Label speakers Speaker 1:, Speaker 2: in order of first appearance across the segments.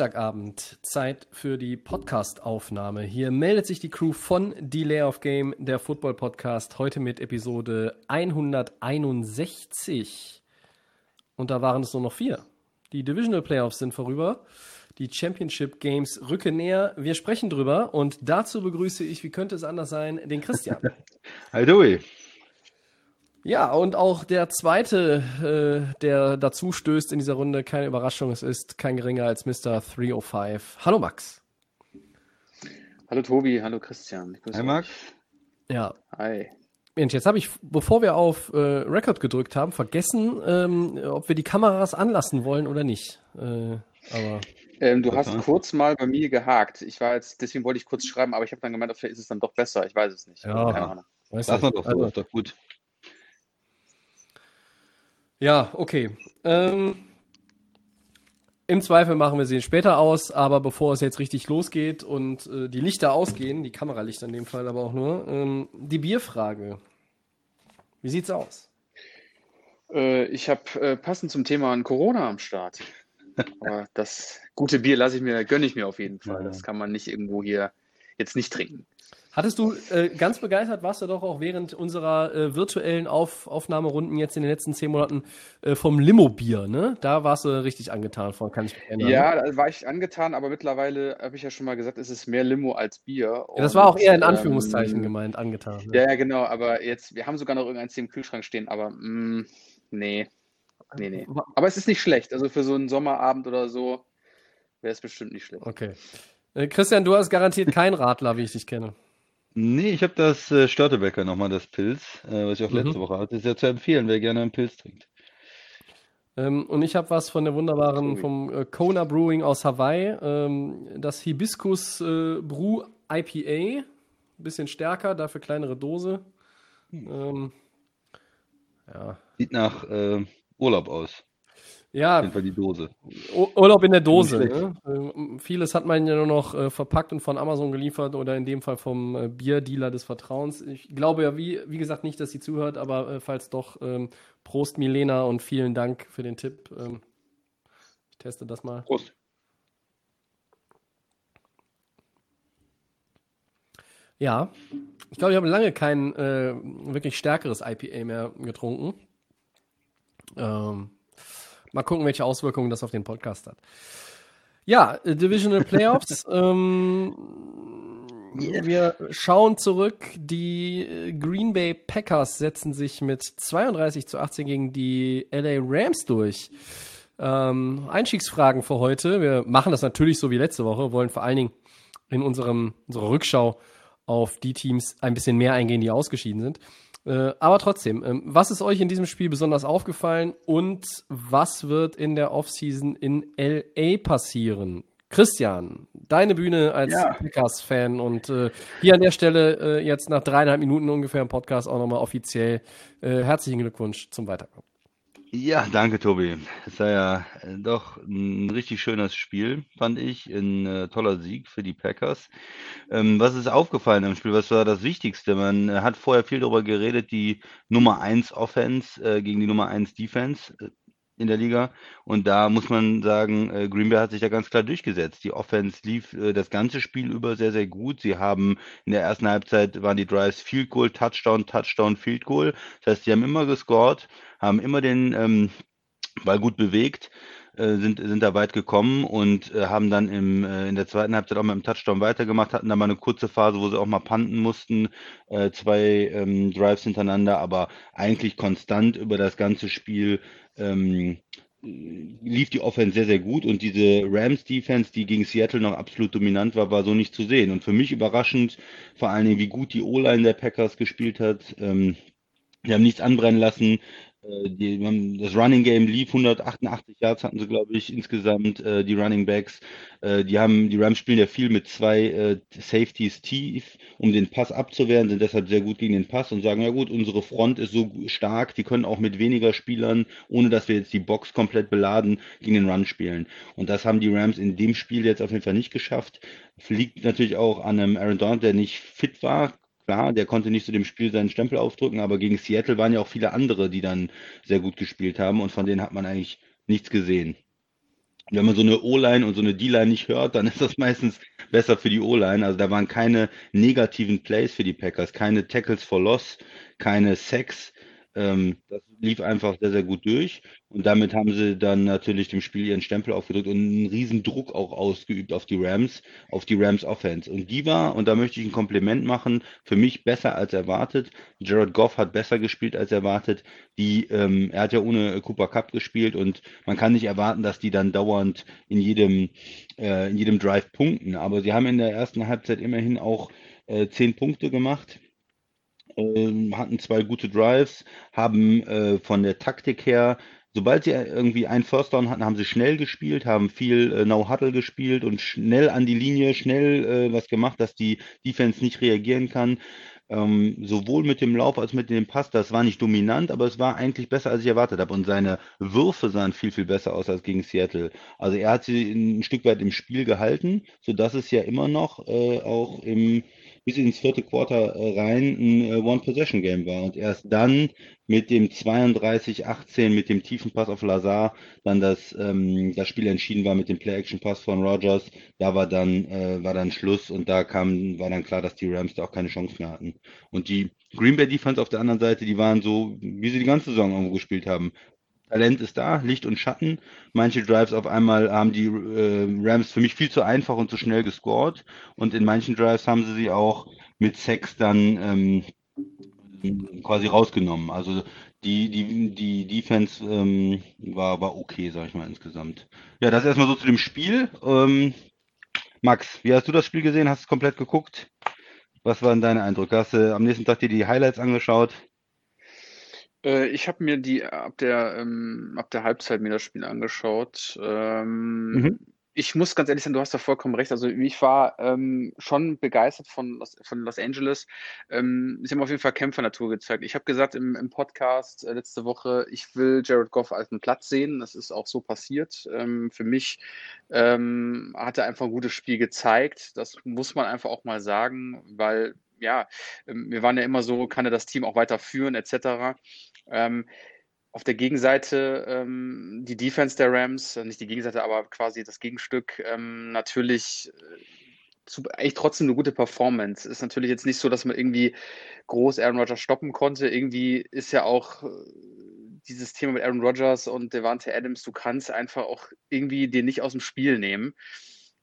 Speaker 1: Dienstagabend, Zeit für die Podcast-Aufnahme. Hier meldet sich die Crew von Delay of Game, der Football-Podcast, heute mit Episode 161. Und da waren es nur noch vier. Die Divisional Playoffs sind vorüber. Die Championship Games rücken näher. Wir sprechen drüber und dazu begrüße ich, wie könnte es anders sein, den Christian.
Speaker 2: Hi Dewey.
Speaker 1: Ja, und auch der zweite, äh, der dazu stößt in dieser Runde, keine Überraschung, es ist kein geringer als Mr. 305. Hallo Max.
Speaker 3: Hallo Tobi, hallo Christian.
Speaker 2: Hi. Max.
Speaker 1: Ja,
Speaker 3: Hi.
Speaker 1: Mensch, jetzt habe ich, bevor wir auf äh, Record gedrückt haben, vergessen, ähm, ob wir die Kameras anlassen wollen oder nicht. Äh, aber
Speaker 3: Ähm, du
Speaker 2: Total.
Speaker 3: hast kurz mal bei mir gehakt. Ich war jetzt, deswegen wollte ich kurz schreiben, aber ich habe dann gemeint, vielleicht ist es dann doch besser. Ich weiß es nicht.
Speaker 1: Ja.
Speaker 3: Keine Ahnung.
Speaker 1: weißt
Speaker 2: Lass
Speaker 1: du,
Speaker 2: mal doch so,
Speaker 1: also,
Speaker 2: ist doch gut.
Speaker 1: Ja, okay. Ähm, Im Zweifel machen wir sie später aus, aber bevor es jetzt richtig losgeht und äh, die Lichter ausgehen, die Kameralichter in dem Fall aber auch nur, ähm, die Bierfrage. Wie sieht's aus?
Speaker 3: Äh, ich habe äh, passend zum Thema ein Corona am Start. Aber das gute Bier lasse ich mir, gönne ich mir auf jeden Fall.
Speaker 2: Ja.
Speaker 3: Das kann man nicht irgendwo hier jetzt nicht trinken.
Speaker 1: Hattest du äh, ganz begeistert, warst du doch auch während unserer äh, virtuellen Auf Aufnahmerunden jetzt in den letzten zehn Monaten äh, vom Limo-Bier, ne? Da warst du richtig angetan von, kann ich mich erinnern.
Speaker 3: Ja,
Speaker 1: ne?
Speaker 3: da war ich angetan, aber mittlerweile habe ich ja schon mal gesagt, es ist mehr Limo als Bier.
Speaker 1: ja das war auch
Speaker 3: Und,
Speaker 1: eher in Anführungszeichen
Speaker 3: ähm,
Speaker 1: gemeint, angetan. Ne?
Speaker 3: Ja, ja, genau, aber jetzt, wir haben sogar noch irgendeins hier im Kühlschrank stehen, aber mh, nee. Nee, nee. Aber es ist nicht schlecht. Also für so einen Sommerabend oder so wäre es bestimmt nicht schlecht.
Speaker 1: Okay. Äh, Christian, du hast garantiert kein Radler, wie ich dich kenne.
Speaker 2: Nee, ich habe das äh, Störtebecker nochmal, das Pilz, äh, was ich auch letzte
Speaker 1: Mhm.
Speaker 2: Woche hatte. Ist ja zu empfehlen, wer gerne einen Pilz trinkt.
Speaker 1: Ähm, und ich habe was von der wunderbaren, vom äh, Kona Brewing aus Hawaii, ähm, das Hibiscus äh, Brew IPA. Bisschen stärker, dafür kleinere Dose. Ähm, ja.
Speaker 2: Sieht nach äh, Urlaub aus. Auf
Speaker 1: Ja,
Speaker 2: jeden Fall die Dose.
Speaker 1: Ur- Urlaub in der Dose. Ne? Vieles hat man ja nur noch äh, verpackt und von Amazon geliefert oder in dem Fall vom äh, Bierdealer des Vertrauens. Ich glaube ja, wie, wie gesagt, nicht, dass sie zuhört, aber äh, falls doch, ähm, Prost Milena und vielen Dank für den Tipp. Ähm, ich teste das mal.
Speaker 3: Prost.
Speaker 1: Ja, ich glaube, ich habe lange kein äh, wirklich stärkeres IPA mehr getrunken. Ähm, mal gucken, welche Auswirkungen das auf den Podcast hat. Ja, äh, Divisional Playoffs. ähm, Wir schauen zurück. Die äh, Green Bay Packers setzen sich mit 32 zu 18 gegen die LA Rams durch. Ähm, Einstiegsfragen für heute. Wir machen das natürlich so wie letzte Woche, wollen vor allen Dingen in unserem, unserer Rückschau auf die Teams ein bisschen mehr eingehen, die ausgeschieden sind. Äh, aber trotzdem, ähm, was ist euch in diesem Spiel besonders aufgefallen und was wird in der Offseason in LA passieren? Christian, deine Bühne als
Speaker 3: Ja.
Speaker 1: Packers-Fan und äh, hier an der Stelle äh, jetzt nach dreieinhalb Minuten ungefähr im Podcast auch nochmal offiziell äh, herzlichen Glückwunsch zum Weiterkommen.
Speaker 2: Ja, danke, Tobi. Es war ja äh, doch ein richtig schönes Spiel, fand ich. Ein äh, toller Sieg für die Packers. Ähm, was ist aufgefallen im Spiel? Was war das Wichtigste? Man äh, hat vorher viel darüber geredet, die Nummer 1 Offense äh, gegen die Nummer 1 Defense in der Liga. Und da muss man sagen, äh, Green Bay hat sich da ganz klar durchgesetzt. Die Offense lief äh, das ganze Spiel über sehr, sehr gut. Sie haben in der ersten Halbzeit waren die Drives Field Goal, Touchdown, Touchdown, Field Goal. Das heißt, sie haben immer gescored, haben immer den ähm, Ball gut bewegt, äh, sind, sind da weit gekommen und äh, haben dann im, äh, in der zweiten Halbzeit auch mit dem Touchdown weitergemacht, hatten da mal eine kurze Phase, wo sie auch mal panten mussten, äh, zwei ähm, Drives hintereinander, aber eigentlich konstant über das ganze Spiel ähm, lief die Offense sehr, sehr gut und diese Rams-Defense, die gegen Seattle noch absolut dominant war, war so nicht zu sehen. Und für mich überraschend, vor allen Dingen, wie gut die O-Line der Packers gespielt hat. Ähm, die haben nichts anbrennen lassen. Äh, die, das Running Game lief 188 Yards hatten sie, glaube ich, insgesamt äh, die Running Backs. Äh, die haben die Rams spielen ja viel mit zwei äh, Safeties tief, um den Pass abzuwehren, sind deshalb sehr gut gegen den Pass und sagen ja gut, unsere Front ist so stark, die können auch mit weniger Spielern, ohne dass wir jetzt die Box komplett beladen, gegen den Run spielen. Und das haben die Rams in dem Spiel jetzt auf jeden Fall nicht geschafft. Liegt natürlich auch an einem Aaron Donald, der nicht fit war, Klar, der konnte nicht zu dem Spiel seinen Stempel aufdrücken, aber gegen Seattle waren ja auch viele andere, die dann sehr gut gespielt haben und von denen hat man eigentlich nichts gesehen. Wenn man so eine O-Line und so eine D-Line nicht hört, dann ist das meistens besser für die O-Line. Also da waren keine negativen Plays für die Packers, keine Tackles for Loss, keine Sacks. Ähm, das lief einfach sehr, sehr gut durch. Und damit haben sie dann natürlich dem Spiel ihren Stempel aufgedrückt und einen riesen Druck auch ausgeübt auf die Rams, auf die Rams Offense. Und die war, und da möchte ich ein Kompliment machen, für mich besser als erwartet. Jared Goff hat besser gespielt als erwartet. Die, ähm, er hat ja ohne Cooper Cup gespielt und man kann nicht erwarten, dass die dann dauernd in jedem, äh, in jedem Drive punkten. Aber sie haben in der ersten Halbzeit immerhin auch äh, zehn Punkte gemacht ähm, hatten zwei gute Drives, haben äh, von der Taktik her, sobald sie irgendwie einen First Down hatten, haben sie schnell gespielt, haben viel äh, No-Huddle gespielt und schnell an die Linie, schnell äh, was gemacht, dass die Defense nicht reagieren kann. Ähm, sowohl mit dem Lauf als mit dem Pass, das war nicht dominant, aber es war eigentlich besser, als ich erwartet habe. Und seine Würfe sahen viel, viel besser aus als gegen Seattle. Also er hat sie ein Stück weit im Spiel gehalten, sodass es ja immer noch äh, auch im bis ins vierte Quarter äh, rein ein äh, One-Possession-Game war. Und erst dann mit dem 32-18, mit dem tiefen Pass auf Lazar, dann das, ähm, das Spiel entschieden war mit dem Play-Action-Pass von Rogers. Da war dann, äh, war dann Schluss und da kam, war dann klar, dass die Rams da auch keine Chance mehr hatten. Und die Green Bay Defense auf der anderen Seite, die waren so, wie sie die ganze Saison irgendwo gespielt haben. Talent ist da, Licht und Schatten. Manche Drives auf einmal haben die äh, Rams für mich viel zu einfach und zu schnell gescored. Und in manchen Drives haben sie sie auch mit Sex dann ähm, quasi rausgenommen. Also die, die, die Defense ähm, war, war okay, sag ich mal, insgesamt. Ja, das erstmal so zu dem Spiel. Ähm, Max, wie hast du das Spiel gesehen? Hast du es komplett geguckt? Was waren deine Eindrücke? Hast du am nächsten Tag dir die Highlights angeschaut?
Speaker 3: Äh, ich habe mir die ab der, ähm, ab der Halbzeit mir das Spiel angeschaut. Ähm, mhm. Ich muss ganz ehrlich sein, du hast da vollkommen recht. Also ich war ähm, schon begeistert von Los, von Los Angeles. Ähm, sie haben auf jeden Fall Kämpfernatur gezeigt. Ich habe gesagt im, im Podcast äh, letzte Woche, ich will Jared Goff als einen Platz sehen. Das ist auch so passiert. Ähm, für mich ähm, hat er einfach ein gutes Spiel gezeigt. Das muss man einfach auch mal sagen, weil ja, ähm, wir waren ja immer so, kann er das Team auch weiter führen, etc. Ähm, auf der Gegenseite ähm, die Defense der Rams, äh, nicht die Gegenseite, aber quasi das Gegenstück, ähm, natürlich äh, zu, echt trotzdem eine gute Performance. Ist natürlich jetzt nicht so, dass man irgendwie groß Aaron Rodgers stoppen konnte. Irgendwie ist ja auch äh, dieses Thema mit Aaron Rodgers und Devante Adams, du kannst einfach auch irgendwie den nicht aus dem Spiel nehmen.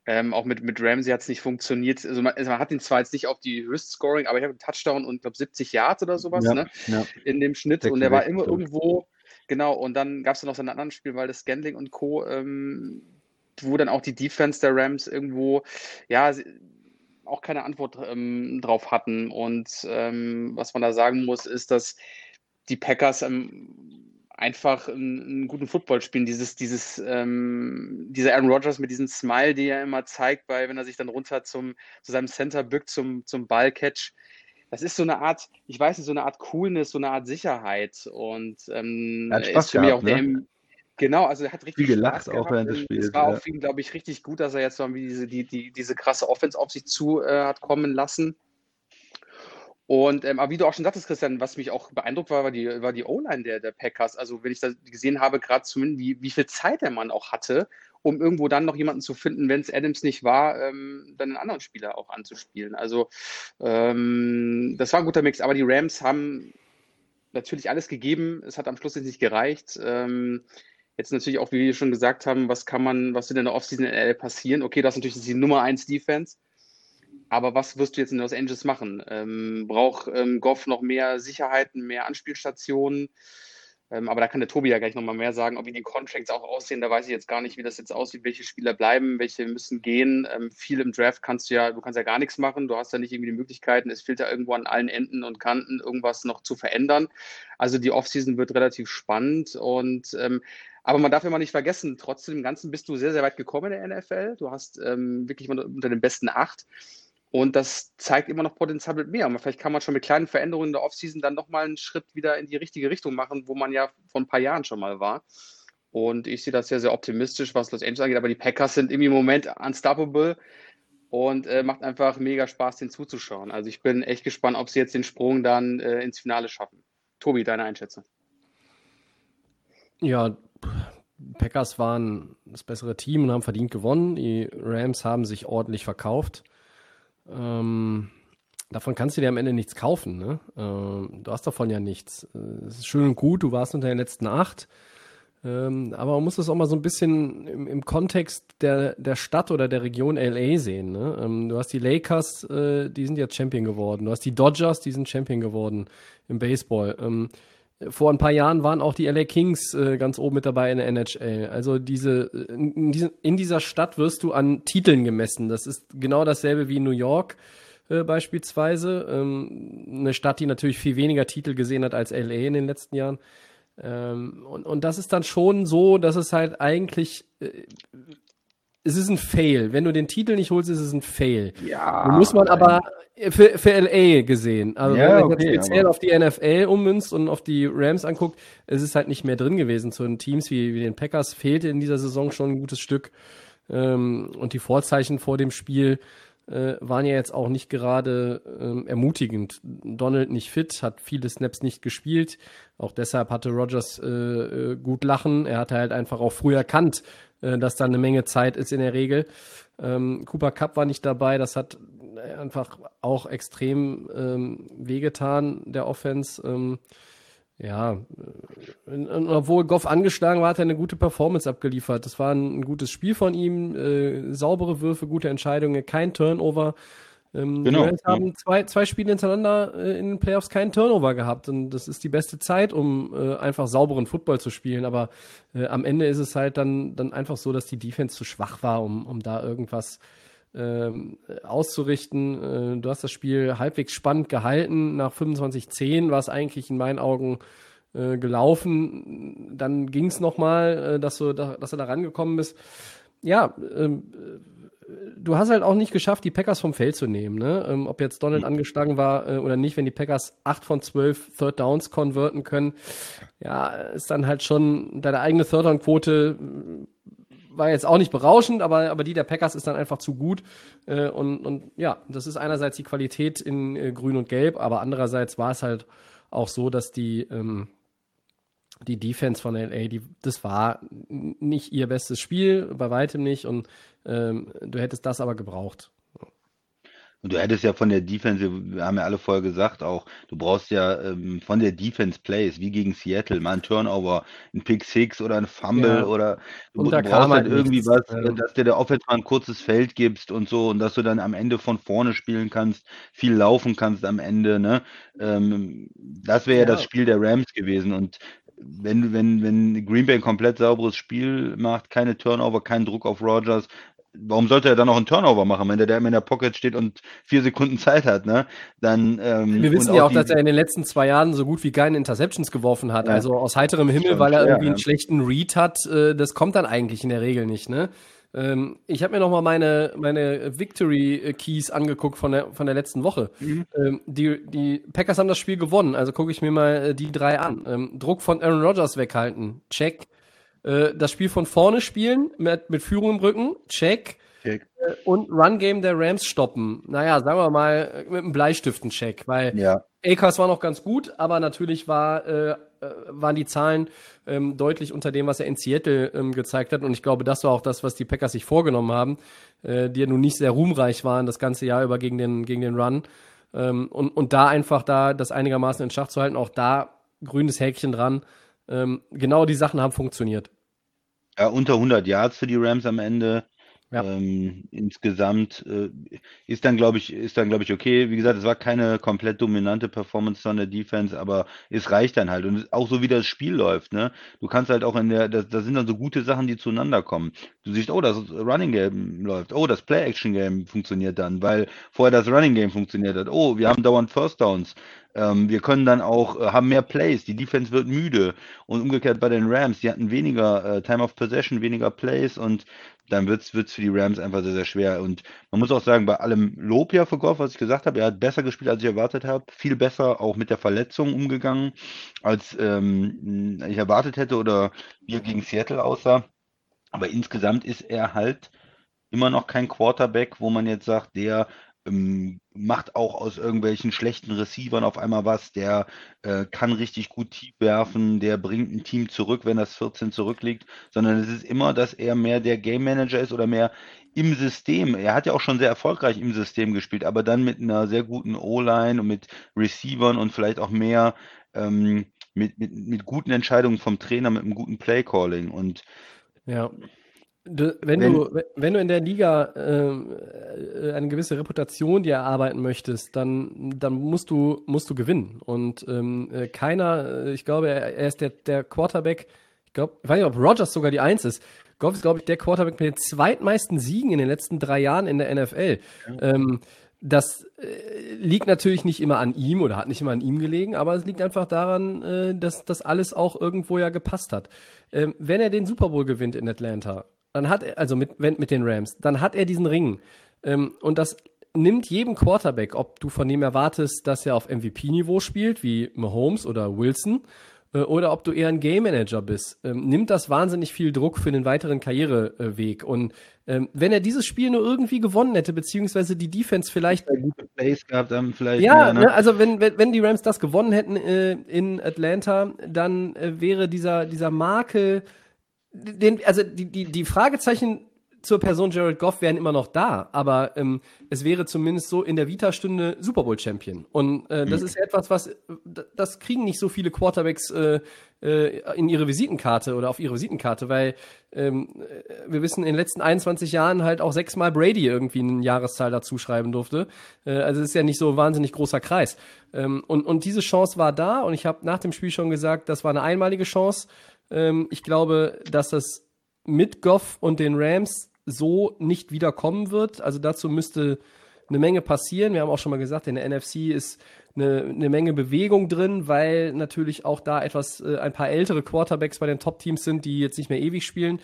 Speaker 3: Ähm, auch mit, mit Ramsey hat es nicht funktioniert. Also man, also man, hat ihn zwar jetzt nicht auf die Höchst-Scoring, aber ich habe einen Touchdown und glaube 70 Yards oder sowas
Speaker 2: ja,
Speaker 3: ne?
Speaker 2: ja.
Speaker 3: in dem Schnitt. und der war immer so. irgendwo, genau, und dann gab es noch so ein anderes Spiel, weil das Scandling und Co., ähm, wo dann auch die Defense der Rams irgendwo, ja, auch keine Antwort ähm, drauf hatten. Und ähm, was man da sagen muss, ist, dass die Packers ähm, einfach einen, einen, guten Football spielen. Dieses, dieses, ähm, dieser Aaron Rodgers mit diesem Smile, den er immer zeigt, bei, wenn er sich dann runter zum, zu seinem Center bückt, zum, zum Ballcatch. Das ist so eine Art, ich weiß nicht, so eine Art Coolness, so eine Art Sicherheit. Und ähm,
Speaker 2: er hat Spaß ist für gehabt, mich auch
Speaker 3: ne? der, Genau, also er hat richtig
Speaker 2: Viel gelacht Spaß auch während des Spiels.
Speaker 3: Es war ja. auch für ihn, glaube ich, richtig gut, dass er jetzt mal diese, die, die, diese krasse Offense auf sich zu äh, hat kommen lassen. Und ähm, aber wie du auch schon sagtest, Christian, was mich auch beeindruckt war, war die, war die O-Line der, der Packers. Also wenn ich da gesehen habe, gerade zumindest, wie, wie viel Zeit der Mann auch hatte, um irgendwo dann noch jemanden zu finden, wenn es Adams nicht war, ähm, dann einen anderen Spieler auch anzuspielen. Also ähm, das war ein guter Mix. Aber die Rams haben natürlich alles gegeben. Es hat am Schluss nicht gereicht. Ähm, jetzt natürlich auch, wie wir schon gesagt haben, was kann man, was wird in der Offseason in LA passieren? Okay, das ist natürlich die Nummer 1 Defense. Aber was wirst du jetzt in Los Angeles machen? Ähm, braucht ähm, Goff noch mehr Sicherheiten, mehr Anspielstationen? Ähm, aber da kann der Tobi ja gleich nochmal mehr sagen, wie die Contracts auch aussehen. Da weiß ich jetzt gar nicht, wie das jetzt aussieht, welche Spieler bleiben, welche müssen gehen. Ähm, viel im Draft kannst du ja, du kannst ja gar nichts machen. Du hast ja nicht irgendwie die Möglichkeiten. Es fehlt ja irgendwo an allen Enden und Kanten, irgendwas noch zu verändern. Also die Offseason wird relativ spannend und ähm, aber man darf mal nicht vergessen, trotzdem im Ganzen bist du sehr, sehr weit gekommen in der NFL. Du hast ähm, wirklich unter den besten acht. Und das zeigt immer noch Potenzial mit mehr. Aber vielleicht kann man schon mit kleinen Veränderungen in der Offseason dann nochmal einen Schritt wieder in die richtige Richtung machen, wo man ja vor ein paar Jahren schon mal war. Und ich sehe das sehr, sehr optimistisch, was Los Angeles angeht. Aber die Packers sind im Moment unstoppable und äh, macht einfach mega Spaß, den zuzuschauen. Also ich bin echt gespannt, ob sie jetzt den Sprung dann äh, ins Finale schaffen. Tobi, deine Einschätzung?
Speaker 1: Ja, Packers waren das bessere Team und haben verdient gewonnen. Die Rams haben sich ordentlich verkauft. Ähm, davon kannst du dir am Ende nichts kaufen. Ne? Ähm, du hast davon ja nichts. Es ist schön und gut, du warst unter den letzten acht. Ähm, aber man muss das auch mal so ein bisschen im, im Kontext der, der Stadt oder der Region LA sehen. Ne? Ähm, du hast die Lakers, äh, die sind jetzt Champion geworden. Du hast die Dodgers, die sind Champion geworden im Baseball. Ähm, vor ein paar Jahren waren auch die LA Kings äh, ganz oben mit dabei in der NHL. Also diese in, diesen, in, dieser Stadt wirst du an Titeln gemessen. Das ist genau dasselbe wie New York äh, beispielsweise. Ähm, eine Stadt, die natürlich viel weniger Titel gesehen hat als LA in den letzten Jahren. Ähm, und, und das ist dann schon so, dass es halt eigentlich äh, es ist ein Fail. Wenn du den Titel nicht holst, ist es ein Fail. Ja. muss man aber für, für LA gesehen. Also ja, wenn man okay, jetzt speziell aber. auf die NFL ummünzt und auf die Rams anguckt, es ist halt nicht mehr drin gewesen. Zu den Teams wie, wie den Packers fehlte in dieser Saison schon ein gutes Stück. Ähm, und die Vorzeichen vor dem Spiel äh, waren ja jetzt auch nicht gerade ähm, ermutigend. Donald nicht fit, hat viele Snaps nicht gespielt. Auch deshalb hatte Rogers äh, äh gut lachen. Er hatte halt einfach auch früh erkannt, äh, dass da eine Menge Zeit ist in der Regel. Ähm, Cooper Cup war nicht dabei, das hat einfach auch extrem ähm, wehgetan, der Offense. Ähm, ja, äh, und obwohl Goff angeschlagen war, hat er eine gute Performance abgeliefert. Das war ein, ein gutes Spiel von ihm, äh, saubere Würfe, gute Entscheidungen, kein Turnover. Ähm, genau. Die haben zwei, zwei Spiele hintereinander äh, in den Playoffs keinen Turnover gehabt und das ist die beste Zeit, um äh, einfach sauberen Football zu spielen. Aber äh, am Ende ist es halt dann, dann einfach so, dass die Defense zu schwach war, um, um da irgendwas ähm, auszurichten. Äh, du hast das Spiel halbwegs spannend gehalten. Nach 25-10 war es eigentlich in meinen Augen äh, gelaufen. Dann ging es nochmal, äh, dass, du da, dass du da rangekommen bist. Ja, ähm, du hast halt auch nicht geschafft, die Packers vom Feld zu nehmen. Ne? Ähm, ob jetzt Donald angeschlagen war äh, oder nicht, wenn die Packers 8 von 12 Third Downs konverten können, ja, ist dann halt schon deine eigene Third Down Quote äh, war jetzt auch nicht berauschend, aber, aber die der Packers ist dann einfach zu gut. Äh, und, und ja, das ist einerseits die Qualität in äh, Grün und Gelb, aber andererseits war es halt auch so, dass die, ähm, die Defense von LA, die, das war nicht ihr bestes Spiel, bei weitem nicht. Und ähm, du hättest das aber gebraucht.
Speaker 2: Und du hättest ja von der Defense, wir haben ja alle vorher gesagt auch, du brauchst ja ähm, von der Defense Plays, wie gegen Seattle, mal ein Turnover, ein Pick Six oder ein Fumble ja. oder du, du brauchst halt, irgendwie nichts. was, ja. dass dir der Offense mal ein kurzes Feld gibst und so und dass du dann am Ende von vorne spielen kannst, viel laufen kannst am Ende, ne? Ähm, das wäre ja. ja das Spiel der Rams gewesen und wenn, wenn, wenn Green Bay ein komplett sauberes Spiel macht, keine Turnover, keinen Druck auf Rogers, warum sollte er dann noch einen Turnover machen, wenn der in der Pocket steht und vier Sekunden Zeit hat, ne? Dann,
Speaker 1: ähm, Wir wissen ja auch, dass er in den letzten zwei Jahren so gut wie keine Interceptions geworfen hat. Ja. Also aus heiterem Himmel, weil er irgendwie ja, einen schlechten Read hat, äh, das kommt dann eigentlich in der Regel nicht, ne? Ähm, ich habe mir noch mal meine, meine Victory Keys angeguckt von der, von der letzten Woche. Mhm. Ähm, die, die Packers haben das Spiel gewonnen, also gucke ich mir mal äh, die drei an. Ähm, Druck von Aaron Rodgers weghalten, check. Äh, das Spiel von vorne spielen, mit, mit Führung im Rücken, check. check. Äh, und Run Game der Rams stoppen. Naja, sagen wir mal, äh, mit einem Bleistiften check, weil ja. Akers war noch ganz gut, aber natürlich war, äh, waren die Zahlen ähm, deutlich unter dem, was er in Seattle ähm, gezeigt hat. Und ich glaube, das war auch das, was die Packers sich vorgenommen haben, äh, die ja nun nicht sehr ruhmreich waren das ganze Jahr über gegen den, gegen den Run. Ähm, und, und da einfach da das einigermaßen in Schach zu halten, auch da grünes Häkchen dran. Ähm, genau die Sachen haben funktioniert.
Speaker 2: Ja, unter 100 Yards für die Rams am Ende. Ja. Ähm, insgesamt äh, ist dann, glaube ich, ist dann, glaube ich, okay. Wie gesagt, es war keine komplett dominante Performance von der Defense, aber es reicht dann halt. Und auch so wie das Spiel läuft, ne? Du kannst halt auch in der, da, da sind dann so gute Sachen, die zueinander kommen. Du siehst, oh, das Running Game läuft, oh, das Play-Action Game funktioniert dann, weil vorher das Running Game funktioniert hat. Oh, wir haben dauernd First Downs. Ähm, wir können dann auch, äh, haben mehr Plays, die Defense wird müde. Und umgekehrt bei den Rams, die hatten weniger äh, Time of Possession, weniger Plays und dann wird es für die Rams einfach sehr, sehr schwer. Und man muss auch sagen, bei allem Lob ja für Goff, was ich gesagt habe, er hat besser gespielt, als ich erwartet habe. Viel besser auch mit der Verletzung umgegangen, als ähm, ich erwartet hätte oder wie gegen Seattle aussah. Aber insgesamt ist er halt immer noch kein Quarterback, wo man jetzt sagt, der ähm, macht auch aus irgendwelchen schlechten Receivern auf einmal was, der äh, kann richtig gut tief werfen, der bringt ein Team zurück, wenn das 14 zurückliegt, sondern es ist immer, dass er mehr der Game Manager ist oder mehr im System. Er hat ja auch schon sehr erfolgreich im System gespielt, aber dann mit einer sehr guten O-Line und mit Receivern und vielleicht auch mehr ähm, mit, mit, mit guten Entscheidungen vom Trainer, mit einem guten Play-Calling und
Speaker 1: ja. Du, wenn, wenn, du, wenn du in der Liga ähm, äh, eine gewisse Reputation dir erarbeiten möchtest, dann, dann musst du, musst du gewinnen. Und ähm, äh, keiner, äh, ich glaube, er, er ist der, der Quarterback, ich glaube, ich weiß nicht, ob Rogers sogar die Eins ist. Goff ist, glaube ich, der Quarterback mit den zweitmeisten Siegen in den letzten drei Jahren in der NFL. Ja. Ähm, das äh, liegt natürlich nicht immer an ihm oder hat nicht immer an ihm gelegen, aber es liegt einfach daran, äh, dass das alles auch irgendwo ja gepasst hat. Ähm, wenn er den Super Bowl gewinnt in Atlanta, dann hat er, also mit, mit den Rams, dann hat er diesen Ring. Ähm, und das nimmt jedem Quarterback, ob du von dem erwartest, dass er auf MVP-Niveau spielt, wie Mahomes oder Wilson, äh, oder ob du eher ein Game Manager bist, ähm, nimmt das wahnsinnig viel Druck für den weiteren Karriereweg. Und ähm, wenn er dieses Spiel nur irgendwie gewonnen hätte, beziehungsweise die Defense vielleicht
Speaker 2: gute Plays gehabt haben, vielleicht.
Speaker 1: Ja, mehr, ne? ne? also wenn, wenn, wenn die Rams das gewonnen hätten äh, in Atlanta, dann äh, wäre dieser, dieser Makel den, also die, die, die Fragezeichen zur Person Jared Goff wären immer noch da, aber ähm, es wäre zumindest so in der Vita-Stunde Super Bowl-Champion. Und äh, das mhm. ist etwas, was das kriegen nicht so viele Quarterbacks äh, äh, in ihre Visitenkarte oder auf ihre Visitenkarte, weil ähm, wir wissen, in den letzten 21 Jahren halt auch sechsmal Brady irgendwie eine Jahreszahl dazu schreiben durfte. Äh, also es ist ja nicht so ein wahnsinnig großer Kreis. Ähm, und, und diese Chance war da und ich habe nach dem Spiel schon gesagt, das war eine einmalige Chance. Ähm, ich glaube, dass das mit Goff und den Rams so nicht wiederkommen wird. Also dazu müsste eine Menge passieren. Wir haben auch schon mal gesagt, in der NFC ist eine, eine Menge Bewegung drin, weil natürlich auch da etwas äh, ein paar ältere Quarterbacks bei den Top-Teams sind, die jetzt nicht mehr ewig spielen.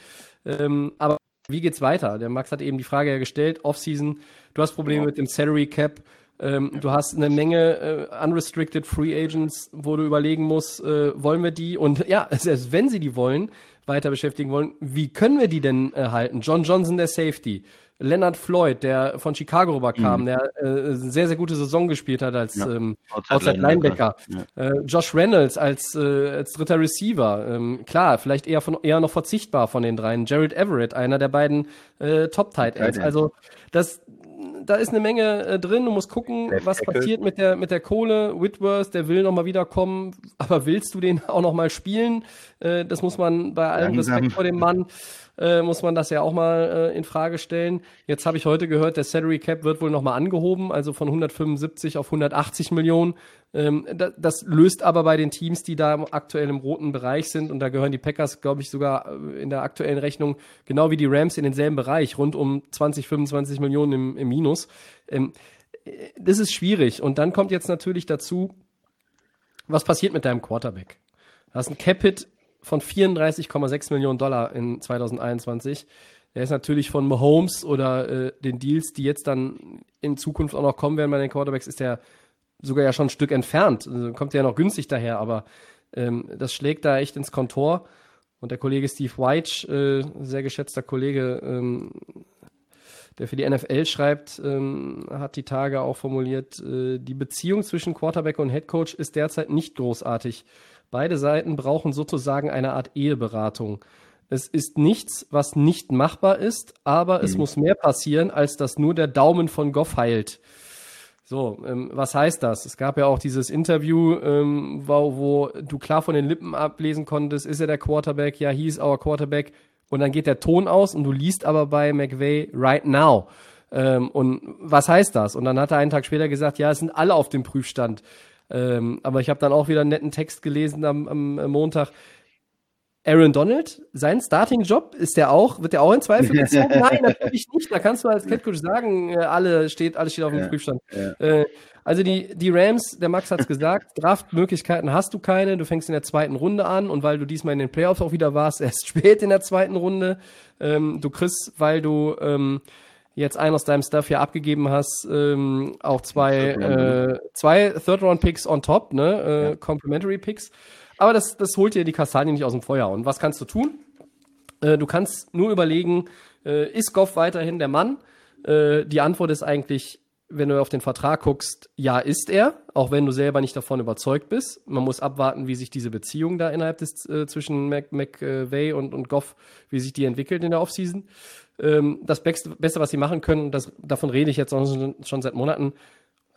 Speaker 1: Ähm, aber wie geht's weiter? Der Max hat eben die Frage ja gestellt, Offseason, du hast Probleme ja. mit dem Salary Cap. Ähm, du hast eine Menge äh, unrestricted Free Agents, wo du überlegen musst, äh, wollen wir die und ja, selbst wenn sie die wollen, weiter beschäftigen wollen, wie können wir die denn äh, halten? John Johnson, der Safety. Leonard Floyd, der von Chicago rüberkam, mhm. der äh, sehr, sehr gute Saison gespielt hat als ja, ähm, Outside Linebacker. Ja. Äh, Josh Reynolds als, äh, als dritter Receiver. Ähm, klar, vielleicht eher, von, eher noch verzichtbar von den dreien. Jared Everett, einer der beiden äh, Top-Tight Ends. Also das, da ist eine Menge äh, drin. Du musst gucken, der was Deckel. passiert mit der, mit der Kohle. Whitworth, der will nochmal wiederkommen. Aber willst du den auch nochmal spielen? Äh, das muss man bei allem Langsam. Respekt vor dem Mann äh, muss man das ja auch mal äh, in Frage stellen. Jetzt habe ich heute gehört, der Salary Cap wird wohl nochmal angehoben, also von 175 auf 180 Millionen. Ähm, da, das löst aber bei den Teams, die da aktuell im roten Bereich sind, und da gehören die Packers, glaube ich, sogar äh, in der aktuellen Rechnung, genau wie die Rams in denselben Bereich, rund um 20, 25 Millionen im, im Minus. Ähm, äh, das ist schwierig. Und dann kommt jetzt natürlich dazu, was passiert mit deinem Quarterback? Du hast ein Capit von 34,6 Millionen Dollar in 2021. Der ist natürlich von Mahomes oder äh, den Deals, die jetzt dann in Zukunft auch noch kommen werden bei den Quarterbacks, ist der sogar ja schon ein Stück entfernt. Also kommt ja noch günstig daher, aber ähm, das schlägt da echt ins Kontor. Und der Kollege Steve White, äh, sehr geschätzter Kollege, ähm, der für die NFL schreibt, ähm, hat die Tage auch formuliert, äh, die Beziehung zwischen Quarterback und Headcoach ist derzeit nicht großartig. Beide Seiten brauchen sozusagen eine Art Eheberatung. Es ist nichts, was nicht machbar ist, aber mhm. es muss mehr passieren, als dass nur der Daumen von Goff heilt. So, ähm, was heißt das? Es gab ja auch dieses Interview, ähm, wo, wo du klar von den Lippen ablesen konntest, ist er der Quarterback? Ja, hieß our Quarterback. und dann geht der Ton aus und du liest aber bei McVay right now. Ähm, und was heißt das? Und dann hat er einen Tag später gesagt, ja, es sind alle auf dem Prüfstand. Ähm, aber ich habe dann auch wieder einen netten Text gelesen am, am Montag. Aaron Donald, sein Starting-Job, ist der auch, wird der auch in Zweifel gezogen? Nein, natürlich nicht. Da kannst du als Catcoach sagen, äh, alle steht, alles steht auf dem ja, Prüfstand. Ja. Äh, also die, die Rams, der Max hat's gesagt, Draftmöglichkeiten hast du keine. Du fängst in der zweiten Runde an und weil du diesmal in den Playoffs auch wieder warst, erst spät in der zweiten Runde. Ähm, du kriegst, weil du ähm, jetzt einen aus deinem Stuff ja abgegeben hast, ähm, auch zwei, äh, zwei Third-Round-Picks on top, ne? Äh, ja. Complimentary Picks. Aber das, das holt dir die Kastanie nicht aus dem Feuer. Und was kannst du tun? Äh, du kannst nur überlegen, äh, ist Goff weiterhin der Mann? Äh, die Antwort ist eigentlich, wenn du auf den Vertrag guckst, ja, ist er, auch wenn du selber nicht davon überzeugt bist. Man muss abwarten, wie sich diese Beziehung da innerhalb des äh, zwischen McVay und, und Goff, wie sich die entwickelt in der Offseason. Ähm, das Beste, Beste, was sie machen können, das, davon rede ich jetzt schon, schon seit Monaten,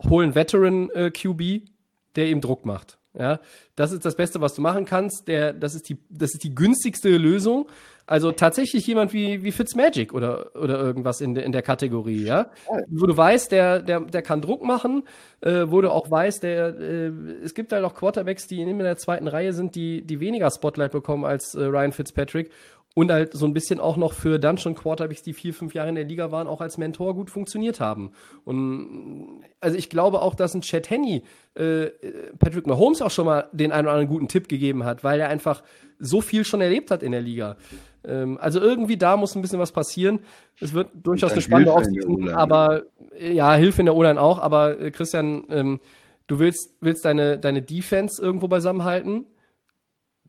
Speaker 1: holen Veteran äh, QB, der ihm Druck macht. Ja, das ist das Beste, was du machen kannst. Der, das ist die, das ist die günstigste Lösung. Also tatsächlich jemand wie, wie Fitzmagic oder, oder irgendwas in, de, in der Kategorie, ja. Wo du weißt, der, der, der kann Druck machen, äh, wo du auch weißt, der, äh, es gibt halt auch Quarterbacks, die in der zweiten Reihe sind, die, die weniger Spotlight bekommen als äh, Ryan Fitzpatrick und halt so ein bisschen auch noch für dann schon Quarterbacks, die vier, fünf Jahre in der Liga waren, auch als Mentor gut funktioniert haben. Und also ich glaube auch, dass ein Chad Henney äh, Patrick Mahomes auch schon mal den einen oder anderen guten Tipp gegeben hat, weil er einfach so viel schon erlebt hat in der Liga. Ähm, also irgendwie da muss ein bisschen was passieren. Es wird durchaus eine spannende Offseason, aber ja, Hilfe in der O-Line auch, aber äh, Christian, ähm, du willst, willst deine, deine Defense irgendwo beisammenhalten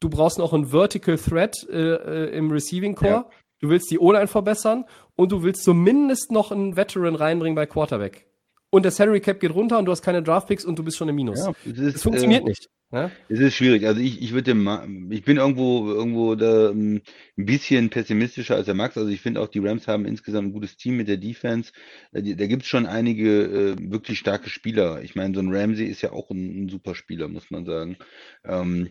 Speaker 1: du brauchst noch einen Vertical Threat äh, äh, im Receiving Core. Ja. Du willst die O-Line verbessern und du willst zumindest noch einen Veteran reinbringen bei Quarterback. Und der Salary Cap geht runter und du hast keine Draftpicks und du bist schon im Minus. Ja, ist, das funktioniert äh, nicht.
Speaker 2: Ja? Es ist schwierig. Also ich, ich würde ich bin irgendwo irgendwo da um, ein bisschen pessimistischer als der Max. Also ich finde auch die Rams haben insgesamt ein gutes Team mit der Defense. Da, da gibt es schon einige äh, wirklich starke Spieler. Ich meine, so ein Ramsey ist ja auch ein, ein super Spieler, muss man sagen. Ähm,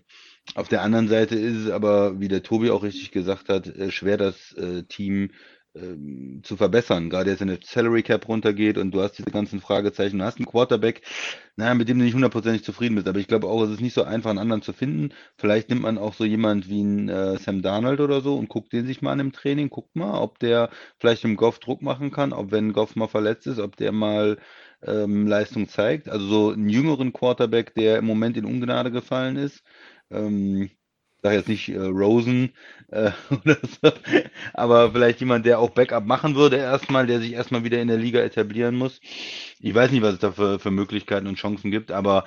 Speaker 2: auf der anderen Seite ist es aber, wie der Tobi auch richtig gesagt hat, äh, schwer das äh, Team ähm, zu verbessern. Gerade jetzt, wenn der Salary Cap runtergeht und du hast diese ganzen Fragezeichen, du hast einen Quarterback, naja, mit dem du nicht hundertprozentig zufrieden bist. Aber ich glaube auch, es ist nicht so einfach, einen anderen zu finden. Vielleicht nimmt man auch so jemand wie ein äh, Sam Darnold oder so und guckt den sich mal an im Training, guckt mal, ob der vielleicht im Goff Druck machen kann, ob wenn Goff mal verletzt ist, ob der mal ähm, Leistung zeigt. Also so einen jüngeren Quarterback, der im Moment in Ungnade gefallen ist. Ähm, sag jetzt nicht äh, Rosen äh, oder so, aber vielleicht jemand, der auch Backup machen würde erstmal, der sich erstmal wieder in der Liga etablieren muss. Ich weiß nicht, was es da für, für Möglichkeiten und Chancen gibt, aber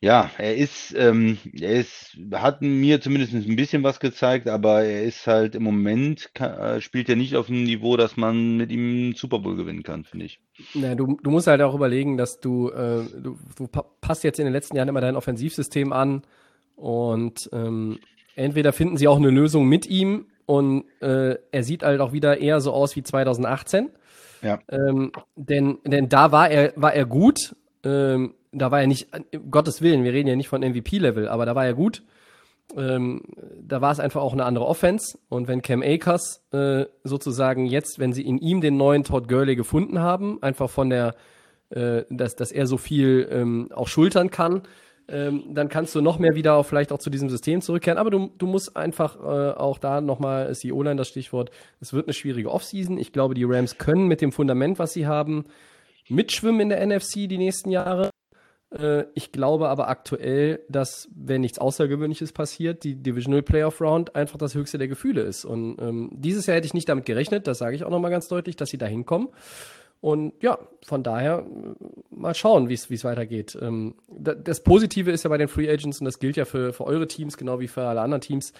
Speaker 2: ja, er ist, ähm, er ist, hat mir zumindest ein bisschen was gezeigt, aber er ist halt im Moment, äh, spielt er nicht auf einem Niveau, dass man mit ihm einen Super Bowl gewinnen kann, finde ich.
Speaker 1: Ja, du, du musst halt auch überlegen, dass du, äh, du, du passt jetzt in den letzten Jahren immer dein Offensivsystem an und ähm, entweder finden sie auch eine Lösung mit ihm und äh, er sieht halt auch wieder eher so aus wie 2018. Ja. Ähm, denn, denn da war er, war er gut. Ähm, da war er nicht, um Gottes Willen, wir reden ja nicht von MVP-Level, aber da war er gut. Ähm, da war es einfach auch eine andere Offense. Und wenn Cam Akers äh, sozusagen jetzt, wenn sie in ihm den neuen Todd Gurley gefunden haben, einfach von der, äh, dass, dass er so viel ähm, auch schultern kann, ähm, dann kannst du noch mehr wieder auch vielleicht auch zu diesem System zurückkehren. Aber du, du musst einfach äh, auch da nochmal, ist die O-Line das Stichwort, es wird eine schwierige Offseason. Ich glaube, die Rams können mit dem Fundament, was sie haben, mitschwimmen in der NFC die nächsten Jahre. Äh, ich glaube aber aktuell, dass, wenn nichts Außergewöhnliches passiert, die Divisional Playoff Round einfach das höchste der Gefühle ist. Und ähm, dieses Jahr hätte ich nicht damit gerechnet, das sage ich auch nochmal ganz deutlich, dass sie da hinkommen. Und ja, von daher mal schauen, wie es weitergeht. Ähm, das Positive ist ja bei den Free Agents, und das gilt ja für, für eure Teams, genau wie für alle anderen Teams,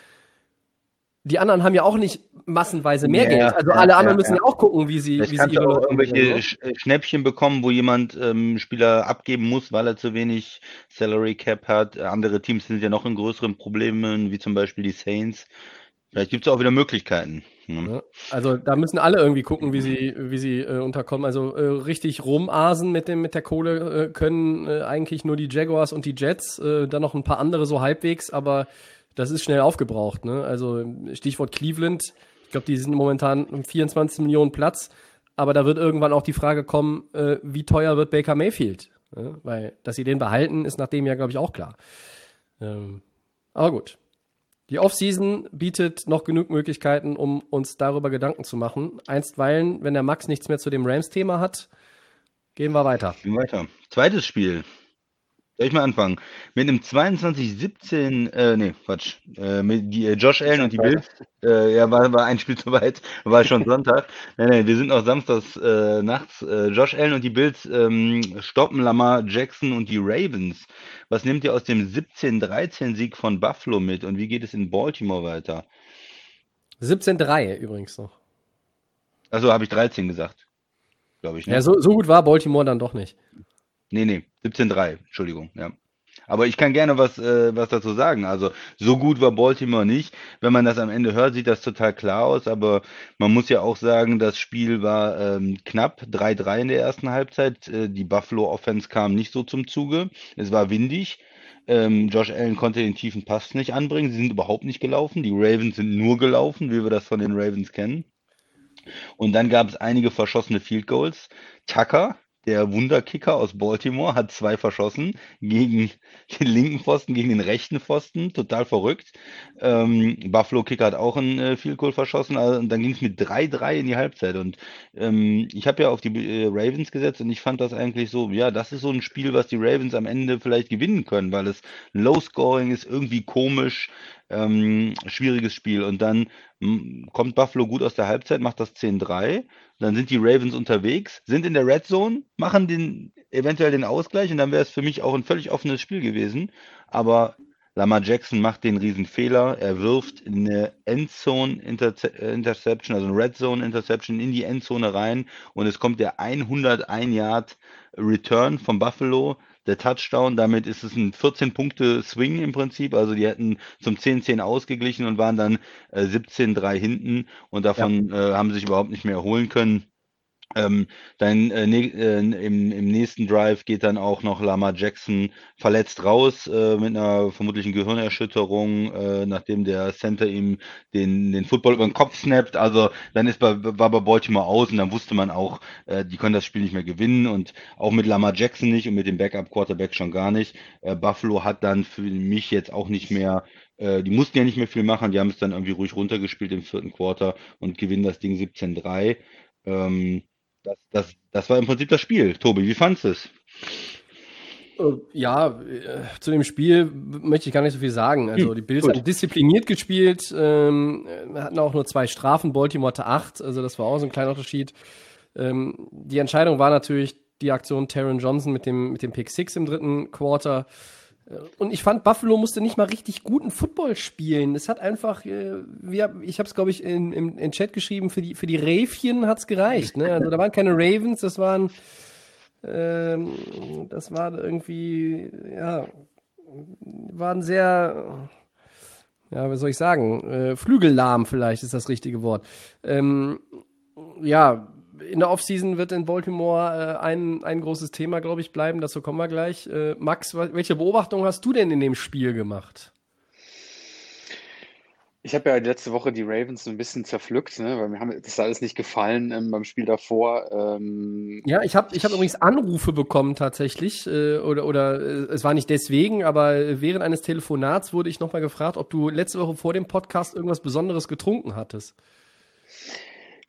Speaker 1: die anderen haben ja auch nicht massenweise mehr ja, Geld. Also ja, alle anderen ja, müssen ja auch gucken, wie sie,
Speaker 2: Vielleicht
Speaker 1: wie sie
Speaker 2: ihre auch irgendwelche Sch äh, Schnäppchen bekommen, wo jemand ähm, Spieler abgeben muss, weil er zu wenig Salary Cap hat. Andere Teams sind ja noch in größeren Problemen, wie zum Beispiel die Saints. Vielleicht gibt es auch wieder Möglichkeiten.
Speaker 1: Ne? Also da müssen alle irgendwie gucken, wie sie, wie sie äh, unterkommen. Also äh, richtig rumasen mit dem mit der Kohle äh, können äh, eigentlich nur die Jaguars und die Jets, äh, dann noch ein paar andere so halbwegs, aber das ist schnell aufgebraucht. Ne? Also Stichwort Cleveland, Ich glaube, die sind momentan um 24 Millionen Platz, aber da wird irgendwann auch die Frage kommen, äh, wie teuer wird Baker Mayfield? Ja, weil, dass sie den behalten, ist nach dem Jahr, glaube ich, auch klar. Ähm, aber gut. Die Offseason bietet noch genug Möglichkeiten, um uns darüber Gedanken zu machen. Einstweilen, wenn der Max nichts mehr zu dem Rams-Thema hat, gehen wir weiter.
Speaker 2: Gehen weiter. Zweites Spiel. Soll ich mal anfangen? Mit einem 22-17, äh, nee, Quatsch, äh, mit die, äh, Josh Allen und die Bills, äh, ja, war, war ein Spiel zu weit, war schon Sonntag. nein, nein, wir sind noch samstags äh, nachts. Äh, Josh Allen und die Bills ähm, stoppen Lamar Jackson und die Ravens. Was nehmt ihr aus dem 17-13-Sieg von Buffalo mit und wie geht es in Baltimore weiter?
Speaker 1: 17-3 übrigens noch.
Speaker 2: Also habe ich 13 gesagt, glaube ich. Ne?
Speaker 1: Ja, so, so gut war Baltimore dann doch nicht.
Speaker 2: Nee, nee, 17-3, Entschuldigung, ja. Aber ich kann gerne was, äh, was dazu sagen. Also so gut war Baltimore nicht. Wenn man das am Ende hört, sieht das total klar aus. Aber man muss ja auch sagen, das Spiel war ähm, knapp 3-3 in der ersten Halbzeit. Äh, die Buffalo Offense kam nicht so zum Zuge. Es war windig. Ähm, Josh Allen konnte den tiefen Pass nicht anbringen. Sie sind überhaupt nicht gelaufen. Die Ravens sind nur gelaufen, wie wir das von den Ravens kennen. Und dann gab es einige verschossene Field Goals. Tucker, der Wunderkicker aus Baltimore hat zwei verschossen gegen den linken Pfosten, gegen den rechten Pfosten. Total verrückt. Ähm, Buffalo Kicker hat auch einen äh, Field Goal verschossen. Also, und dann ging es mit 3-3 in die Halbzeit. Und ähm, ich habe ja auf die äh, Ravens gesetzt und ich fand das eigentlich so, ja, das ist so ein Spiel, was die Ravens am Ende vielleicht gewinnen können, weil es Low Scoring ist, irgendwie komisch. Ähm, schwieriges Spiel. Und dann m, kommt Buffalo gut aus der Halbzeit, macht das 10-3. Dann sind die Ravens unterwegs, sind in der Red Zone, machen den eventuell den Ausgleich und dann wäre es für mich auch ein völlig offenes Spiel gewesen. Aber Lamar Jackson macht den riesen Fehler. Er wirft eine Endzone Interception, also eine Red Zone Interception in die Endzone rein und es kommt der 101 Yard Return von Buffalo der Touchdown. Damit ist es ein 14-Punkte-Swing im Prinzip. Also die hätten zum 10-10 ausgeglichen und waren dann äh, 17-3 hinten und davon ja. äh, haben sie sich überhaupt nicht mehr erholen können. Ähm, dann äh, ne, äh, im, im nächsten Drive geht dann auch noch Lama Jackson verletzt raus äh, mit einer vermutlichen Gehirnerschütterung, äh, nachdem der Center ihm den, den Football über den Kopf snappt. Also dann ist bei, war bei Baltimore aus und dann wusste man auch, äh, die können das Spiel nicht mehr gewinnen und auch mit Lama Jackson nicht und mit dem Backup Quarterback schon gar nicht. Äh, Buffalo hat dann für mich jetzt auch nicht mehr die mussten ja nicht mehr viel machen, die haben es dann irgendwie ruhig runtergespielt im vierten Quarter und gewinnen das Ding 17-3. Ähm, das, das, das war im Prinzip das Spiel. Tobi, wie fandest du es?
Speaker 1: Äh, ja, äh, zu dem Spiel möchte ich gar nicht so viel sagen. Also hm, die Bills haben diszipliniert gespielt, ähm, hatten auch nur zwei Strafen, Baltimore hatte acht, also das war auch so ein kleiner Unterschied. Ähm, die Entscheidung war natürlich die Aktion Taron Johnson mit dem, mit dem Pick Six im dritten Quarter. Und ich fand, Buffalo musste nicht mal richtig guten Football spielen. Es hat einfach, äh, wir, ich habe es, glaube ich, in, im, in Chat geschrieben, für die, für die Räfchen hat's gereicht. Ne? Also da waren keine Ravens, das waren, ähm, das war irgendwie, ja, waren sehr, ja, wie soll ich sagen, äh, flügellahm vielleicht ist das richtige Wort. Ähm, ja, in der Offseason wird in Baltimore äh, ein, ein großes Thema, glaube ich, bleiben. Dazu kommen wir gleich. Äh, Max, welche Beobachtung hast du denn in dem Spiel gemacht?
Speaker 3: Ich habe ja letzte Woche die Ravens so ein bisschen zerpflückt, ne? weil mir haben das alles nicht gefallen ähm, beim Spiel davor. Ähm,
Speaker 1: ja, ich habe ich hab übrigens Anrufe bekommen tatsächlich, äh, oder, oder äh, es war nicht deswegen, aber während eines Telefonats wurde ich nochmal gefragt, ob du letzte Woche vor dem Podcast irgendwas Besonderes getrunken hattest.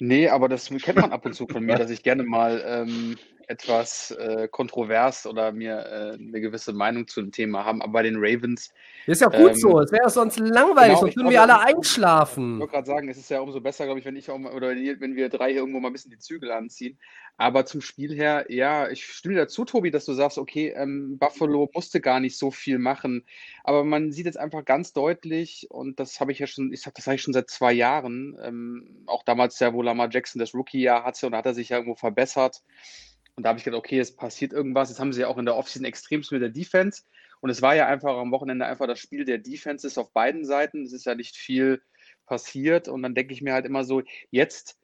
Speaker 3: Nee, aber das kennt man ab und zu von mir, dass ich gerne mal ähm, etwas äh, kontrovers oder mir äh, eine gewisse Meinung zu dem Thema haben. Aber bei den Ravens.
Speaker 1: Ist ja gut ähm, so. Es wäre sonst langweilig, genau, sonst würden wir alle einschlafen.
Speaker 3: Ich wollte gerade sagen, es ist ja umso besser, glaube ich, wenn ich auch mal, oder wenn wir drei hier irgendwo mal ein bisschen die Zügel anziehen. Aber zum Spiel her, ja, ich stimme dir dazu, Tobi, dass du sagst, okay, ähm, Buffalo musste gar nicht so viel machen. Aber man sieht jetzt einfach ganz deutlich, und das habe ich ja schon, ich sag, das sage ich schon seit zwei Jahren, ähm, auch damals ja, wo Lamar Jackson das Rookie-Jahr hatte und hat er sich ja irgendwo verbessert. Und da habe ich gedacht, okay, es passiert irgendwas. Jetzt haben sie ja auch in der Offseason extremst mit der Defense. Und es war ja einfach am Wochenende einfach das Spiel der Defenses auf beiden Seiten. Es ist ja nicht viel passiert. Und dann denke ich mir halt immer so, jetzt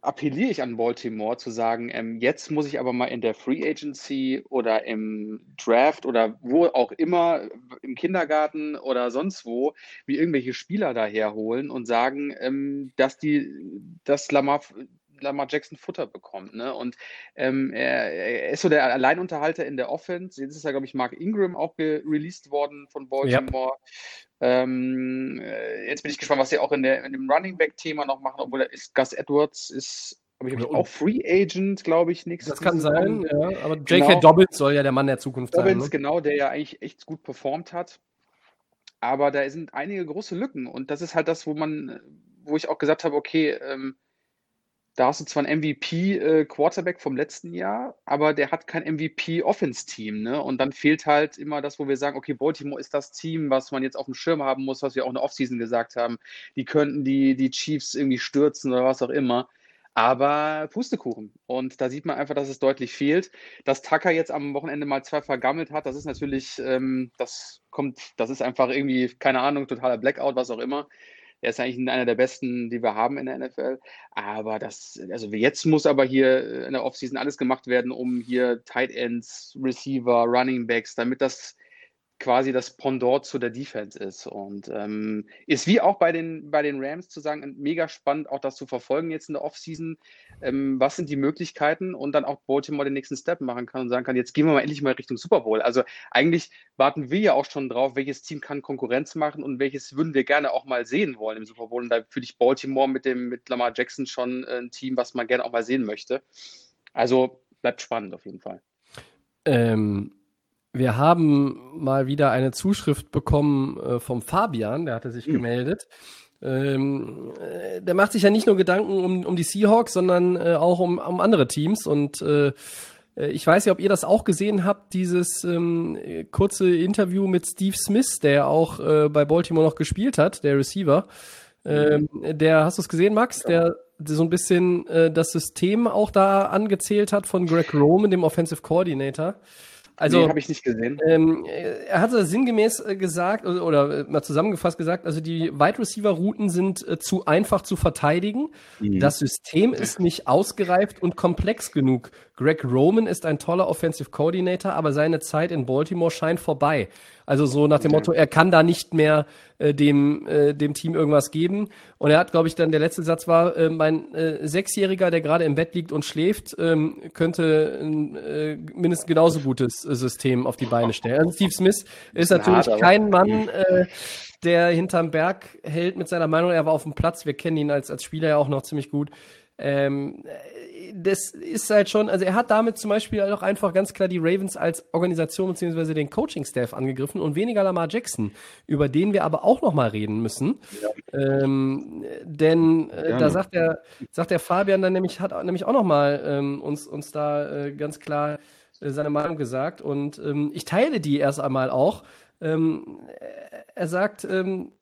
Speaker 3: appelliere ich an Baltimore zu sagen, ähm, jetzt muss ich aber mal in der Free Agency oder im Draft oder wo auch immer, im Kindergarten oder sonst wo, wie irgendwelche Spieler daherholen und sagen, ähm, dass die, dass Lamar, Lamar Jackson Futter bekommt. Ne? Und ähm, er, er, ist so der Alleinunterhalter in der Offense. Jetzt ist ja, glaube ich, Mark Ingram auch released worden von Baltimore. Ja. Ähm, äh, jetzt bin ich gespannt, was sie auch in, der, in dem Running Back-Thema noch machen, obwohl ist Gus Edwards ist aber ich auch Free Agent, glaube ich, nächstes
Speaker 1: Das kann sein, ja. Aber J.K. Genau. Dobbins soll ja der Mann der Zukunft
Speaker 3: Dobbins,
Speaker 1: sein.
Speaker 3: Dobbins, ne? genau, der ja eigentlich echt gut performt hat. Aber da sind einige große Lücken. Und das ist halt das, wo man, wo ich auch gesagt habe, okay, ähm, da hast du zwar ein MVP-Quarterback äh, vom letzten Jahr, aber der hat kein MVP-Offense-Team. Ne? Und dann fehlt halt immer das, wo wir sagen, okay, Baltimore ist das Team, was man jetzt auf dem Schirm haben muss, was wir auch in der Offseason gesagt haben. Die könnten die, die Chiefs irgendwie stürzen oder was auch immer. Aber Pustekuchen. Und da sieht man einfach, dass es deutlich fehlt. Dass Tucker jetzt am Wochenende mal zwei vergammelt hat, das ist natürlich, ähm, das kommt, das ist einfach irgendwie, keine Ahnung, totaler Blackout, was auch immer. Er ist eigentlich einer der besten, die wir haben in der NFL. Aber das, also jetzt muss aber hier in der Offseason alles gemacht werden, um hier Tight Ends, Receiver, Running Backs, damit das quasi das Pendant zu der Defense ist. Und ähm, ist wie auch bei den, bei den Rams zu sagen, mega spannend, auch das zu verfolgen jetzt in der Offseason. Ähm, was sind die Möglichkeiten und dann auch Baltimore den nächsten Step machen kann und sagen kann, jetzt gehen wir mal endlich mal Richtung Super Bowl. Also eigentlich warten wir ja auch schon drauf, welches Team kann Konkurrenz machen und welches würden wir gerne auch mal sehen wollen im Super Bowl. Und da fühle ich Baltimore mit dem mit Lamar Jackson schon äh, ein Team, was man gerne auch mal sehen möchte. Also bleibt spannend auf jeden Fall.
Speaker 1: Ähm, wir haben mal wieder eine Zuschrift bekommen äh, vom Fabian, der hatte sich mhm. gemeldet. Ähm, äh, der macht sich ja nicht nur Gedanken um, um die Seahawks, sondern äh, auch um, um andere Teams. Und äh, äh ich weiß ja, ob ihr das auch gesehen habt, dieses ähm, kurze Interview mit Steve Smith, der auch äh, bei Baltimore noch gespielt hat, der Receiver. Ähm, der, hast du es gesehen, Max? Der so ein bisschen äh, das System auch da angezählt hat von Greg Roman, dem Offensive Coordinator. Also nee,
Speaker 3: habe ich nicht gesehen.
Speaker 1: Ähm, er hatte sinngemäß äh, gesagt oder, oder, äh, mal zusammengefasst gesagt, also die Wide Receiver Routen sind äh, zu einfach zu verteidigen. Mhm. Das System ist nicht ausgereift und komplex genug. Greg Roman ist ein toller Offensive Coordinator, aber seine Zeit in Baltimore scheint vorbei. Also so nach dem. Motto, er kann da nicht mehr äh, dem, äh, dem Team irgendwas geben. Und er hat, glaube ich, dann der letzte Satz war, äh, mein äh, Sechsjähriger, der gerade im Bett liegt und schläft, ähm, könnte ein äh, mindestens genauso gutes äh, System auf die Beine stellen. Also Steve Smith ist natürlich hart, kein Mann, äh, der hinterm Berg hält mit seiner Meinung. Er war auf dem Platz. Wir kennen ihn als, als Spieler ja auch noch ziemlich gut. Ähm, das ist halt schon, also er hat damit zum Beispiel auch einfach ganz klar die Ravens als Organisation beziehungsweise den Coaching-Staff angegriffen und weniger Lamar Jackson, über den wir aber auch noch mal reden müssen. Ja. Ähm, denn äh, da sagt der, sagt der Fabian dann nämlich, hat nämlich auch noch mal ähm, uns, uns da äh, ganz klar äh, seine Meinung gesagt und ähm, ich teile die erst einmal auch. Ähm, er sagt, ähm,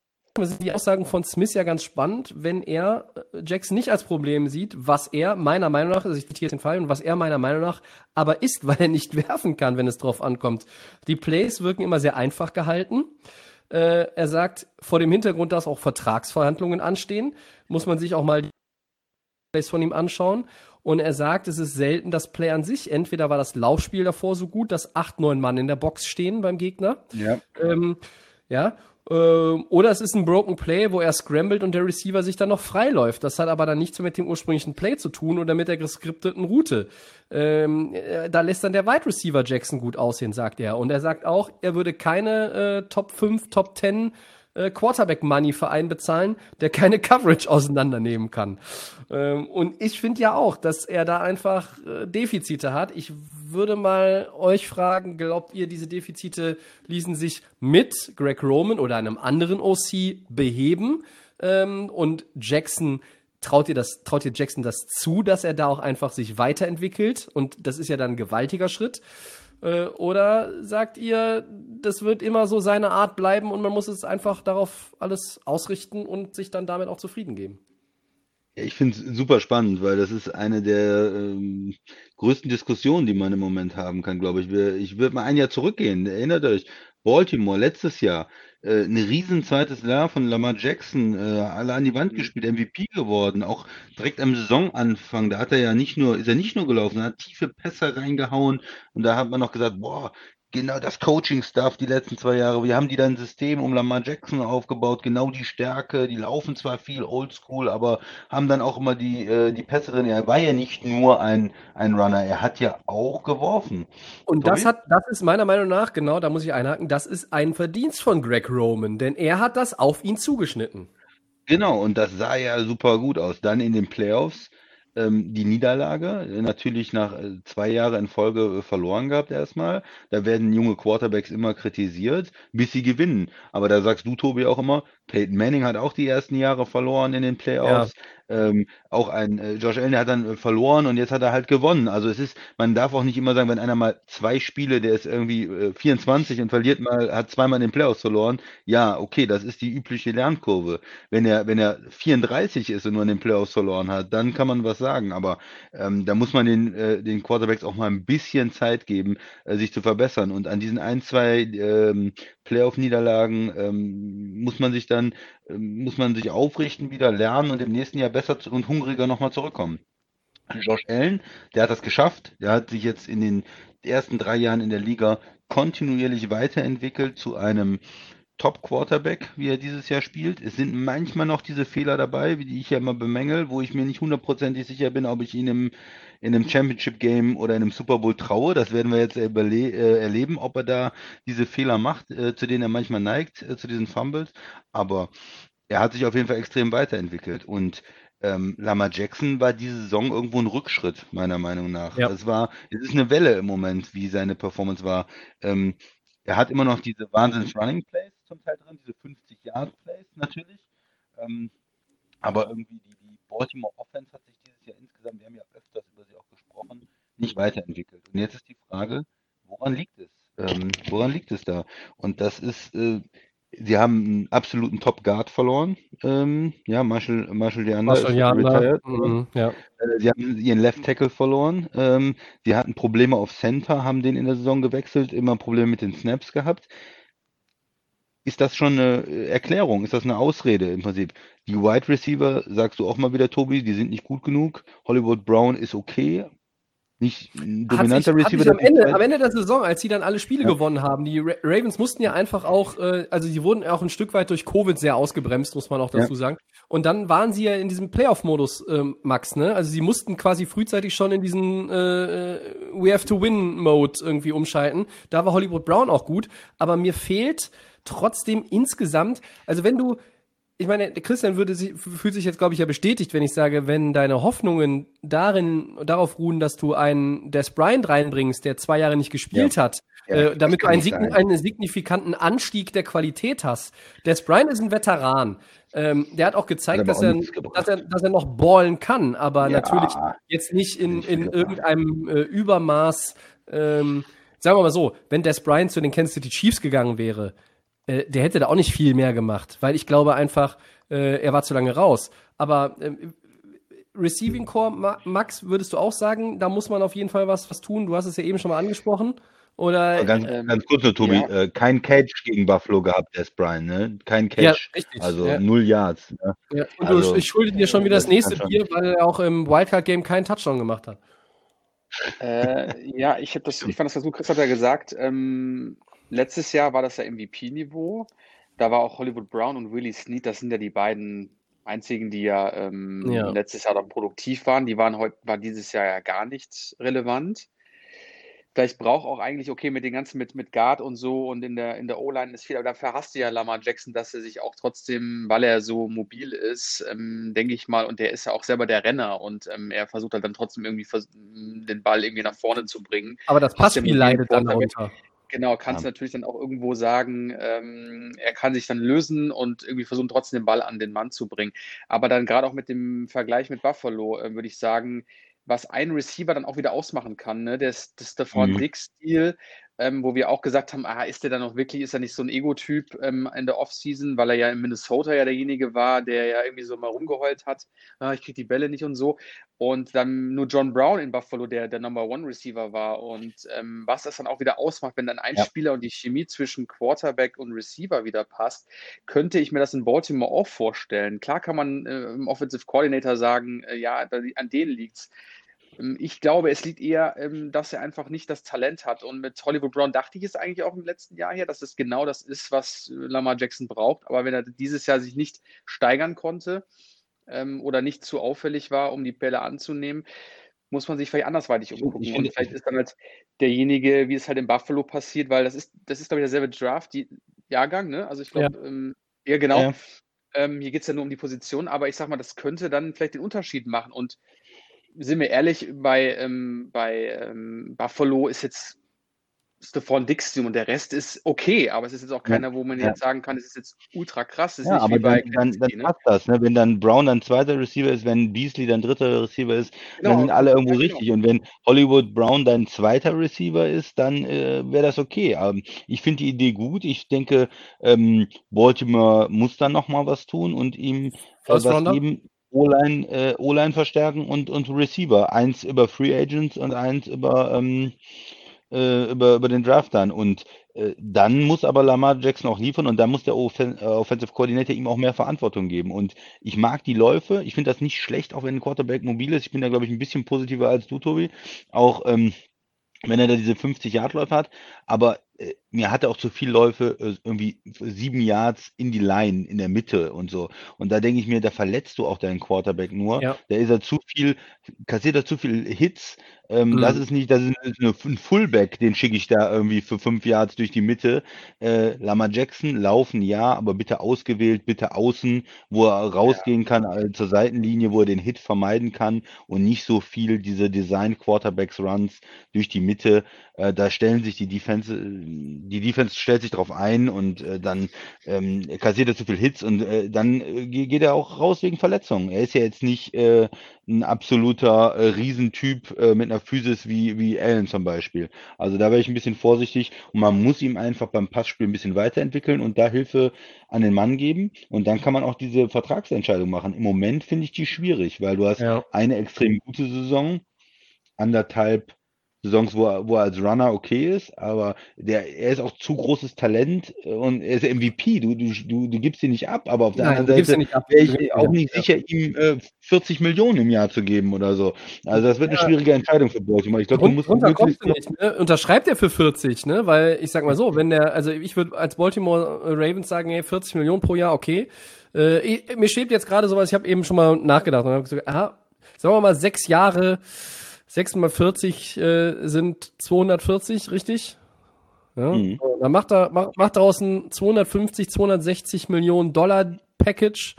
Speaker 1: sind die Aussagen von Smith ja ganz spannend, wenn er äh, Jackson nicht als Problem sieht, was er meiner Meinung nach, also ich zitiere den Fall, und was er meiner Meinung nach aber ist, weil er nicht werfen kann, wenn es drauf ankommt. Die Plays wirken immer sehr einfach gehalten. Äh, er sagt, vor dem Hintergrund, dass auch Vertragsverhandlungen anstehen, muss man sich auch mal die Plays von ihm anschauen. Und er sagt, es ist selten das Play an sich. Entweder war das Laufspiel davor so gut, dass acht, neun Mann in der Box stehen beim Gegner.
Speaker 2: Ja.
Speaker 1: Ähm, ja, oder es ist ein Broken Play, wo er scrambled und der Receiver sich dann noch freiläuft. Das hat aber dann nichts mit dem ursprünglichen Play zu tun oder mit der geskripteten Route. Ähm, äh, da lässt dann der Wide Receiver Jackson gut aussehen, sagt er. Und er sagt auch, er würde keine äh, Top 5, Top 10 äh, Quarterback-Money-Verein bezahlen, der keine Coverage auseinandernehmen kann. Ähm, und ich finde ja auch, dass er da einfach äh, Defizite hat. Ich würde mal euch fragen, glaubt ihr, diese Defizite ließen sich mit Greg Roman oder einem anderen OC beheben? Ähm, und Jackson traut ihr das, traut ihr Jackson das zu, dass er da auch einfach sich weiterentwickelt? Und das ist ja dann ein gewaltiger Schritt. Äh, oder sagt ihr, das wird immer so seine Art bleiben und man muss es einfach darauf alles ausrichten und sich dann damit auch zufrieden geben?
Speaker 2: Ich finde es super spannend, weil das ist eine der ähm, größten Diskussionen, die man im Moment haben kann, glaube ich. Ich würde mal ein Jahr zurückgehen. Erinnert euch, Baltimore letztes Jahr äh, ein riesen zweites Jahr von Lamar Jackson, äh, alle an die Wand
Speaker 3: Mhm.
Speaker 2: gespielt, MVP geworden, auch direkt am Saisonanfang. Da hat er ja nicht nur, ist er nicht nur gelaufen, er hat tiefe Pässe reingehauen und da hat man noch gesagt, boah, genau das Coaching-Staff die letzten zwei Jahre, wir haben die dann ein System um Lamar Jackson aufgebaut, genau die Stärke, die laufen zwar viel oldschool, aber haben dann auch immer die, äh, die Pässe drin. Er war ja nicht nur ein, ein Runner, er hat ja auch geworfen.
Speaker 1: Und das
Speaker 2: Tobi?
Speaker 1: hat, das ist meiner Meinung nach, genau, da muss ich einhaken, das ist ein Verdienst von Greg Roman, denn er hat das auf ihn zugeschnitten.
Speaker 2: Genau, und das sah ja super gut aus. Dann in den Playoffs ähm, die Niederlage, äh, natürlich nach äh, zwei Jahren in Folge äh, verloren gehabt erstmal. Da werden junge Quarterbacks immer kritisiert, bis sie gewinnen. Aber da sagst du, Tobi, auch immer, Peyton Manning hat auch die ersten Jahre verloren in den Playoffs. Ähm, auch ein äh, Josh Allen, der hat dann äh, verloren und jetzt hat er halt gewonnen. Also es ist, man darf auch nicht immer sagen, wenn einer mal zwei Spiele, der ist irgendwie äh, 24 und verliert mal, hat zweimal in den Playoffs verloren. Ja, okay, das ist die übliche Lernkurve. Wenn er, wenn er 34 ist und nur in den Playoffs verloren hat, dann kann man was sagen. Aber ähm, da muss man den, äh, den Quarterbacks auch mal ein bisschen Zeit geben, äh, sich zu verbessern. Und an diesen ein, zwei ähm, Playoff-Niederlagen ähm, muss man sich dann, ähm, muss man sich aufrichten, wieder lernen und im nächsten Jahr besser und hungriger nochmal zurückkommen. Josh Allen, der hat das geschafft. Der hat sich jetzt in den ersten drei Jahren in der Liga kontinuierlich weiterentwickelt zu einem Top-Quarterback, wie er dieses Jahr spielt. Es sind manchmal noch diese Fehler dabei, wie die ich ja immer bemängel, wo ich mir nicht hundertprozentig sicher bin, ob ich ihn im, in einem Championship-Game oder in einem Super Bowl traue. Das werden wir jetzt äh, erleben, ob er da diese Fehler macht, äh, zu denen er manchmal neigt, äh, zu diesen Fumbles. Aber er hat sich auf jeden Fall extrem weiterentwickelt. Und ähm, Lama Jackson war diese Saison irgendwo ein Rückschritt, meiner Meinung nach.
Speaker 1: Ja.
Speaker 2: Es war, es ist eine Welle im Moment, wie seine Performance war. Ähm, er hat immer noch diese Wahnsinns-Running-Plays zum Teil drin, diese 50-Yard-Plays natürlich. Ähm, aber irgendwie die, die Baltimore Offense hat sich dieses Jahr insgesamt, wir haben ja öfters über sie auch gesprochen, nicht weiterentwickelt. Und jetzt ist die Frage, woran liegt es? Ähm, woran liegt es da? Und das ist, äh, sie haben einen absoluten Top-Guard verloren. Ähm, ja, Marshall, Marshall Leander
Speaker 1: Marshall
Speaker 2: retired.
Speaker 1: mhm, ja.
Speaker 2: Äh, Sie haben ihren Left Tackle verloren. Ähm, sie hatten Probleme auf Center, haben den in der Saison gewechselt, immer Probleme mit den Snaps gehabt. Ist das schon eine äh, Erklärung? Ist das eine Ausrede im Prinzip? Die Wide Receiver, sagst du auch mal wieder, Tobi, die sind nicht gut genug. Hollywood Brown ist okay. Nicht ein
Speaker 1: Hat sich,
Speaker 2: dominanter
Speaker 1: hat
Speaker 2: Receiver.
Speaker 1: sich am, Ende, am Ende der Saison, als sie dann alle Spiele
Speaker 2: Ja.
Speaker 1: gewonnen haben, die Ra Ravens mussten ja einfach auch, äh, also sie wurden auch ein Stück weit durch Covid sehr ausgebremst, muss man auch dazu sagen. Und dann waren sie ja in diesem Playoff-Modus, ähm, Max, ne? Also sie mussten quasi frühzeitig schon in diesen äh, äh, We have to win-Mode irgendwie umschalten. Da war Hollywood Brown auch gut, aber mir fehlt trotzdem insgesamt, also wenn du ich meine, Christian würde sich, fühlt sich jetzt, glaube ich, ja bestätigt, wenn ich sage, wenn deine Hoffnungen darin, darauf ruhen, dass du einen Des Bryant reinbringst, der zwei Jahre nicht gespielt hat,
Speaker 2: Ja,
Speaker 1: äh, damit du einen,
Speaker 2: sein.
Speaker 1: einen signifikanten Anstieg der Qualität hast. Des Bryant ist ein Veteran. Ähm, der hat auch gezeigt,
Speaker 2: Hat
Speaker 1: dass er, dass, er, dass er noch ballen kann, aber
Speaker 2: Ja.
Speaker 1: natürlich jetzt nicht in, in irgendeinem äh, Übermaß. Ähm, sagen wir mal so, wenn Des Bryant zu den Kansas City Chiefs gegangen wäre, äh, der hätte da auch nicht viel mehr gemacht, weil ich glaube einfach, äh, er war zu lange raus. Aber ähm, Receiving Core, Ma Max, würdest du auch sagen, da muss man auf jeden Fall was, was tun? Du hast es ja eben schon mal angesprochen. Oder
Speaker 2: Ganz,
Speaker 3: Ähm,
Speaker 2: ganz kurz nur, Tobi,
Speaker 3: ja.
Speaker 2: äh, kein Catch gegen Buffalo gehabt, Des Bryant, ne? Kein
Speaker 1: ja,
Speaker 2: Catch.
Speaker 1: richtig.
Speaker 2: also
Speaker 1: ja,
Speaker 2: null Yards. Ne?
Speaker 1: ja. Und
Speaker 2: also,
Speaker 1: du, ich schulde dir schon wieder das
Speaker 2: das
Speaker 1: nächste Bier, weil er auch im Wildcard-Game keinen Touchdown gemacht hat.
Speaker 3: Äh, ja, ich habe das, ich fand das ganz gut. Chris hat ja gesagt, ähm, letztes Jahr war das ja MVP-Niveau. Da war auch Hollywood Brown und Willie Snead, das sind ja die beiden einzigen, die ja, ähm,
Speaker 1: Ja.
Speaker 3: letztes Jahr dann produktiv waren. Die waren heute, war dieses Jahr ja gar nicht relevant. Vielleicht braucht auch eigentlich, okay, mit den ganzen, mit, mit Guard und so und in der, in der O-Line ist viel, aber dafür hast du ja Lamar Jackson, dass er sich auch trotzdem, weil er so mobil ist, ähm, denke ich mal, und der ist ja auch selber der Renner und ähm, er versucht halt dann trotzdem irgendwie den Ball irgendwie nach vorne zu bringen.
Speaker 1: Aber das Passspiel leidet dann darunter.
Speaker 3: Genau, kannst
Speaker 2: Ja.
Speaker 3: natürlich dann auch irgendwo sagen, ähm, er kann sich dann lösen und irgendwie versuchen, trotzdem den Ball an den Mann zu bringen. Aber dann gerade auch mit dem Vergleich mit Buffalo, äh, würde ich sagen, was ein Receiver dann auch wieder ausmachen kann, ne? Das, das Stefan
Speaker 2: Mhm.
Speaker 3: Dix-Stil, ähm, wo wir auch gesagt haben, ah, ist der dann noch wirklich, ist er nicht so ein Ego-Typ ähm, in der Offseason, weil er ja in Minnesota ja derjenige war, der ja irgendwie so mal rumgeheult hat, ah, ich kriege die Bälle nicht und so. Und dann nur John Brown in Buffalo, der der Number One Receiver war. Und ähm, was das dann auch wieder ausmacht, wenn dann ein ja. Spieler und die Chemie zwischen Quarterback und Receiver wieder passt, könnte ich mir das in Baltimore auch vorstellen. Klar kann man äh, im Offensive Coordinator sagen, äh, ja, an denen liegt es. Ich glaube, es liegt eher, ähm, dass er einfach nicht das Talent hat. Und mit Hollywood Brown dachte ich es eigentlich auch im letzten Jahr her, dass es genau das ist, was äh, Lamar Jackson braucht. Aber wenn er dieses Jahr sich nicht steigern konnte ähm, oder nicht zu auffällig war, um die Bälle anzunehmen, muss man sich vielleicht andersweitig umgucken. Und vielleicht ist dann halt derjenige, wie es halt in Buffalo passiert, weil das ist, das ist, glaube ich, derselbe Draft-Jahrgang, ne? Also ich glaube, ja. ähm, ja, genau. Ja. Ähm, hier geht es ja nur um die Position, aber ich sag mal, das könnte dann vielleicht den Unterschied machen. Und sind wir ehrlich, bei, ähm, bei ähm, Buffalo ist jetzt Stephon Dix und der Rest ist okay, aber es ist jetzt auch keiner, wo man ja. jetzt sagen kann, es ist jetzt ultra krass.
Speaker 2: ja, aber dann, dann, dann ne? passt das, ne? wenn dann Brown dann zweiter Receiver ist, wenn Beasley dann dritter Receiver ist, genau. dann sind alle irgendwo ja, genau. richtig. Und wenn Hollywood Brown dann zweiter Receiver ist, dann äh, wäre das okay. Aber ich finde die Idee gut. Ich denke, ähm, Baltimore muss dann nochmal was tun und ihm äh, was geben. O-Line äh, O-Line verstärken und, und Receiver. Eins über Free Agents und eins über, ähm, äh, über, über den Draft dann. Und äh, dann muss aber Lamar Jackson auch liefern und dann muss der Offen äh, Offensive Coordinator ihm auch mehr Verantwortung geben. Und ich mag die Läufe. Ich finde das nicht schlecht, auch wenn ein Quarterback mobil ist. Ich bin da, glaube ich, ein bisschen positiver als du, Tobi. Auch ähm, wenn er da diese 50 Yard Läufe hat. Aber mir hatte auch zu viel Läufe, äh, irgendwie sieben Yards in die Line, in der Mitte und so. Und da denke ich mir, da verletzt du auch deinen Quarterback nur. Ja. Da ist er zu viel, kassiert er zu viel Hits. Ähm, mhm. Das ist nicht, das ist eine, ein Fullback, den schicke ich da irgendwie für fünf Yards durch die Mitte. Äh, Lama Jackson, laufen ja, aber bitte ausgewählt, bitte außen, wo er rausgehen ja. kann, also zur Seitenlinie, wo er den Hit vermeiden kann und nicht so viel diese Design Quarterbacks Runs durch die Mitte. Äh, da stellen sich die Defense die Defense stellt sich darauf ein und äh, dann ähm, kassiert er zu viel Hits und äh, dann äh, geht er auch raus wegen Verletzungen. Er ist ja jetzt nicht äh, ein absoluter äh, Riesentyp äh, mit einer Physis wie, wie Allen zum Beispiel. Also da wäre ich ein bisschen vorsichtig und man muss ihm einfach beim Passspiel ein bisschen weiterentwickeln und da Hilfe an den Mann geben und dann kann man auch diese Vertragsentscheidung machen. Im Moment finde ich die schwierig, weil du hast ja. eine extrem gute Saison, anderthalb Saisons, wo er, wo er als Runner okay ist, aber der, er ist auch zu großes Talent und er ist MVP. Du, du, du, du gibst ihn nicht ab, aber auf der Nein, anderen Seite wäre ich auch nicht ja. sicher, ihm äh, 40 Millionen im Jahr zu geben oder so. Also das wird eine schwierige Entscheidung für Baltimore. Ich glaube, du musst
Speaker 1: runter kommst du nicht, ne? Unterschreibt er für 40, ne? Weil ich sag mal so, wenn der, also ich würde als Baltimore Ravens sagen, ey, 40 Millionen pro Jahr, okay. Äh, ich, mir steht jetzt gerade sowas, ich habe eben schon mal nachgedacht und habe gesagt, aha, sagen wir mal sechs Jahre 6 mal 40 äh, sind 240, richtig? Ja. Mhm. Dann macht er macht, macht draußen 250, 260 Millionen Dollar Package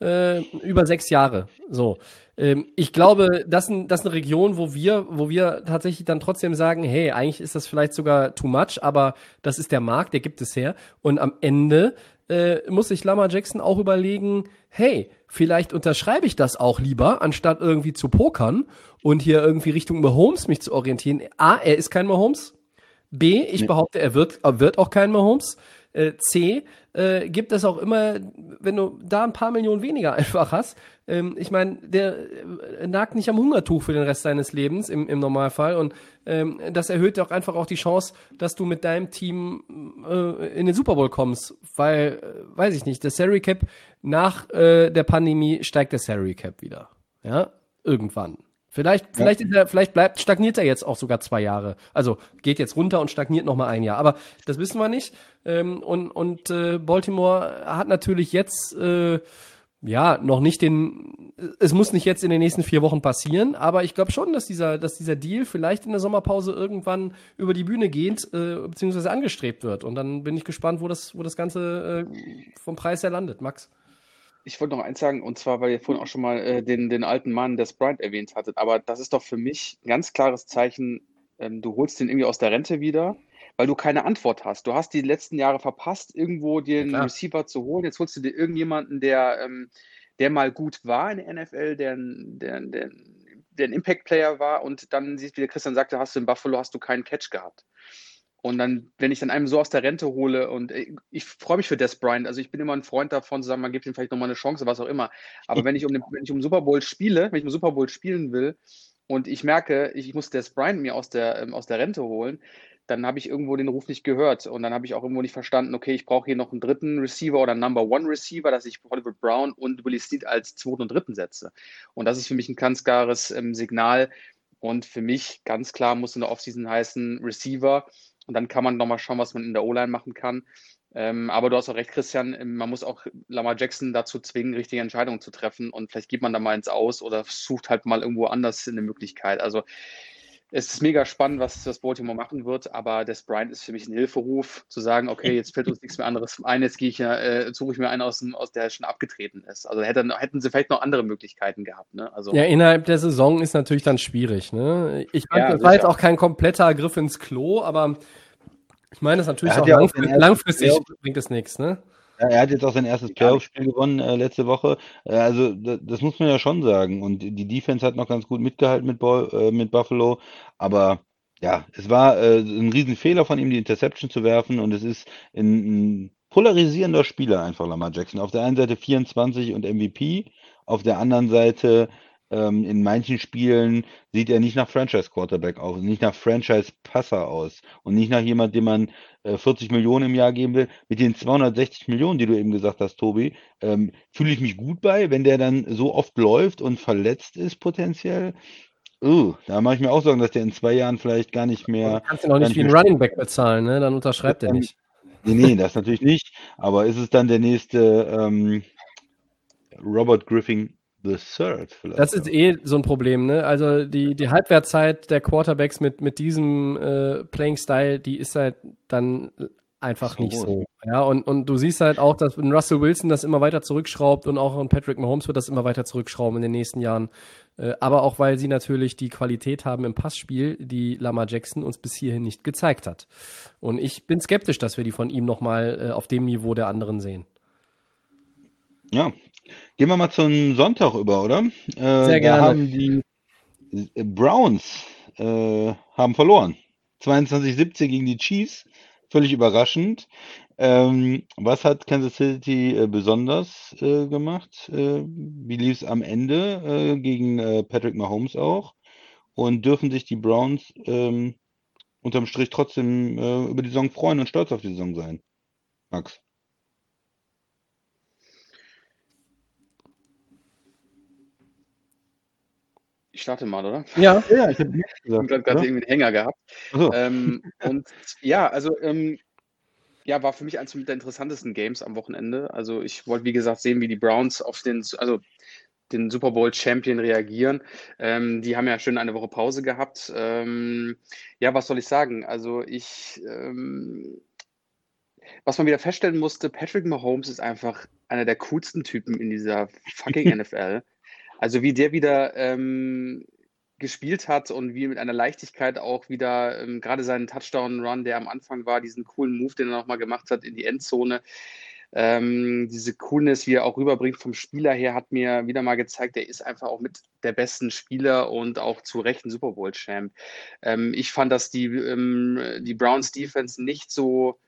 Speaker 1: äh, über sechs Jahre. So. Ähm, ich glaube, das, ist, das ist eine Region, wo wir, wo wir tatsächlich dann trotzdem sagen, hey, eigentlich ist das vielleicht sogar too much, aber das ist der Markt, der gibt es her. Und am Ende äh, muss sich Lama Jackson auch überlegen, hey, vielleicht unterschreibe ich das auch lieber, anstatt irgendwie zu pokern und hier irgendwie Richtung Mahomes mich zu orientieren. A, er ist kein Mahomes. B, ich nee. behaupte, er wird, er wird auch kein Mahomes. Äh, C, äh, gibt es auch immer, wenn du da ein paar Millionen weniger einfach hast. Ähm, ich meine, der äh, nagt nicht am Hungertuch für den Rest seines Lebens im, im Normalfall. Und ähm, das erhöht auch einfach auch die Chance, dass du mit deinem Team äh, in den Super Bowl kommst. Weil, äh, weiß ich nicht, der Salary Cap nach äh, der Pandemie steigt der Salary Cap wieder. Ja, irgendwann. Vielleicht, vielleicht, ja. er, vielleicht bleibt, stagniert er jetzt auch sogar zwei Jahre. Also geht jetzt runter und stagniert noch mal ein Jahr. Aber das wissen wir nicht. Ähm, und und äh, Baltimore hat natürlich jetzt äh, ja noch nicht den. Es muss nicht jetzt in den nächsten vier Wochen passieren, aber ich glaube schon, dass dieser, dass dieser Deal vielleicht in der Sommerpause irgendwann über die Bühne geht äh, beziehungsweise angestrebt wird. Und dann bin ich gespannt, wo das, wo das Ganze äh, vom Preis her landet, Max
Speaker 3: ich wollte noch eins sagen, und zwar, weil ihr vorhin auch schon mal äh, den, den alten Mann des Bryant erwähnt hattet, aber das ist doch für mich ein ganz klares Zeichen, ähm, du holst den irgendwie aus der Rente wieder, weil du keine Antwort hast. Du hast die letzten Jahre verpasst, irgendwo dir einen ja, Receiver zu holen. Jetzt holst du dir irgendjemanden, der, ähm, der mal gut war in der NFL, der, der, der, der ein Impact-Player war und dann siehst du, wie der Christian sagte, hast du in Buffalo hast du keinen Catch gehabt. Und dann, wenn ich dann einem so aus der Rente hole und ich, äh, ich freue mich für Des Bryant, also ich bin immer ein Freund davon zu sagen, man gibt ihm vielleicht nochmal eine Chance, was auch immer. Aber wenn ich um den, wenn ich um Super Bowl spiele, wenn ich um Super Bowl spielen will und ich merke, ich, ich muss Des Bryant mir aus der, ähm, aus der Rente holen, dann habe ich irgendwo den Ruf nicht gehört und dann habe ich auch irgendwo nicht verstanden, okay, ich brauche hier noch einen dritten Receiver oder einen Number One Receiver, dass ich Hollywood Brown und Willie Steed als zweiten und dritten setze. Und das ist für mich ein ganz klares ähm, Signal und für mich ganz klar muss in der Offseason heißen Receiver und dann kann man nochmal schauen, was man in der O-Line machen kann. Ähm, aber du hast auch recht, Christian, ähm, man muss auch Lamar Jackson dazu zwingen, richtige Entscheidungen zu treffen und vielleicht geht man da mal ins Aus oder sucht halt mal irgendwo anders eine Möglichkeit. Also es ist mega spannend, was das Baltimore machen wird, aber Des Bryant ist für mich ein Hilferuf, zu sagen, okay, jetzt fällt uns nichts mehr anderes ein, jetzt gehe ich ja, äh, suche ich mir einen aus, aus der schon abgetreten ist. Also hätten, hätten sie vielleicht noch andere Möglichkeiten gehabt. Ne? Also,
Speaker 1: ja, innerhalb der Saison ist natürlich dann schwierig. Ne? Ich fand, ja, das war jetzt auch kein kompletter Griff ins Klo, aber ich meine, das natürlich auch langfristig, langfristig bringt es nichts. Ne?
Speaker 2: Ja, er hat jetzt auch sein erstes Playoff-Spiel gewonnen äh, letzte Woche. Äh, also das, das muss man ja schon sagen. Und die Defense hat noch ganz gut mitgehalten mit, Bo äh, mit Buffalo. Aber ja, es war äh, ein Riesenfehler von ihm, die Interception zu werfen. Und es ist ein, ein polarisierender Spieler einfach, Lamar Jackson. Auf der einen Seite 24 und MVP, auf der anderen Seite ähm, in manchen Spielen sieht er nicht nach Franchise-Quarterback aus, nicht nach Franchise-Passer aus und nicht nach jemand, dem man äh, 40 Millionen im Jahr geben will. Mit den 260 Millionen, die du eben gesagt hast, Tobi, ähm, fühle ich mich gut bei, wenn der dann so oft läuft und verletzt ist potenziell. Uh, da mache ich mir auch Sorgen, dass der in zwei Jahren vielleicht gar nicht mehr.
Speaker 1: Du kannst ihn auch nicht wie ein Running Back bezahlen, ne? Dann unterschreibt er nicht.
Speaker 2: Nee, nee, das natürlich nicht. Aber ist es dann der nächste ähm, Robert Griffin The Third
Speaker 1: vielleicht. Das ist eh so ein Problem, ne? Also die, die Halbwertzeit der Quarterbacks mit, mit diesem äh, Playing-Style, die ist halt dann einfach so nicht so. Ja, und, und du siehst halt auch, dass Russell Wilson das immer weiter zurückschraubt und auch Patrick Mahomes wird das immer weiter zurückschrauben in den nächsten Jahren. Äh, aber auch, weil sie natürlich die Qualität haben im Passspiel, die Lamar Jackson uns bis hierhin nicht gezeigt hat. Und ich bin skeptisch, dass wir die von ihm nochmal äh, auf dem Niveau der anderen sehen.
Speaker 2: Ja, Gehen wir mal zum Sonntag über, oder?
Speaker 1: Äh, Sehr gerne.
Speaker 2: haben die Browns äh, haben verloren. 22-17 gegen die Chiefs. Völlig überraschend. Ähm, was hat Kansas City äh, besonders äh, gemacht? Äh, wie lief es am Ende äh, gegen äh, Patrick Mahomes auch? Und dürfen sich die Browns ähm, unterm Strich trotzdem äh, über die Saison freuen und stolz auf die Saison sein? Max?
Speaker 3: Ich starte mal, oder?
Speaker 1: Ja,
Speaker 3: ja ich habe gerade irgendwie einen Hänger gehabt. So. Ähm, und ja, also ähm, ja, war für mich eines der interessantesten Games am Wochenende. Also ich wollte, wie gesagt, sehen, wie die Browns auf den, also den Super Bowl Champion reagieren. Ähm, die haben ja schön eine Woche Pause gehabt. Ähm, ja, was soll ich sagen? Also ich, ähm, was man wieder feststellen musste, Patrick Mahomes ist einfach einer der coolsten Typen in dieser fucking NFL. Also wie der wieder ähm, gespielt hat und wie mit einer Leichtigkeit auch wieder ähm, gerade seinen Touchdown-Run, der am Anfang war, diesen coolen Move, den er nochmal gemacht hat in die Endzone. Ähm, diese Coolness, wie er auch rüberbringt vom Spieler her, hat mir wieder mal gezeigt, er ist einfach auch mit der besten Spieler und auch zu Recht ein Super Bowl-Champ. Ähm, ich fand, dass die, ähm, die Browns Defense nicht so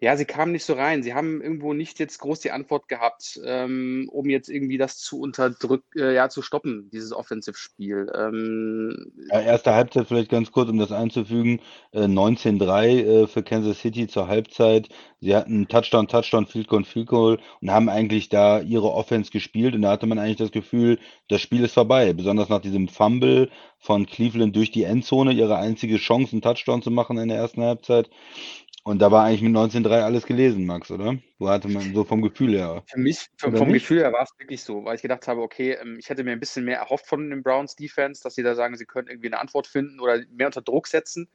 Speaker 3: ja, sie kamen nicht so rein. Sie haben irgendwo nicht jetzt groß die Antwort gehabt, ähm, um jetzt irgendwie das zu unterdrücken, äh, ja, zu stoppen, dieses Offensive-Spiel. Ähm,
Speaker 2: ja, erste Halbzeit vielleicht ganz kurz, um das einzufügen. Äh, 19-3 äh, für Kansas City zur Halbzeit. Sie hatten Touchdown, Touchdown, Field Goal, Field Goal und haben eigentlich da ihre Offense gespielt und da hatte man eigentlich das Gefühl, das Spiel ist vorbei. Besonders nach diesem Fumble von Cleveland durch die Endzone, ihre einzige Chance, einen Touchdown zu machen in der ersten Halbzeit. Und da war eigentlich mit 19.3 alles gelesen, Max, oder? Wo hatte man so vom Gefühl her?
Speaker 3: Für mich, vom, vom Gefühl her war es wirklich so, weil ich gedacht habe, okay, ähm, ich hätte mir ein bisschen mehr erhofft von den Browns Defense, dass sie da sagen, sie können irgendwie eine Antwort finden oder mehr unter Druck setzen.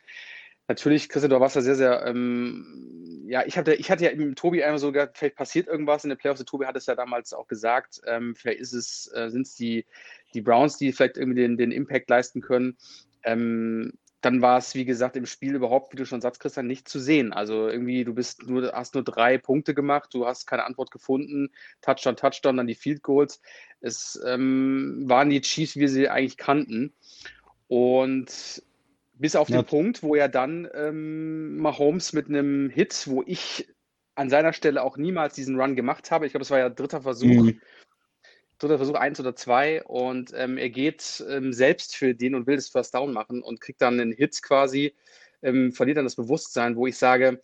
Speaker 3: Natürlich, Christian, du warst ja sehr, sehr, ähm, ja, ich hatte, ich hatte ja mit Tobi einmal so gedacht, vielleicht passiert irgendwas in den Playoffs. Der Tobi hat es ja damals auch gesagt, ähm, vielleicht ist es, äh, sind es die, die Browns, die vielleicht irgendwie den, den Impact leisten können. Ähm, dann war es, wie gesagt, im Spiel überhaupt, wie du schon sagst, Christian, nicht zu sehen. Also irgendwie, du bist nur, hast nur drei Punkte gemacht, du hast keine Antwort gefunden. Touchdown, Touchdown, dann die Field Goals. Es ähm, waren die Chiefs, wie wir sie eigentlich kannten. Und Bis auf ja. den Punkt, wo er dann ähm, Mahomes mit einem Hit, wo ich an seiner Stelle auch niemals diesen Run gemacht habe. Ich glaube, es war ja dritter Versuch. Mhm. Dritter Versuch, eins oder zwei. Und ähm, er geht ähm, selbst für den und will das First Down machen und kriegt dann einen Hit quasi, ähm, verliert dann das Bewusstsein, wo ich sage,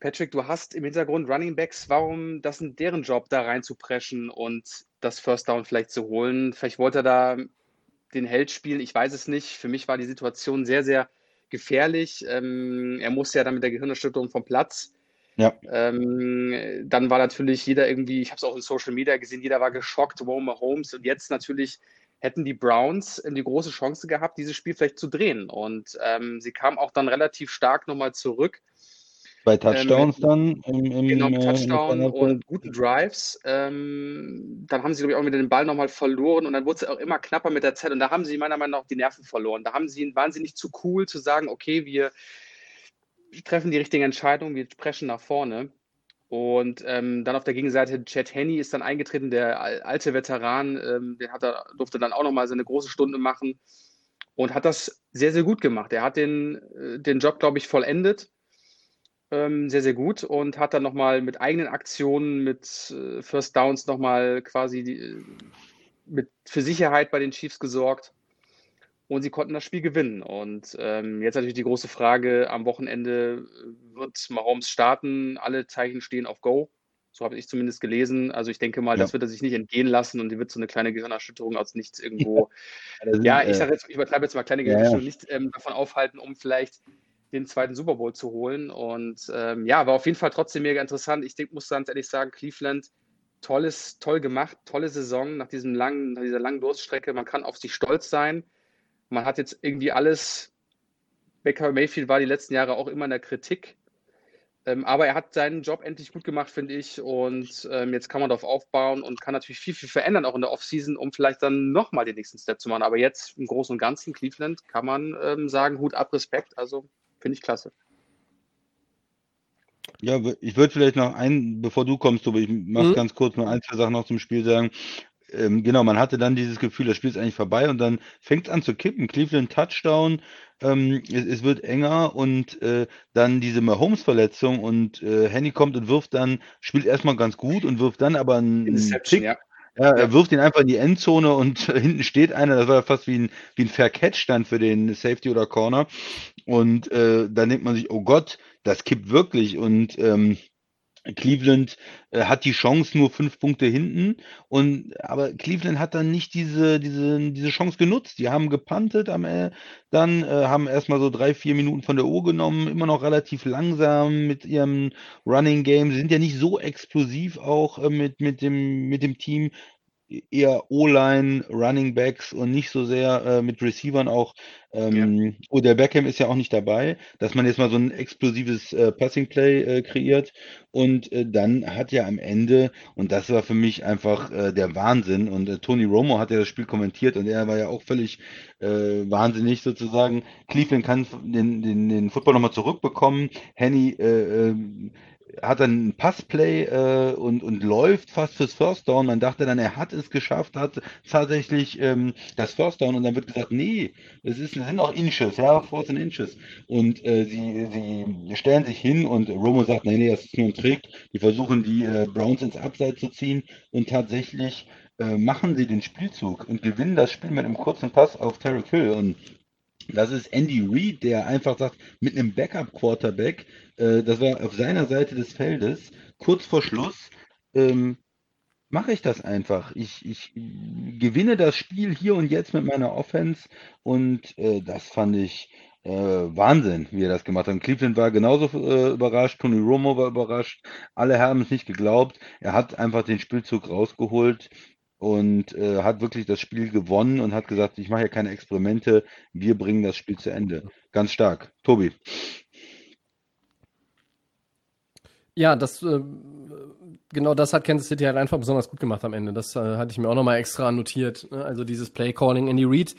Speaker 3: Patrick, du hast im Hintergrund Running Backs, warum das ist deren Job, da rein zu preschen und das First Down vielleicht zu holen? Vielleicht wollte er da den Held spielen, ich weiß es nicht. Für mich war die Situation sehr, sehr gefährlich. Ähm, er musste ja dann mit der Gehirnerschütterung vom Platz. Ja. Ähm, dann war natürlich jeder irgendwie, ich habe es auch in Social Media gesehen, jeder war geschockt, wow, Mahomes. Und jetzt natürlich hätten die Browns die große Chance gehabt, dieses Spiel vielleicht zu drehen. Und ähm, sie kam auch dann relativ stark nochmal zurück.
Speaker 2: Bei ähm, Touchdowns ähm, dann?
Speaker 3: Im, im, genau, äh, Touchdown und guten Drives. Ähm, dann haben sie, glaube ich, auch wieder den Ball nochmal verloren und dann wurde es auch immer knapper mit der Zeit und da haben sie meiner Meinung nach die Nerven verloren. Da haben sie, waren sie nicht zu cool zu sagen, okay, wir treffen die richtige Entscheidung, wir sprechen nach vorne. Und ähm, dann auf der Gegenseite, Chad Henney ist dann eingetreten, der alte Veteran, ähm, der hat durfte dann auch nochmal seine große Stunde machen und hat das sehr, sehr gut gemacht. Er hat den, äh, den Job, glaube ich, vollendet ähm, sehr, sehr gut und hat dann nochmal mit eigenen Aktionen, mit äh, First Downs nochmal quasi die, äh, mit, für Sicherheit bei den Chiefs gesorgt. Und sie konnten das Spiel gewinnen. Und ähm, jetzt natürlich die große Frage: Am Wochenende äh, wird Mahomes starten. Alle Zeichen stehen auf Go. So habe ich zumindest gelesen. Also ich denke mal, ja. das wird er sich nicht entgehen lassen und die wird so eine kleine Gehirnerschütterung aus nichts irgendwo. ja, ja ich sage jetzt, ich übertreibe jetzt mal kleine Gehirnerschütterung, ja, nicht ähm, davon aufhalten, um vielleicht den zweiten Super Bowl zu holen. Und ähm, ja, war auf jeden Fall trotzdem mega interessant. Ich denk, muss ganz ehrlich sagen, Cleveland, tolles, toll gemacht, tolle Saison nach diesem langen, nach dieser langen Durststrecke. Man kann auf sich stolz sein. Man hat jetzt irgendwie alles. Baker Mayfield war die letzten Jahre auch immer in der Kritik. Ähm, aber er hat seinen Job endlich gut gemacht, finde ich. Und ähm, jetzt kann man darauf aufbauen und kann natürlich viel, viel verändern, auch in der Offseason, um vielleicht dann nochmal den nächsten Step zu machen. Aber jetzt im Großen und Ganzen, Cleveland, kann man ähm, sagen, Hut ab, Respekt. Also Finde ich klasse.
Speaker 2: Ja, ich würde vielleicht noch ein, bevor du kommst, aber ich mache mhm. ganz kurz noch ein, zwei Sachen noch zum Spiel sagen. Ähm, genau, man hatte dann dieses Gefühl, das Spiel ist eigentlich vorbei und dann fängt es an zu kippen. Cleveland Touchdown, ähm, es, es, wird enger und äh, dann diese Mahomes-Verletzung und äh, Henny kommt und wirft dann, spielt erstmal ganz gut und wirft dann aber einen Tick, ja. Ja, er wirft ihn einfach in die Endzone und hinten steht einer, das war fast wie ein, wie ein Fair Catch dann für den Safety oder Corner. Und äh, da denkt man sich, oh Gott, das kippt wirklich. Und ähm, Cleveland äh, hat die Chance nur fünf Punkte hinten und aber Cleveland hat dann nicht diese diese diese Chance genutzt. Die haben gepantet am äh, dann äh, haben erstmal so drei vier Minuten von der Uhr genommen, immer noch relativ langsam mit ihrem Running Game. Sie sind ja nicht so explosiv auch äh, mit mit dem mit dem Team eher O-Line, Running Backs und nicht so sehr äh, mit Receivern auch. Ähm, ja. Oder Beckham ist ja auch nicht dabei, dass man jetzt mal so ein explosives äh, Passing Play äh, kreiert. Und äh, dann hat ja am Ende, und das war für mich einfach äh, der Wahnsinn, und äh, Tony Romo hat ja das Spiel kommentiert und er war ja auch völlig wahnsinnig sozusagen. Cleveland kann den, den, den Football nochmal zurückbekommen. Henny äh, äh, hat dann ein Passplay äh, und, und läuft fast fürs First Down. Man dachte dann, er hat es geschafft, hat tatsächlich ähm, das First Down und dann wird gesagt, nee, es ist, sind auch Inches, ja, 14 Inches. Und äh, sie, sie stellen sich hin und Romo sagt, nee, nee, das ist nur ein Trick. Die versuchen die äh, Browns ins Abseits zu ziehen und tatsächlich äh, machen sie den Spielzug und gewinnen das Spiel mit einem kurzen Pass auf Terry Hill und das ist Andy Reid, der einfach sagt, mit einem Backup-Quarterback, äh, das war auf seiner Seite des Feldes, kurz vor Schluss, ähm, mache ich das einfach. Ich, ich gewinne das Spiel hier und jetzt mit meiner Offense und äh, das fand ich äh, Wahnsinn, wie er das gemacht hat. Cleveland war genauso äh, überrascht, Tony Romo war überrascht, alle haben es nicht geglaubt. Er hat einfach den Spielzug rausgeholt und äh, hat wirklich das Spiel gewonnen und hat gesagt, ich mache ja keine Experimente, wir bringen das Spiel zu Ende. Ganz stark. Tobi.
Speaker 1: Ja, das äh, genau das hat Kansas City halt einfach besonders gut gemacht am Ende. Das äh, hatte ich mir auch nochmal extra notiert. Ne? Also dieses Play Calling Andy Reid.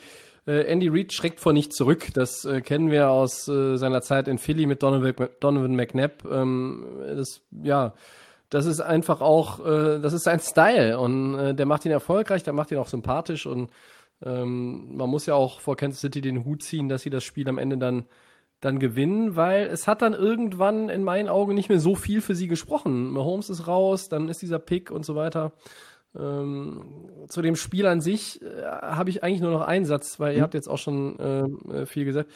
Speaker 1: Äh, Andy Reid schreckt vor nicht zurück. Das äh, kennen wir aus äh, seiner Zeit in Philly mit Donovan, Donovan McNabb. Ähm, das ja das ist einfach auch, äh, das ist sein Style und äh, der macht ihn erfolgreich, der macht ihn auch sympathisch und Ähm, man muss ja auch vor Kansas City den Hut ziehen, dass sie das Spiel am Ende dann, dann gewinnen, weil es hat dann irgendwann in meinen Augen nicht mehr so viel für sie gesprochen. Mahomes ist raus, dann ist dieser Pick und so weiter. Ähm, zu dem Spiel an sich äh, habe ich eigentlich nur noch einen Satz, weil ihr habt jetzt auch schon äh, viel gesagt.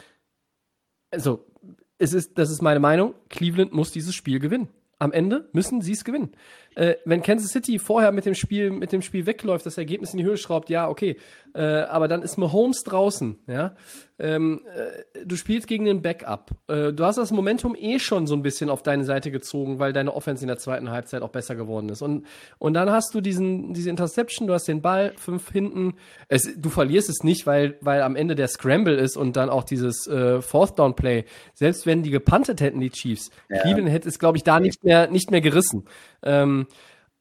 Speaker 1: Also, es ist, das ist meine Meinung. Cleveland muss dieses Spiel gewinnen. Am Ende müssen sie es gewinnen äh, wenn Kansas City vorher mit dem Spiel, mit dem Spiel wegläuft, das Ergebnis in die Höhe schraubt, ja, okay. Äh, aber dann ist Mahomes draußen, ja. Ähm, äh, du spielst gegen den Backup. Äh, du hast das Momentum eh schon so ein bisschen auf deine Seite gezogen, weil deine Offense in der zweiten Halbzeit auch besser geworden ist. Und, und dann hast du diesen, diese Interception, du hast den Ball, fünf hinten. Es, du verlierst es nicht, weil, weil am Ende der Scramble ist und dann auch dieses äh, Fourth Down Play. Selbst wenn die gepuntet hätten, die Chiefs, ja. Cleveland hätte es, glaube ich, da nicht mehr, nicht mehr gerissen. Ähm,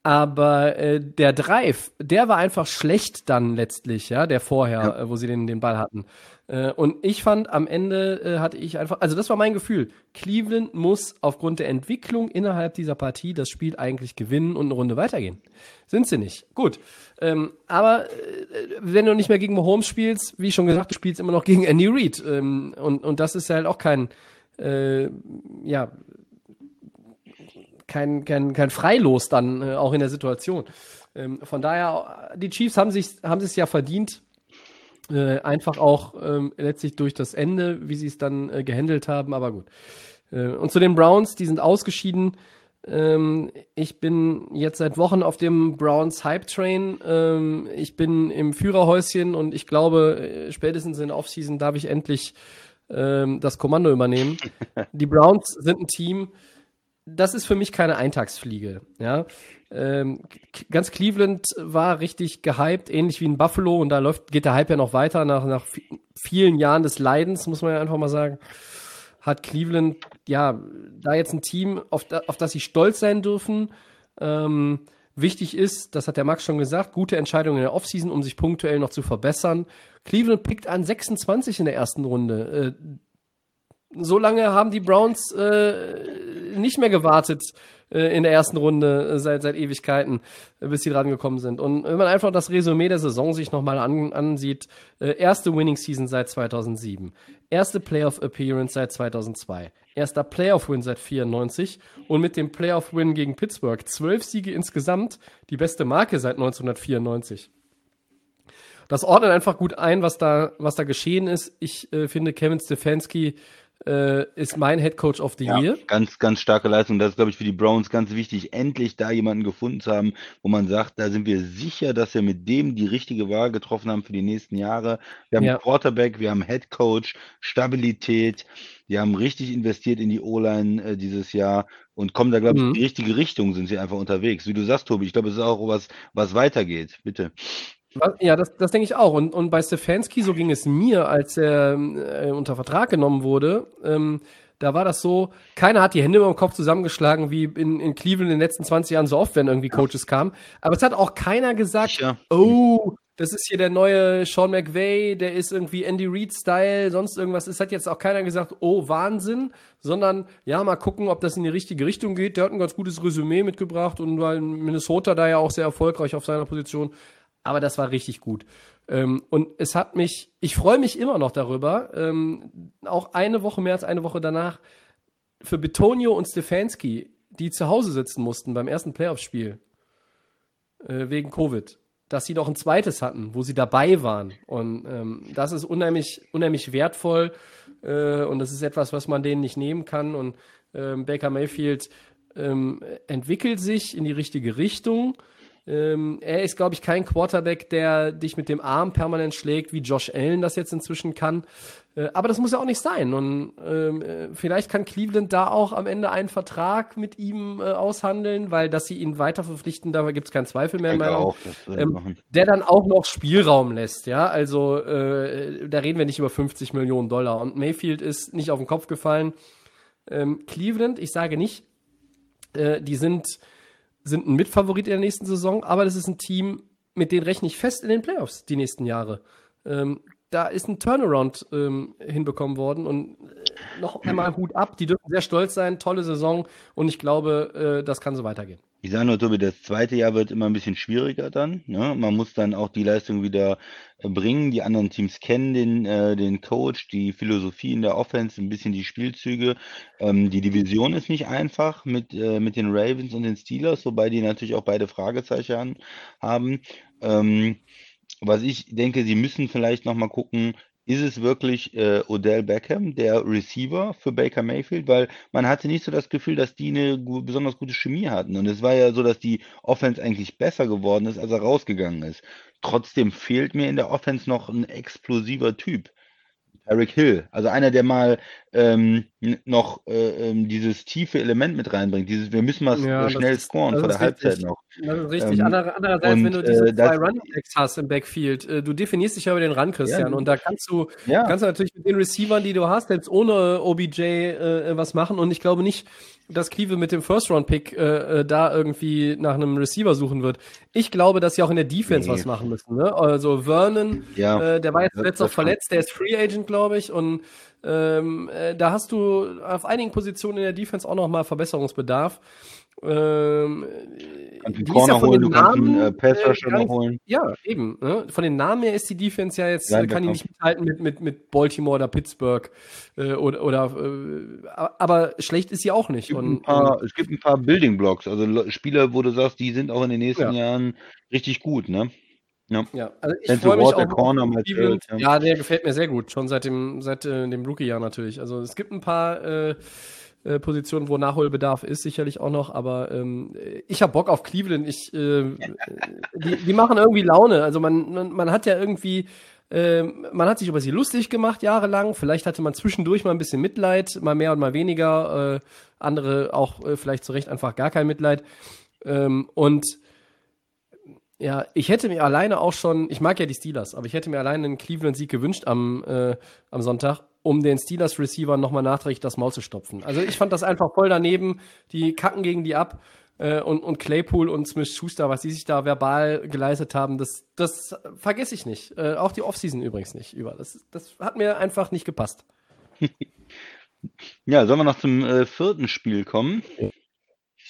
Speaker 1: aber äh, der Drive, der war einfach schlecht dann letztlich, ja, der vorher, ja. äh, wo sie den, den Ball hatten. Äh, und ich fand, am Ende äh, hatte ich einfach, also das war mein Gefühl. Cleveland muss aufgrund der Entwicklung innerhalb dieser Partie das Spiel eigentlich gewinnen und eine Runde weitergehen. Sind sie nicht. Gut. Ähm, aber äh, wenn du nicht mehr gegen Mahomes spielst, wie schon gesagt, du spielst immer noch gegen Andy Reid. Ähm, und, und das ist ja halt auch kein, äh, ja, kein, kein, kein Freilos dann äh, auch in der Situation. Ähm, von daher, die Chiefs haben sich haben es ja verdient, äh, einfach auch ähm, letztlich durch das Ende, wie sie es dann äh, gehandelt haben, aber gut. Äh, und zu den Browns, die sind ausgeschieden. Ähm, ich bin jetzt seit Wochen auf dem Browns Hype Train. Ähm, ich bin im Führerhäuschen und ich glaube, äh, spätestens in der Offseason darf ich endlich ähm, das Kommando übernehmen. Die Browns sind ein Team, das ist für mich keine Eintagsfliege. Ja, ähm, ganz Cleveland war richtig gehypt, ähnlich wie in Buffalo, und da läuft, geht der Hype ja noch weiter nach, nach vielen Jahren des Leidens, muss man ja einfach mal sagen. Hat Cleveland ja da jetzt ein Team, auf, da, auf das sie stolz sein dürfen. Ähm, wichtig ist, das hat der Max schon gesagt, gute Entscheidungen in der Offseason, um sich punktuell noch zu verbessern. Cleveland pickt an 26 in der ersten Runde. Äh, so lange haben die Browns äh, nicht mehr gewartet äh, in der ersten Runde äh, seit, seit Ewigkeiten, äh, bis sie dran gekommen sind. Und wenn man einfach das Resümee der Saison sich nochmal an, ansieht, äh, erste Winning Season seit 2007, erste Playoff Appearance seit 2002, erster Playoff Win seit 94 und mit dem Playoff Win gegen Pittsburgh zwölf Siege insgesamt, die beste Marke seit 1994 das ordnet einfach gut ein, was da, was da geschehen ist. Ich äh, finde, Kevin Stefanski äh, ist mein Head Coach of the ja, Year.
Speaker 2: Ganz, ganz starke Leistung. Das ist, glaube ich, für die Browns ganz wichtig, endlich da jemanden gefunden zu haben, wo man sagt, da sind wir sicher, dass wir mit dem die richtige Wahl getroffen haben für die nächsten Jahre. Wir haben ja. Quarterback, wir haben Head Coach, Stabilität. Die haben richtig investiert in die O-Line äh, dieses Jahr und kommen da, glaube ich, mhm. in die richtige Richtung, sind sie einfach unterwegs. Wie du sagst, Tobi, ich glaube, es ist auch was, was weitergeht. Bitte.
Speaker 1: Ja, das, das denke ich auch. Und, und bei Stefanski, so ging es mir, als er äh, unter Vertrag genommen wurde, ähm, da war das so, keiner hat die Hände über den Kopf zusammengeschlagen, wie in, in Cleveland in den letzten 20 Jahren so oft, wenn irgendwie Coaches kamen. Aber es hat auch keiner gesagt, ja. oh, das ist hier der neue Sean McVay, der ist irgendwie Andy Reid-Style, sonst irgendwas. Es hat jetzt auch keiner gesagt, oh, Wahnsinn, sondern ja, mal gucken, ob das in die richtige Richtung geht. Der hat ein ganz gutes Resümee mitgebracht und weil Minnesota da ja auch sehr erfolgreich auf seiner Position aber das war richtig gut. Ähm, und es hat mich, ich freue mich immer noch darüber, ähm, auch eine Woche mehr als eine Woche danach, für Betonio und Stefanski, die zu Hause sitzen mussten beim ersten Playoff-Spiel äh, wegen Covid, dass sie noch ein zweites hatten, wo sie dabei waren. Und ähm, das ist unheimlich, unheimlich wertvoll äh, und das ist etwas, was man denen nicht nehmen kann. Und ähm, Baker Mayfield ähm, entwickelt sich in die richtige Richtung. Ähm, er ist, glaube ich, kein Quarterback, der dich mit dem Arm permanent schlägt, wie Josh Allen das jetzt inzwischen kann. Äh, aber das muss ja auch nicht sein. Und ähm, äh, vielleicht kann Cleveland da auch am Ende einen Vertrag mit ihm äh, aushandeln, weil dass sie ihn weiter verpflichten, da gibt es keinen Zweifel mehr. mehr auch, ähm, der dann auch noch Spielraum lässt. Ja, also äh, da reden wir nicht über 50 Millionen Dollar. Und Mayfield ist nicht auf den Kopf gefallen. Ähm, Cleveland, ich sage nicht, äh, die sind sind ein Mitfavorit in der nächsten Saison, aber das ist ein Team, mit dem rechne ich fest in den Playoffs die nächsten Jahre. Ähm, da ist ein Turnaround ähm, hinbekommen worden und äh, noch einmal Hut ab. Die dürfen sehr stolz sein, tolle Saison und ich glaube, äh, das kann so weitergehen.
Speaker 2: Ich sage nur, Tobi, das zweite Jahr wird immer ein bisschen schwieriger dann. Ne? Man muss dann auch die Leistung wieder äh, bringen. Die anderen Teams kennen den, äh, den Coach, die Philosophie in der Offense, ein bisschen die Spielzüge. Ähm, die Division ist nicht einfach mit, äh, mit den Ravens und den Steelers, wobei die natürlich auch beide Fragezeichen haben. Ähm, was ich denke, sie müssen vielleicht nochmal gucken, ist es wirklich äh, Odell Beckham, der Receiver für Baker Mayfield? Weil man hatte nicht so das Gefühl, dass die eine besonders gute Chemie hatten. Und es war ja so, dass die Offense eigentlich besser geworden ist, als er rausgegangen ist. Trotzdem fehlt mir in der Offense noch ein explosiver Typ. Eric Hill, also einer, der mal ähm, noch äh, ähm, dieses tiefe Element mit reinbringt. Dieses, wir müssen mal
Speaker 1: Ja,
Speaker 2: schnell scoren vor der Halbzeit noch.
Speaker 1: Das ist richtig.
Speaker 2: Ähm,
Speaker 1: Anderer, andererseits, wenn
Speaker 2: und
Speaker 1: du diese
Speaker 2: äh,
Speaker 1: zwei Running Backs hast im Backfield, äh, du definierst dich ja über den Run,
Speaker 2: ja,
Speaker 1: Christian, und da kannst du,
Speaker 2: ja,
Speaker 1: kannst du natürlich mit den Receivern, die du hast, selbst ohne OBJ äh, was machen. Und ich glaube nicht, dass Cleveland mit dem First-Round-Pick äh, äh, da irgendwie nach einem Receiver suchen wird. Ich glaube, dass sie auch in der Defense
Speaker 2: nee,
Speaker 1: was machen müssen. Ne? Also Vernon,
Speaker 2: ja,
Speaker 1: äh, der war jetzt auch
Speaker 2: kann,
Speaker 1: verletzt, der ist Free Agent, glaube ich, und ähm, äh, da hast du auf einigen Positionen in der Defense auch noch mal Verbesserungsbedarf. Ähm,
Speaker 2: kannst einen
Speaker 1: die ist ja
Speaker 2: Corner holen,
Speaker 1: den
Speaker 2: du kannst einen äh,
Speaker 1: Namen
Speaker 2: Pass
Speaker 1: äh,
Speaker 2: holen,
Speaker 1: ja, eben. Ne? Von den Namen her ist die Defense ja jetzt, äh, kann die nicht mithalten mit, mit, mit Baltimore oder Pittsburgh äh, oder, oder äh, aber schlecht ist sie auch
Speaker 2: Es
Speaker 1: nicht.
Speaker 2: gibt ein
Speaker 1: Und, und
Speaker 2: paar, es gibt ein paar Building Blocks, also Le- Spieler, wo du sagst, die sind auch in den nächsten
Speaker 1: ja,
Speaker 2: Jahren richtig gut, ne? Ja.
Speaker 1: ja. Also ich freue mich
Speaker 2: Ward, der
Speaker 1: auch auf
Speaker 2: Corner, Miles
Speaker 1: Cleveland.
Speaker 2: Ja.
Speaker 1: Ja, der gefällt mir sehr gut, schon seit dem, seit äh, dem Rookie-Jahr natürlich. Also es gibt ein paar äh, Positionen, wo Nachholbedarf ist, sicherlich auch noch, aber ähm, ich habe Bock auf Cleveland. Ich, äh, die, die machen irgendwie Laune. Also man, man, man hat ja irgendwie, äh, man hat sich über sie lustig gemacht jahrelang. Vielleicht hatte man zwischendurch mal ein bisschen Mitleid, mal mehr und mal weniger. Äh, andere auch äh, vielleicht zu Recht einfach gar kein Mitleid. Ähm, und ja, ich hätte mir alleine auch schon, ich mag ja die Steelers, aber ich hätte mir alleine einen Cleveland-Sieg gewünscht am, äh, am Sonntag, um den Steelers-Receiver nochmal nachträglich das Maul zu stopfen. Also ich fand das einfach voll daneben. Die kacken gegen die ab. Äh, und, und Claypool und Smith Schuster, was die sich da verbal geleistet haben, das, das vergesse ich nicht. Äh, auch die Offseason übrigens nicht über. Das, das hat mir einfach nicht gepasst.
Speaker 2: Ja, sollen wir noch zum äh, vierten Spiel kommen?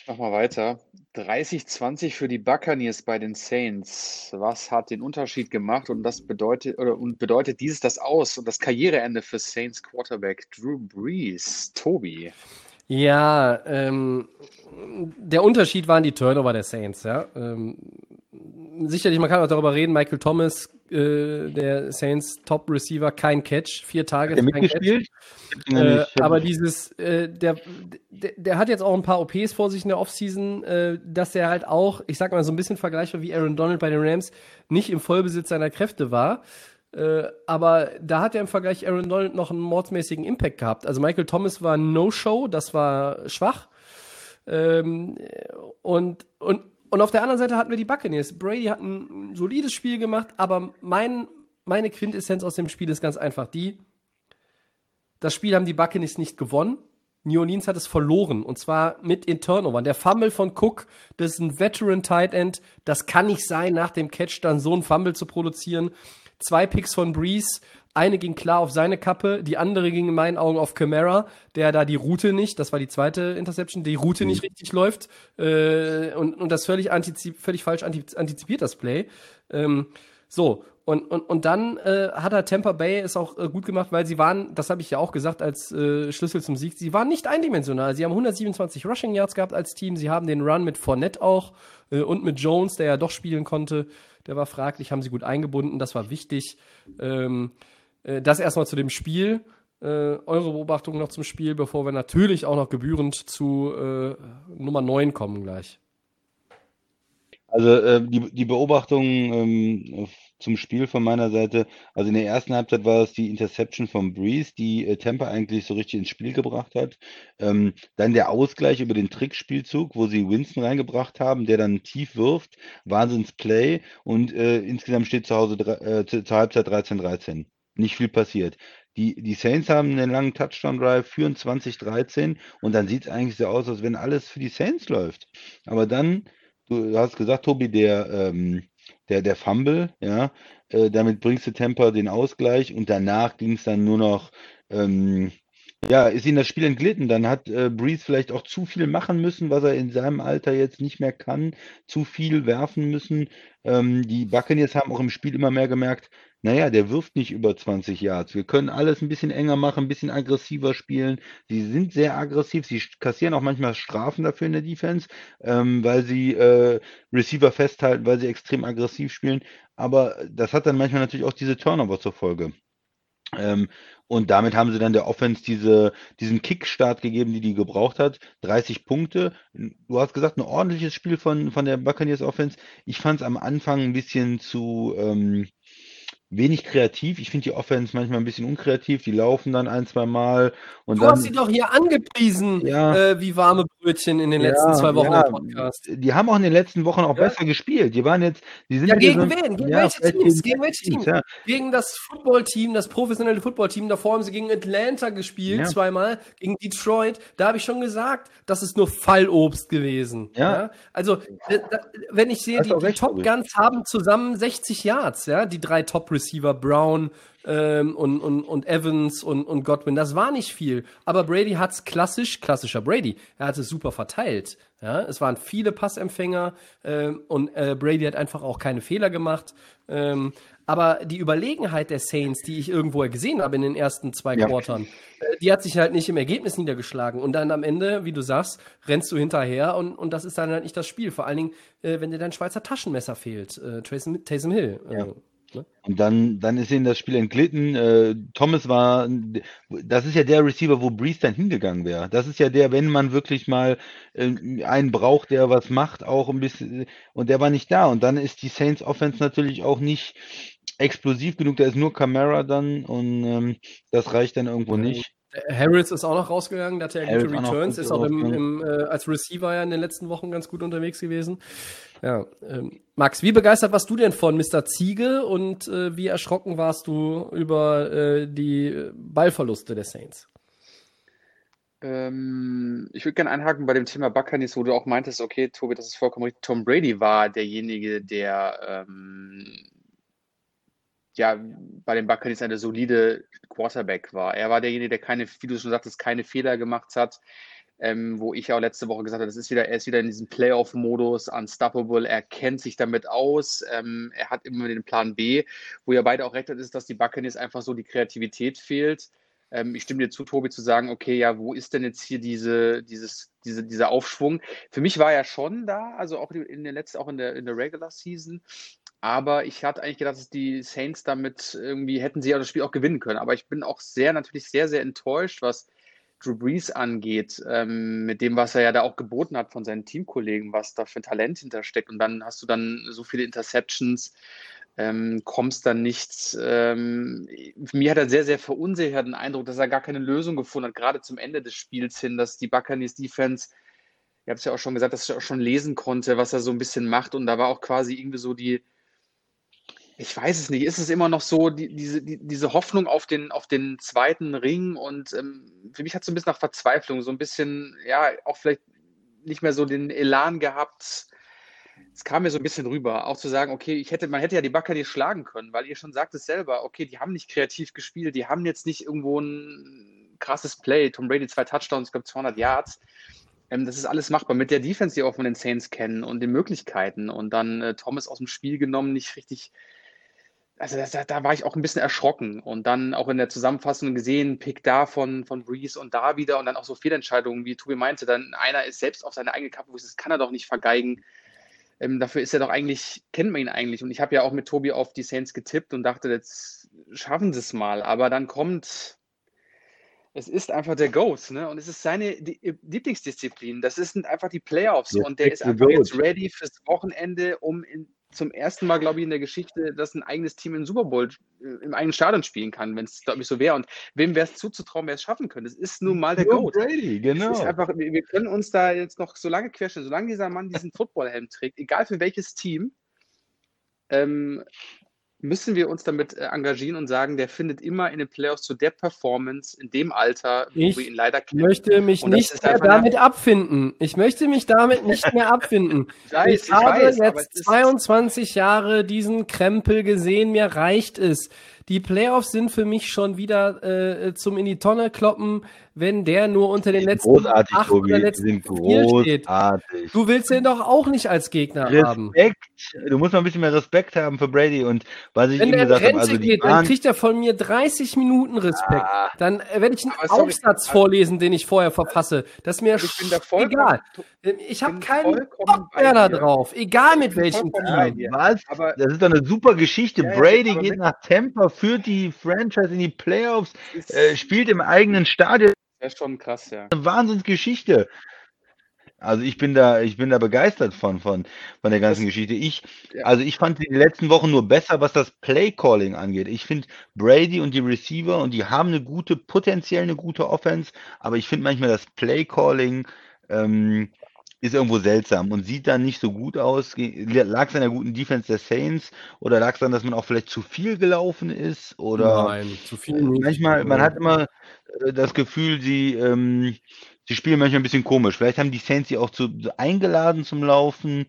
Speaker 3: Ich mach mal weiter. 30-20 für die Buccaneers bei den Saints. Was hat den Unterschied gemacht und das bedeutet oder und bedeutet dieses das aus und das Karriereende für Saints Quarterback Drew Brees? Tobi.
Speaker 1: Ja, ähm, der Unterschied waren die Turnover der Saints, ja. Ähm, sicherlich, man kann auch darüber reden, Michael Thomas, äh, der Saints Top Receiver, kein Catch, vier
Speaker 2: Hat
Speaker 1: Targets,
Speaker 2: der
Speaker 1: kein Catch. Äh, aber dieses, äh, der, der, der hat jetzt auch ein paar OPs vor sich in der Offseason, äh, dass er halt auch, ich sag mal so ein bisschen vergleichbar wie Aaron Donald bei den Rams, nicht im Vollbesitz seiner Kräfte war. Äh, aber da hat er im Vergleich Aaron Donald noch einen mordsmäßigen Impact gehabt. Also Michael Thomas war No-Show, das war schwach. Ähm, und, und, und auf der anderen Seite hatten wir die Buccaneers. Brady hat ein solides Spiel gemacht, aber mein, meine Quintessenz aus dem Spiel ist ganz einfach die, das Spiel haben die Buccaneers nicht gewonnen. New Orleans hat es verloren und zwar mit in Turnovern. Der Fumble von Cook, das ist ein Veteran Tight End, das kann nicht sein, nach dem Catch dann so ein Fumble zu produzieren. Zwei Picks von Breeze, eine ging klar auf seine Kappe, die andere ging in meinen Augen auf Camara, der da die Route nicht, das war die zweite Interception, die Route nicht richtig läuft äh, und, und das völlig, antizip, völlig falsch antizip- antizipiert, das Play. Ähm, so, und, und, und dann äh, hat er Tampa Bay es auch äh, gut gemacht, weil sie waren, das habe ich ja auch gesagt als äh, Schlüssel zum Sieg, sie waren nicht eindimensional. Sie haben 127 Rushing Yards gehabt als Team, sie haben den Run mit Fournette auch äh, und mit Jones, der ja doch spielen konnte, der war fraglich, haben sie gut eingebunden, das war wichtig. Ähm, äh, das erstmal zu dem Spiel. Äh, eure Beobachtung noch zum Spiel, bevor wir natürlich auch noch gebührend zu äh, Nummer 9 kommen gleich.
Speaker 2: Also äh, die, die Beobachtung ähm, zum Spiel von meiner Seite, also in der ersten Halbzeit war es die Interception von Breeze, die äh, Tampa eigentlich so richtig ins Spiel gebracht hat. Ähm, dann der Ausgleich über den Trickspielzug, wo sie Winston reingebracht haben, der dann tief wirft, Wahnsinns-Play und äh, insgesamt steht zu Hause äh, zu- zur Halbzeit 13-13. Nicht viel passiert. Die, die Saints haben einen langen Touchdown-Drive, führen 20-13 und dann sieht es eigentlich so aus, als wenn alles für die Saints läuft. Aber dann du hast gesagt, Tobi, der, ähm, der, der Fumble, ja, äh, damit bringst du Tampa den Ausgleich und danach ging es dann nur noch ähm, ja, ist ihm das Spiel entglitten. Dann hat äh, Breeze vielleicht auch zu viel machen müssen, was er in seinem Alter jetzt nicht mehr kann, zu viel werfen müssen. Ähm, die Buccaneers haben auch im Spiel immer mehr gemerkt, naja, der wirft nicht über 20 Yards. Wir können alles ein bisschen enger machen, ein bisschen aggressiver spielen. Sie sind sehr aggressiv. Sie kassieren auch manchmal Strafen dafür in der Defense, ähm, weil sie äh, Receiver festhalten, weil sie extrem aggressiv spielen. Aber das hat dann manchmal natürlich auch diese Turnover zur Folge. Ähm, und damit haben sie dann der Offense diese, diesen Kickstart gegeben, die die gebraucht hat. 30 Punkte. Du hast gesagt, ein ordentliches Spiel von, von der Buccaneers Offense. Ich fand es am Anfang ein bisschen zu, ähm, wenig kreativ. Ich finde die Offense manchmal ein bisschen unkreativ. Die laufen dann ein, zwei Mal. Und
Speaker 1: du
Speaker 2: dann,
Speaker 1: hast sie doch hier angepriesen,
Speaker 2: Ja.
Speaker 1: äh, wie warme Brötchen in den letzten
Speaker 2: Ja,
Speaker 1: zwei Wochen
Speaker 2: ja.
Speaker 1: im Podcast.
Speaker 2: Die haben auch in den letzten Wochen auch besser gespielt. Die waren jetzt, die sind
Speaker 1: Ja, gegen
Speaker 2: so-
Speaker 1: wen? Gegen welche Teams? Gegen welche Teams?
Speaker 2: Ja.
Speaker 1: Gegen das Footballteam, das professionelle Footballteam. Davor haben sie gegen Atlanta gespielt, zweimal, gegen Detroit. Da habe ich schon gesagt, das ist nur Fallobst gewesen.
Speaker 2: Ja.
Speaker 1: Also, da, wenn ich sehe, die, die Top. Guns haben zusammen 60 Yards, ja, die drei Top-Receiver, Brown ähm, und, und, und Evans und, und Godwin. Das war nicht viel. Aber Brady hat's klassisch, klassischer Brady, er hat es super verteilt. Ja, es waren viele Passempfänger ähm, und äh, Brady hat einfach auch keine Fehler gemacht. Ähm, aber die Überlegenheit der Saints, die ich irgendwo gesehen habe in den ersten zwei
Speaker 2: Ja.
Speaker 1: Quartern, äh, die hat sich halt nicht im Ergebnis niedergeschlagen. Und dann am Ende, wie du sagst, rennst du hinterher und, und das ist dann halt nicht das Spiel. Vor allen Dingen, äh, wenn dir dein Schweizer Taschenmesser fehlt, äh, Taysom, Hill.
Speaker 2: Ja.
Speaker 1: ne?
Speaker 2: Und dann, dann ist ihnen das Spiel entglitten. Äh, Thomas war, das ist ja der Receiver, wo Breeze dann hingegangen wäre. Das ist ja der, wenn man wirklich mal äh, einen braucht, der was macht, auch ein bisschen, und der war nicht da. Und dann ist die Saints Offense natürlich auch nicht explosiv genug. Da ist nur Camara dann und ähm, das reicht dann irgendwo nicht.
Speaker 1: Harris ist auch noch rausgegangen, da hatte er
Speaker 2: Harris
Speaker 1: gute Returns, ist auch im, im, äh, als Receiver ja in den letzten Wochen ganz gut unterwegs gewesen. Ja, ähm, Max, wie begeistert warst du denn von Mr. Ziege und äh, wie erschrocken warst du über äh, die Ballverluste der Saints?
Speaker 3: Ähm, ich würde gerne einhaken bei dem Thema Buccaneers, wo du auch meintest, okay, Tobi, das ist vollkommen richtig. Tom Brady war derjenige, der ähm, ja bei den Buccaneers eine solide Quarterback war. Er war derjenige, der keine, wie du schon sagtest, keine Fehler gemacht hat. Ähm, wo ich ja auch letzte Woche gesagt habe, das ist wieder, er ist wieder in diesem Playoff-Modus, unstoppable, er kennt sich damit aus, ähm, er hat immer den Plan B, wo ihr beide auch recht habt, ist, dass die Buccaneers einfach so die Kreativität fehlt. Ähm, ich stimme dir zu, Tobi, zu sagen, okay, ja, wo ist denn jetzt hier diese, dieses, diese, dieser Aufschwung? Für mich war er schon da, also auch in der letzten, auch in der, in der Regular Season. Aber ich hatte eigentlich gedacht, dass die Saints damit irgendwie hätten sie ja das Spiel auch gewinnen können. Aber ich bin auch sehr, natürlich sehr, sehr enttäuscht, was Drew Brees angeht, ähm, mit dem, was er ja da auch geboten hat von seinen Teamkollegen, was da für ein Talent hintersteckt. Und dann hast du dann so viele Interceptions, ähm, kommst dann nichts. Ähm, mir hat er sehr, sehr verunsichert den Eindruck, dass er gar keine Lösung gefunden hat, gerade zum Ende des Spiels hin, dass die Buccaneers Defense, ihr habt es ja auch schon gesagt, dass ich auch schon lesen konnte, was er so ein bisschen macht. Und da war auch quasi irgendwie so die, ich weiß es nicht, ist es immer noch so, die, diese, die, diese Hoffnung auf den, auf den zweiten Ring? Und ähm, für mich hat es so ein bisschen nach Verzweiflung, so ein bisschen, ja, auch vielleicht nicht mehr so den Elan gehabt. Es kam mir so ein bisschen rüber, auch zu sagen, okay, ich hätte, man hätte ja die Buccaneers schlagen können, weil ihr schon sagt es selber, okay, die haben nicht kreativ gespielt, die haben jetzt nicht irgendwo ein krasses Play, Tom Brady zwei Touchdowns, ich glaube 200 Yards. Ähm, das ist alles machbar. Mit der Defense, die auch von den Saints kennen und den Möglichkeiten. Und dann äh, Thomas aus dem Spiel genommen, nicht richtig also da, da war ich auch ein bisschen erschrocken und dann auch in der Zusammenfassung gesehen, Pick da von, von Breeze und da wieder und dann auch so Fehlentscheidungen, wie Tobi meinte, dann einer ist selbst auf seine eigene Kappe, wo ich das kann er doch nicht vergeigen. Ähm, dafür ist er doch eigentlich, kennt man ihn eigentlich. Und ich habe ja auch mit Tobi auf die Saints getippt und dachte, jetzt schaffen sie es mal. Aber dann kommt, es ist einfach der Goat, ne? Und es ist seine Lieblingsdisziplin. Das sind einfach die Playoffs
Speaker 2: Jetzt
Speaker 3: und der ist einfach jetzt ready fürs Wochenende, um in, zum ersten Mal, glaube ich, in der Geschichte, dass ein eigenes Team im Super Bowl äh, im eigenen Stadion spielen kann, wenn es, glaube ich, so wäre. Und wem wäre es zuzutrauen, wer es schaffen könnte? Es ist nun mal der
Speaker 2: Nur
Speaker 3: Goat.
Speaker 2: Brady,
Speaker 3: Es
Speaker 2: genau.
Speaker 3: ist einfach, wir, wir können uns da jetzt noch so lange querstellen, solange dieser Mann diesen Footballhelm trägt, egal für welches Team, ähm, müssen wir uns damit äh, engagieren und sagen, der findet immer in den Playoffs zu der Performance in dem Alter,
Speaker 1: wo ich
Speaker 3: wir ihn leider
Speaker 1: kennen. Ich möchte mich nicht mehr damit abfinden. Ich möchte mich damit nicht mehr abfinden. ich, weiß, ich, ich habe weiß, jetzt 22 Jahre diesen Krempel gesehen, mir reicht es. Die Playoffs sind für mich schon wieder äh, zum in die Tonne kloppen, wenn der nur unter den letzten
Speaker 2: großartig,
Speaker 1: acht
Speaker 2: Tobi,
Speaker 1: oder letzten vier steht. Du willst den doch auch nicht als Gegner
Speaker 2: Respekt.
Speaker 1: haben.
Speaker 2: Du musst mal ein bisschen mehr Respekt haben für Brady und was ich
Speaker 1: wenn
Speaker 2: ihm gesagt habe, also
Speaker 1: geht, dann kriegt er von mir 30 Minuten Respekt. Ah. Dann äh, werde ich einen sorry, Aufsatz also, vorlesen, den ich vorher verfasse. Das ist mir egal. Ich habe keinen Bock mehr da drauf, egal mit welchem Team.
Speaker 2: Was? Aber das ist doch eine super Geschichte. Ja, Brady geht nach Tampa, führt die Franchise in die Playoffs, äh, spielt im eigenen Stadion.
Speaker 3: Das ist schon krass, ja.
Speaker 2: Eine Wahnsinnsgeschichte. Also ich bin da, ich bin da begeistert von, von, von der ganzen das, Geschichte. Ich, ja. also ich fand die letzten Wochen nur besser, was das Play Calling angeht. Ich finde Brady und die Receiver und die haben eine gute, potenziell eine gute Offense, aber ich finde manchmal das Play Calling ähm, ist irgendwo seltsam und sieht dann nicht so gut aus. Lag es an der guten Defense der Saints oder lag es daran, dass man auch vielleicht zu viel gelaufen ist? Oder
Speaker 1: Nein, zu viel nicht.
Speaker 2: Manchmal, man hat immer äh, das Gefühl, sie, ähm, sie spielen manchmal ein bisschen komisch. Vielleicht haben die Saints sie auch zu, eingeladen zum Laufen.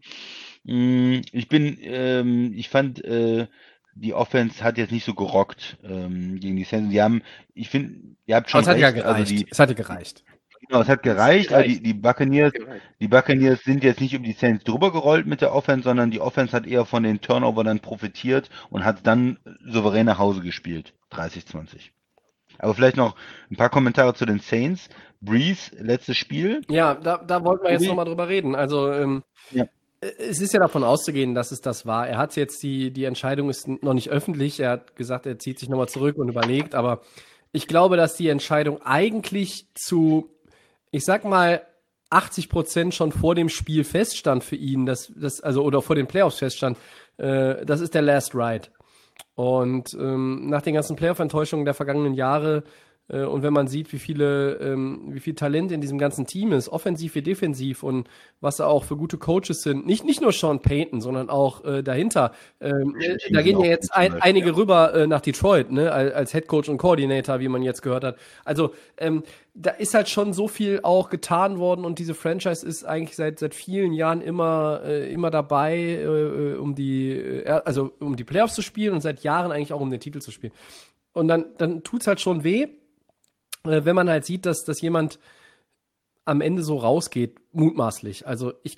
Speaker 2: Hm, ich bin, ähm, ich fand, äh, die Offense hat jetzt nicht so gerockt ähm, gegen die Saints. Die haben, ich finde, ihr habt schon.
Speaker 1: Aber es recht, hat ja also gereicht. Also die, es hat ja gereicht.
Speaker 2: Genau, es hat gereicht. Also die, die, Buccaneers, die Buccaneers sind jetzt nicht um die Saints drüber gerollt mit der Offense, sondern die Offense hat eher von den Turnover dann profitiert und hat dann souverän nach Hause gespielt. 30-20. Aber vielleicht noch ein paar Kommentare zu den Saints. Breeze, letztes Spiel.
Speaker 1: Ja, da, da wollten wir jetzt nochmal drüber reden. Also, ähm, ja. es ist ja davon auszugehen, dass es das war. Er hat jetzt die, die Entscheidung ist noch nicht öffentlich. Er hat gesagt, er zieht sich nochmal zurück und überlegt, aber ich glaube, dass die Entscheidung eigentlich zu, ich sag mal, 80 Prozent schon vor dem Spiel feststand für ihn, dass das also oder vor den Playoffs feststand. Äh, das ist der Last Ride. Und ähm, nach den ganzen Playoff-Enttäuschungen der vergangenen Jahre und wenn man sieht, wie viele, ähm, wie viel Talent in diesem ganzen Team ist, offensiv wie defensiv und was da auch für gute Coaches sind, nicht, nicht nur Sean Payton, sondern auch äh, dahinter. Ähm, äh, da gehen ja jetzt ein, einige rüber äh, nach Detroit, ne, als, als Head Coach und Coordinator, wie man jetzt gehört hat. Also ähm, da ist halt schon so viel auch getan worden und diese Franchise ist eigentlich seit seit vielen Jahren immer äh, immer dabei, äh, äh um die äh, also um die Playoffs zu spielen und seit Jahren eigentlich auch um den Titel zu spielen. Und dann dann tut's halt schon weh, äh, wenn man halt sieht, dass, dass jemand am Ende so rausgeht, mutmaßlich. Also ich,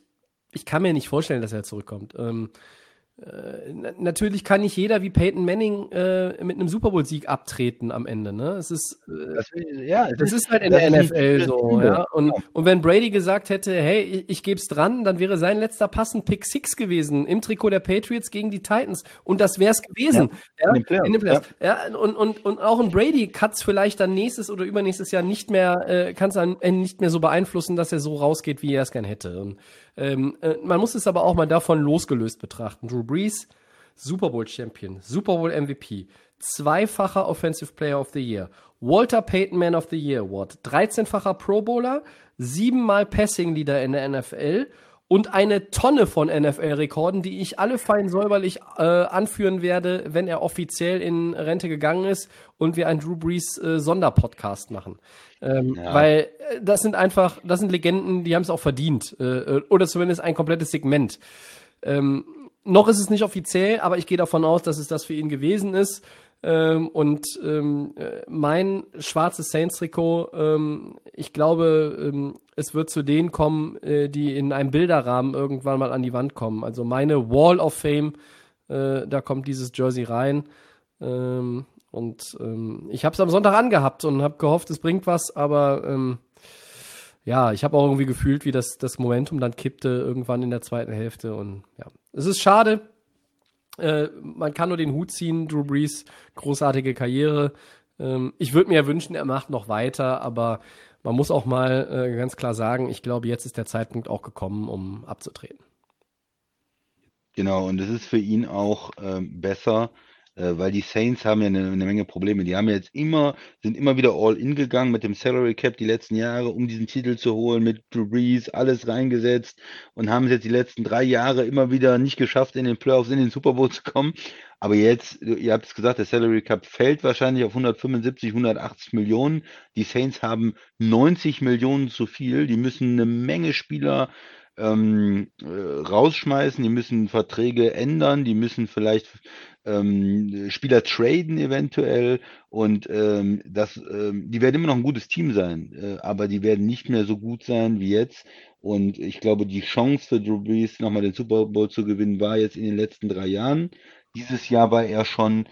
Speaker 1: ich kann mir nicht vorstellen, dass er zurückkommt. Ähm, äh, natürlich kann nicht jeder wie Peyton Manning äh, mit einem Super Bowl Sieg abtreten am Ende. Ne, es ist äh, das, ja, das, das ist halt in der NFL so. Ja? Und, ja. und wenn Brady gesagt hätte, hey, ich, ich gebe es dran, dann wäre sein letzter Pass ein Pick Six gewesen im Trikot der Patriots gegen die Titans und das wäre es gewesen. Ja, ja, in dem Ja. ja. und, und, und auch ein Brady kann es vielleicht dann nächstes oder übernächstes Jahr nicht mehr, äh, kann es dann nicht mehr so beeinflussen, dass er so rausgeht, wie er es gern hätte. Und ähm, äh, man muss es aber auch mal davon losgelöst betrachten. Drew Brees, Super Bowl Champion, Super Bowl MVP, zweifacher Offensive Player of the Year, Walter Payton Man of the Year Award, 13-facher Pro Bowler, siebenmal Passing Leader in der NFL und eine Tonne von NFL-Rekorden, die ich alle fein säuberlich äh, anführen werde, wenn er offiziell in Rente gegangen ist und wir einen Drew Brees äh, Sonderpodcast machen. Ähm, ja. Weil äh, das sind einfach, das sind Legenden, die haben es auch verdient. Äh, äh, oder zumindest ein komplettes Segment. Ähm, noch ist es nicht offiziell, aber ich gehe davon aus, dass es das für ihn gewesen ist. Ähm, und ähm, äh, mein schwarzes Saints-Trikot, ähm, ich glaube, ähm, es wird zu denen kommen, äh, die in einem Bilderrahmen irgendwann mal an die Wand kommen. Also meine Wall of Fame, äh, da kommt dieses Jersey rein. Ähm, und ähm, ich habe es am Sonntag angehabt und habe gehofft, es bringt was, aber ja, ich habe auch irgendwie gefühlt, wie das, das Momentum dann kippte irgendwann in der zweiten Hälfte. Und ja, es ist schade. Äh, man kann nur den Hut ziehen, Drew Brees, großartige Karriere. Ähm, ich würde mir ja wünschen, er macht noch weiter, aber man muss auch mal äh, ganz klar sagen, ich glaube, jetzt ist der Zeitpunkt auch gekommen, um abzutreten.
Speaker 2: Genau, und es ist für ihn auch ähm, besser, weil die Saints haben ja eine, eine Menge Probleme. Die haben jetzt immer, sind immer wieder all in gegangen mit dem Salary Cap die letzten Jahre, um diesen Titel zu holen, mit Drew Brees, alles reingesetzt und haben es jetzt die letzten drei Jahre immer wieder nicht geschafft, in den Playoffs, in den Super Bowl zu kommen. Aber jetzt, ihr habt es gesagt, der Salary Cap fällt wahrscheinlich auf 175, 180 Millionen. Die Saints haben 90 Millionen zu viel. Die müssen eine Menge Spieler ähm, äh, rausschmeißen, die müssen Verträge ändern, die müssen vielleicht ähm, Spieler traden eventuell und ähm, das, ähm, die werden immer noch ein gutes Team sein, äh, aber die werden nicht mehr so gut sein wie jetzt. Und ich glaube, die Chance für Drew Brees nochmal den Super Bowl zu gewinnen war jetzt in den letzten drei Jahren. Dieses Jahr war er schon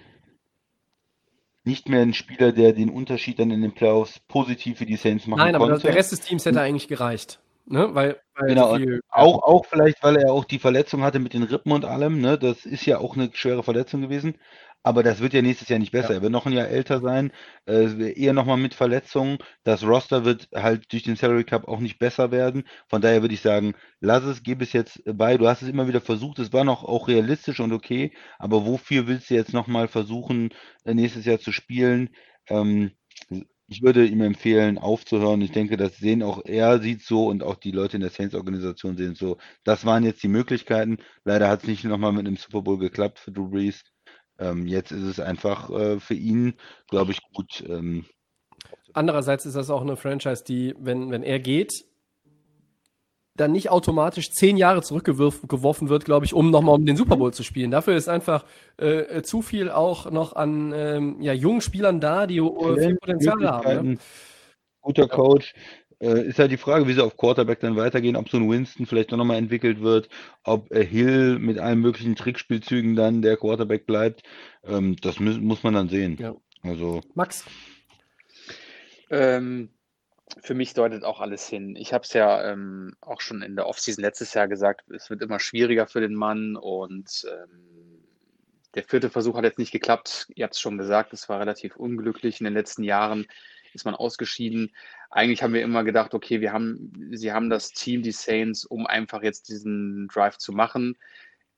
Speaker 2: nicht mehr ein Spieler, der den Unterschied dann in den Playoffs positiv für die Saints machen
Speaker 1: Nein, aber
Speaker 2: konnte.
Speaker 1: der Rest des Teams hätte eigentlich gereicht. Ne? Weil, weil
Speaker 2: Genau,
Speaker 1: viel,
Speaker 2: auch, auch vielleicht, weil er auch die Verletzung hatte mit den Rippen und allem, ne? Das ist ja auch eine schwere Verletzung gewesen. Aber das wird ja nächstes Jahr nicht besser.
Speaker 1: Ja.
Speaker 2: Er wird noch ein Jahr älter sein, äh, eher nochmal mit Verletzungen. Das Roster wird halt durch den Salary Cup auch nicht besser werden. Von daher würde ich sagen, lass es, gib es jetzt bei. Du hast es immer wieder versucht, es war noch auch realistisch und okay. Aber wofür willst du jetzt nochmal versuchen, äh, nächstes Jahr zu spielen? Ähm, ich würde ihm empfehlen, aufzuhören. Ich denke, das sehen auch er sieht so und auch die Leute in der Saints-Organisation sehen so. Das waren jetzt die Möglichkeiten. Leider hat es nicht nochmal mit einem Super Bowl geklappt für Drew Brees. Ähm, jetzt ist es einfach äh, für ihn, glaube ich, gut. Ähm,
Speaker 1: Andererseits ist das auch eine Franchise, die, wenn, wenn er geht, dann nicht automatisch zehn Jahre zurückgeworfen wird, glaube ich, um nochmal um den Super Bowl zu spielen. Dafür ist einfach äh, zu viel auch noch an ähm, ja, jungen Spielern da, die äh, viel Potenzial haben. Ne?
Speaker 2: Guter Coach. Äh, ist halt die Frage, wie sie auf Quarterback dann weitergehen, ob so ein Winston vielleicht noch mal entwickelt wird, ob äh, Hill mit allen möglichen Trickspielzügen dann der Quarterback bleibt. Ähm, das mu muss man dann sehen.
Speaker 1: Ja.
Speaker 2: Also,
Speaker 1: Max,
Speaker 3: Ähm, für mich deutet auch alles hin. Ich habe es ja ähm, auch schon in der Offseason letztes Jahr gesagt, es wird immer schwieriger für den Mann und ähm, der vierte Versuch hat jetzt nicht geklappt. Ihr habt es schon gesagt, es war relativ unglücklich. In den letzten Jahren ist man ausgeschieden. Eigentlich haben wir immer gedacht, okay, wir haben, sie haben das Team, die Saints, um einfach jetzt diesen Drive zu machen.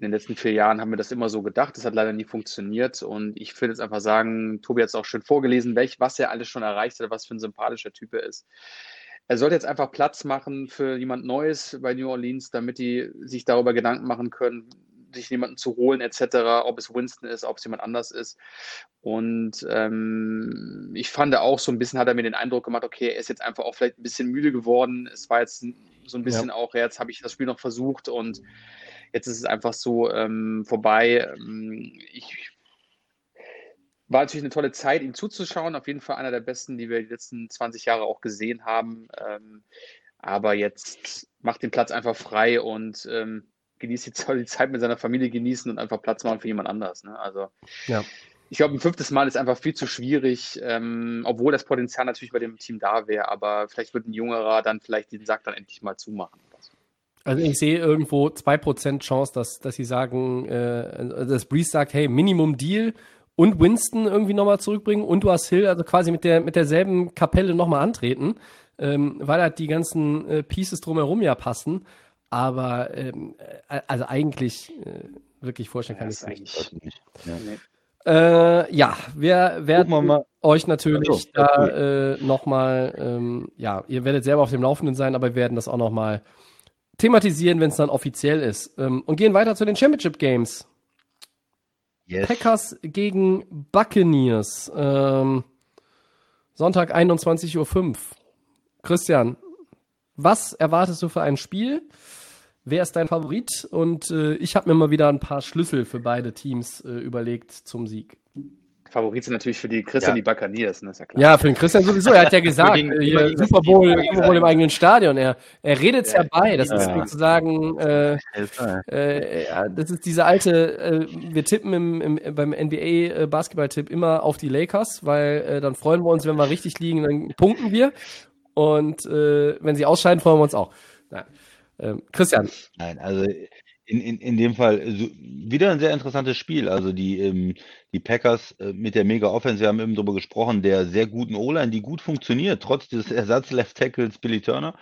Speaker 3: In den letzten vier Jahren haben wir das immer so gedacht. Das hat leider nie funktioniert. Und ich will jetzt einfach sagen, Tobi hat es auch schön vorgelesen, welch, was er alles schon erreicht hat, was für ein sympathischer Typ er ist. Er sollte jetzt einfach Platz machen für jemand Neues bei New Orleans, damit die sich darüber Gedanken machen können, sich jemanden zu holen, etc., ob es Winston ist, ob es jemand anders ist. Und ähm, ich fand auch so ein bisschen, hat er mir den Eindruck gemacht, okay, er ist jetzt einfach auch vielleicht ein bisschen müde geworden. Es war jetzt so ein bisschen ja. auch, jetzt habe ich das Spiel noch versucht und jetzt ist es einfach so ähm, vorbei. Ich war natürlich eine tolle Zeit, ihm zuzuschauen. Auf jeden Fall einer der besten, die wir die letzten 20 Jahre auch gesehen haben. Ähm, aber jetzt macht den Platz einfach frei und ähm, genießt jetzt die Zeit mit seiner Familie genießen und einfach Platz machen für jemand anders. Ne? Also
Speaker 1: ja.
Speaker 3: ich glaube, ein fünftes Mal ist einfach viel zu schwierig, ähm, obwohl das Potenzial natürlich bei dem Team da wäre, aber vielleicht wird ein jüngerer dann vielleicht den Sack dann endlich mal zumachen.
Speaker 1: Also ich sehe irgendwo 2% Chance, dass, dass sie sagen, äh, dass Breeze sagt, hey, Minimum Deal und Winston irgendwie nochmal zurückbringen und du hast Hill also quasi mit, der, mit derselben Kapelle nochmal antreten, ähm, weil halt die ganzen äh, Pieces drumherum ja passen. Aber ähm, also eigentlich äh, wirklich vorstellen kann
Speaker 3: ja,
Speaker 1: ich es nicht.
Speaker 2: nicht. Ja.
Speaker 1: Äh, ja, wir werden
Speaker 2: wir mal.
Speaker 1: euch natürlich
Speaker 2: Ach so,
Speaker 1: da äh, nochmal, ähm, ja, ihr werdet selber auf dem Laufenden sein, aber wir werden das auch nochmal thematisieren, wenn es dann offiziell ist. Ähm, und gehen weiter zu den Championship Games.
Speaker 2: Yes.
Speaker 1: Packers gegen Buccaneers. Ähm, Sonntag 21.05 Uhr. Christian, was erwartest du für ein Spiel? Wer ist dein Favorit? Und äh, ich habe mir mal wieder ein paar Schlüssel für beide Teams äh, überlegt zum Sieg.
Speaker 3: Favorit sind natürlich für die Christian
Speaker 2: Ja.
Speaker 3: die Buccaneers, ne? ist ja klar.
Speaker 1: Ja, für den Christian sowieso. Er hat ja gesagt,
Speaker 3: Gegen-
Speaker 1: äh, hier, Super Bowl, Super Bowl im eigenen Stadion. Er, er redet es
Speaker 3: Ja.
Speaker 1: herbei. Das ist
Speaker 2: Ja.
Speaker 1: sozusagen, äh, äh, ja, das ist diese alte, äh, wir tippen im, im, beim NBA äh, Basketball-Tipp immer auf die Lakers, weil äh, dann freuen wir uns, wenn wir richtig liegen, dann punkten wir. Und äh, wenn sie ausscheiden, freuen wir uns auch. Ähm, Christian,
Speaker 2: Nein, also in, in, in dem Fall so, wieder ein sehr interessantes Spiel. Also die, ähm, die Packers äh, mit der Mega Offense, wir haben eben darüber gesprochen, der sehr guten O-Line, die gut funktioniert, trotz des Ersatz Left Tackles Billy Turner.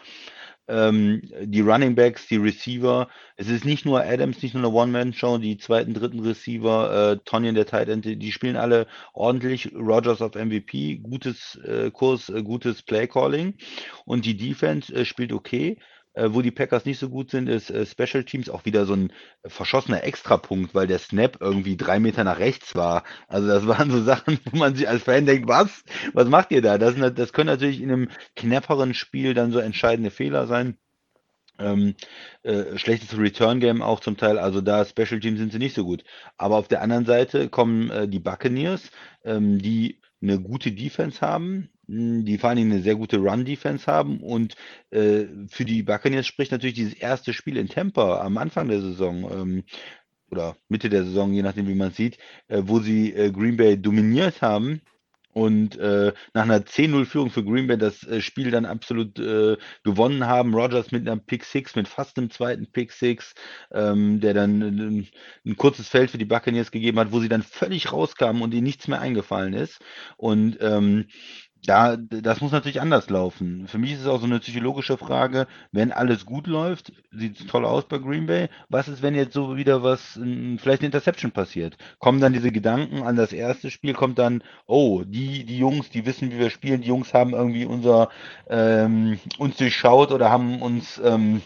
Speaker 2: ähm, die Running Backs, die Receiver. Es ist nicht nur Adams, nicht nur eine One-Man-Show, die zweiten, dritten Receiver, äh, Tonyan, der Tight End, die spielen alle ordentlich. Rogers auf MVP, gutes äh, Kurs, äh, gutes Play-Calling und die Defense äh, spielt okay. Äh, wo die Packers nicht so gut sind, ist äh, Special Teams auch wieder so ein verschossener Extrapunkt, weil der Snap irgendwie drei Meter nach rechts war. Also das waren so Sachen, wo man sich als Fan denkt, was? Was macht ihr da? Das, das können natürlich in einem knapperen Spiel dann so entscheidende Fehler sein. Ähm, äh, schlechtes Return Game auch zum Teil, also da Special Teams sind sie nicht so gut. Aber auf der anderen Seite kommen äh, die Buccaneers, ähm, die eine gute Defense haben, die vor allen Dingen eine sehr gute Run-Defense haben und äh, für die Buccaneers spricht natürlich dieses erste Spiel in Tampa am Anfang der Saison ähm, oder Mitte der Saison, je nachdem wie man sieht, äh, wo sie äh, Green Bay dominiert haben und äh, nach einer 10-0-Führung für Green Bay das äh, Spiel dann absolut äh, gewonnen haben. Rogers mit einer Pick Six, mit fast einem zweiten Pick Six, ähm, der dann ein, ein kurzes Feld für die Buccaneers gegeben hat, wo sie dann völlig rauskamen und ihnen nichts mehr eingefallen ist. Und ähm, da, das muss natürlich anders laufen. Für mich ist es auch so eine psychologische Frage, wenn alles gut läuft, sieht es toll aus bei Green Bay. Was ist, wenn jetzt so wieder was, vielleicht eine Interception passiert? Kommen dann diese Gedanken an das erste Spiel, kommt dann, oh, die, die Jungs, die wissen, wie wir spielen, die Jungs haben irgendwie unser, ähm, uns durchschaut oder haben uns, ähm,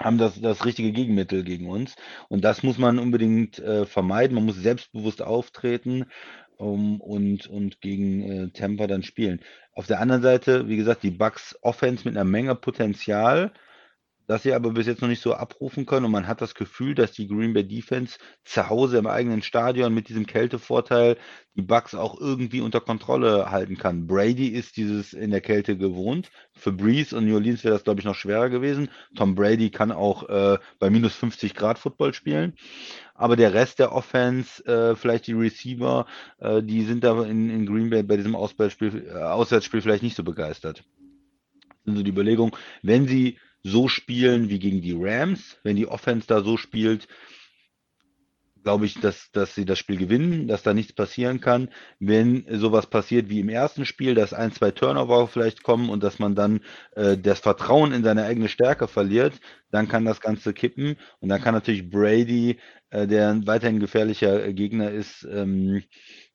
Speaker 2: haben das, das richtige Gegenmittel gegen uns. Und das muss man unbedingt äh, vermeiden. Man muss selbstbewusst auftreten um, und, und gegen äh, Tampa dann spielen. Auf der anderen Seite, wie gesagt, die Bucks Offense mit einer Menge Potenzial das sie aber bis jetzt noch nicht so abrufen können. Und man hat das Gefühl, dass die Green Bay Defense zu Hause im eigenen Stadion mit diesem Kältevorteil die Bugs auch irgendwie unter Kontrolle halten kann. Brady ist dieses in der Kälte gewohnt. Für Breeze und New Orleans wäre das, glaube ich, noch schwerer gewesen. Tom Brady kann auch äh, bei minus 50 Grad Football spielen. Aber der Rest der Offense, äh, vielleicht die Receiver, äh, die sind da in, in Green Bay bei diesem Auswärtsspiel, äh, Auswärtsspiel vielleicht nicht so begeistert. Sind so die Überlegung, wenn sie so spielen wie gegen die Rams, wenn die Offense da so spielt, glaube ich, dass, dass sie das Spiel gewinnen, dass da nichts passieren kann. Wenn sowas passiert wie im ersten Spiel, dass ein, zwei Turnover vielleicht kommen und dass man dann äh, das Vertrauen in seine eigene Stärke verliert, dann kann das Ganze kippen. Und dann kann natürlich Brady, äh, der ein weiterhin gefährlicher Gegner ist, ähm,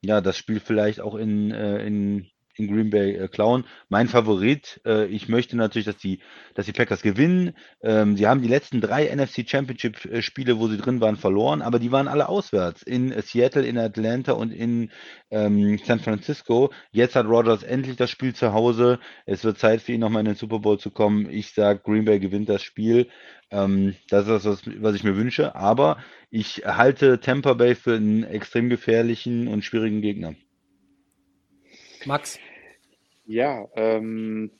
Speaker 2: ja, das Spiel vielleicht auch in, äh, in in Green Bay äh, klauen. Mein Favorit, äh, ich möchte natürlich, dass die, dass die Packers gewinnen. Ähm, sie haben die letzten drei NFC Championship äh, Spiele, wo sie drin waren, verloren, aber die waren alle auswärts. In äh, Seattle, in Atlanta und in ähm, San Francisco. Jetzt hat Rogers endlich das Spiel zu Hause. Es wird Zeit für ihn nochmal in den Super Bowl zu kommen. Ich sage, Green Bay gewinnt das Spiel. Ähm, das ist das, was ich mir wünsche. Aber ich halte Tampa Bay für einen extrem gefährlichen und schwierigen Gegner.
Speaker 1: Max?
Speaker 3: Ja, ähm,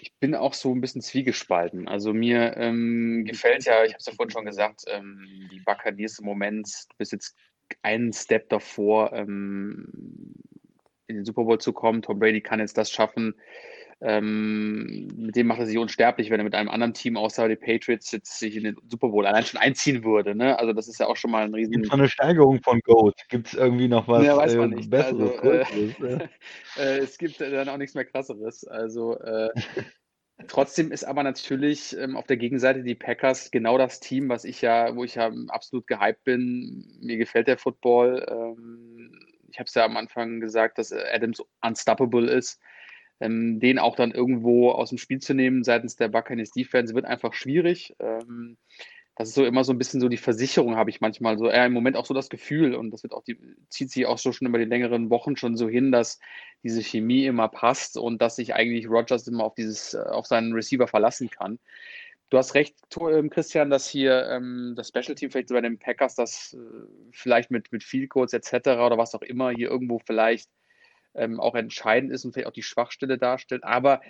Speaker 3: ich bin auch so ein bisschen zwiegespalten. Also mir ähm, gefällt ja, ich habe es ja vorhin schon gesagt, ähm, die Buccaneers im Moment, du bist jetzt einen Step davor, ähm, in den Super Bowl zu kommen. Tom Brady kann jetzt das schaffen, ähm, mit dem macht er sich unsterblich, wenn er mit einem anderen Team außer die Patriots jetzt sich in den Super Bowl allein schon einziehen würde. Ne? Also das ist ja auch schon mal ein riesen...
Speaker 2: Gibt es eine Steigerung von Goat? Gibt es irgendwie noch was
Speaker 3: ja, äh. Besseres? Also, äh, äh, es gibt dann auch nichts mehr Krasseres. Also äh, Trotzdem ist aber natürlich ähm, auf der Gegenseite die Packers genau das Team, was ich ja, wo ich ja absolut gehypt bin. Mir gefällt der Football. Ähm, ich habe es ja am Anfang gesagt, dass Adams unstoppable ist ähm, den auch dann irgendwo aus dem Spiel zu nehmen seitens der Buccaneers Defense wird einfach schwierig. Ähm, das ist so immer so ein bisschen so die Versicherung, habe ich manchmal so, eher im Moment auch so das Gefühl und das wird auch die, zieht sich auch so schon über die längeren Wochen schon so hin, dass diese Chemie immer passt und dass sich eigentlich Rogers immer auf dieses, äh, auf seinen Receiver verlassen kann. Du hast recht, ähm, Christian, dass hier ähm, das Special Team vielleicht bei den Packers das äh, vielleicht mit, mit Field Codes etc. oder was auch immer hier irgendwo vielleicht ähm, auch entscheidend ist und vielleicht auch die Schwachstelle darstellt. Aber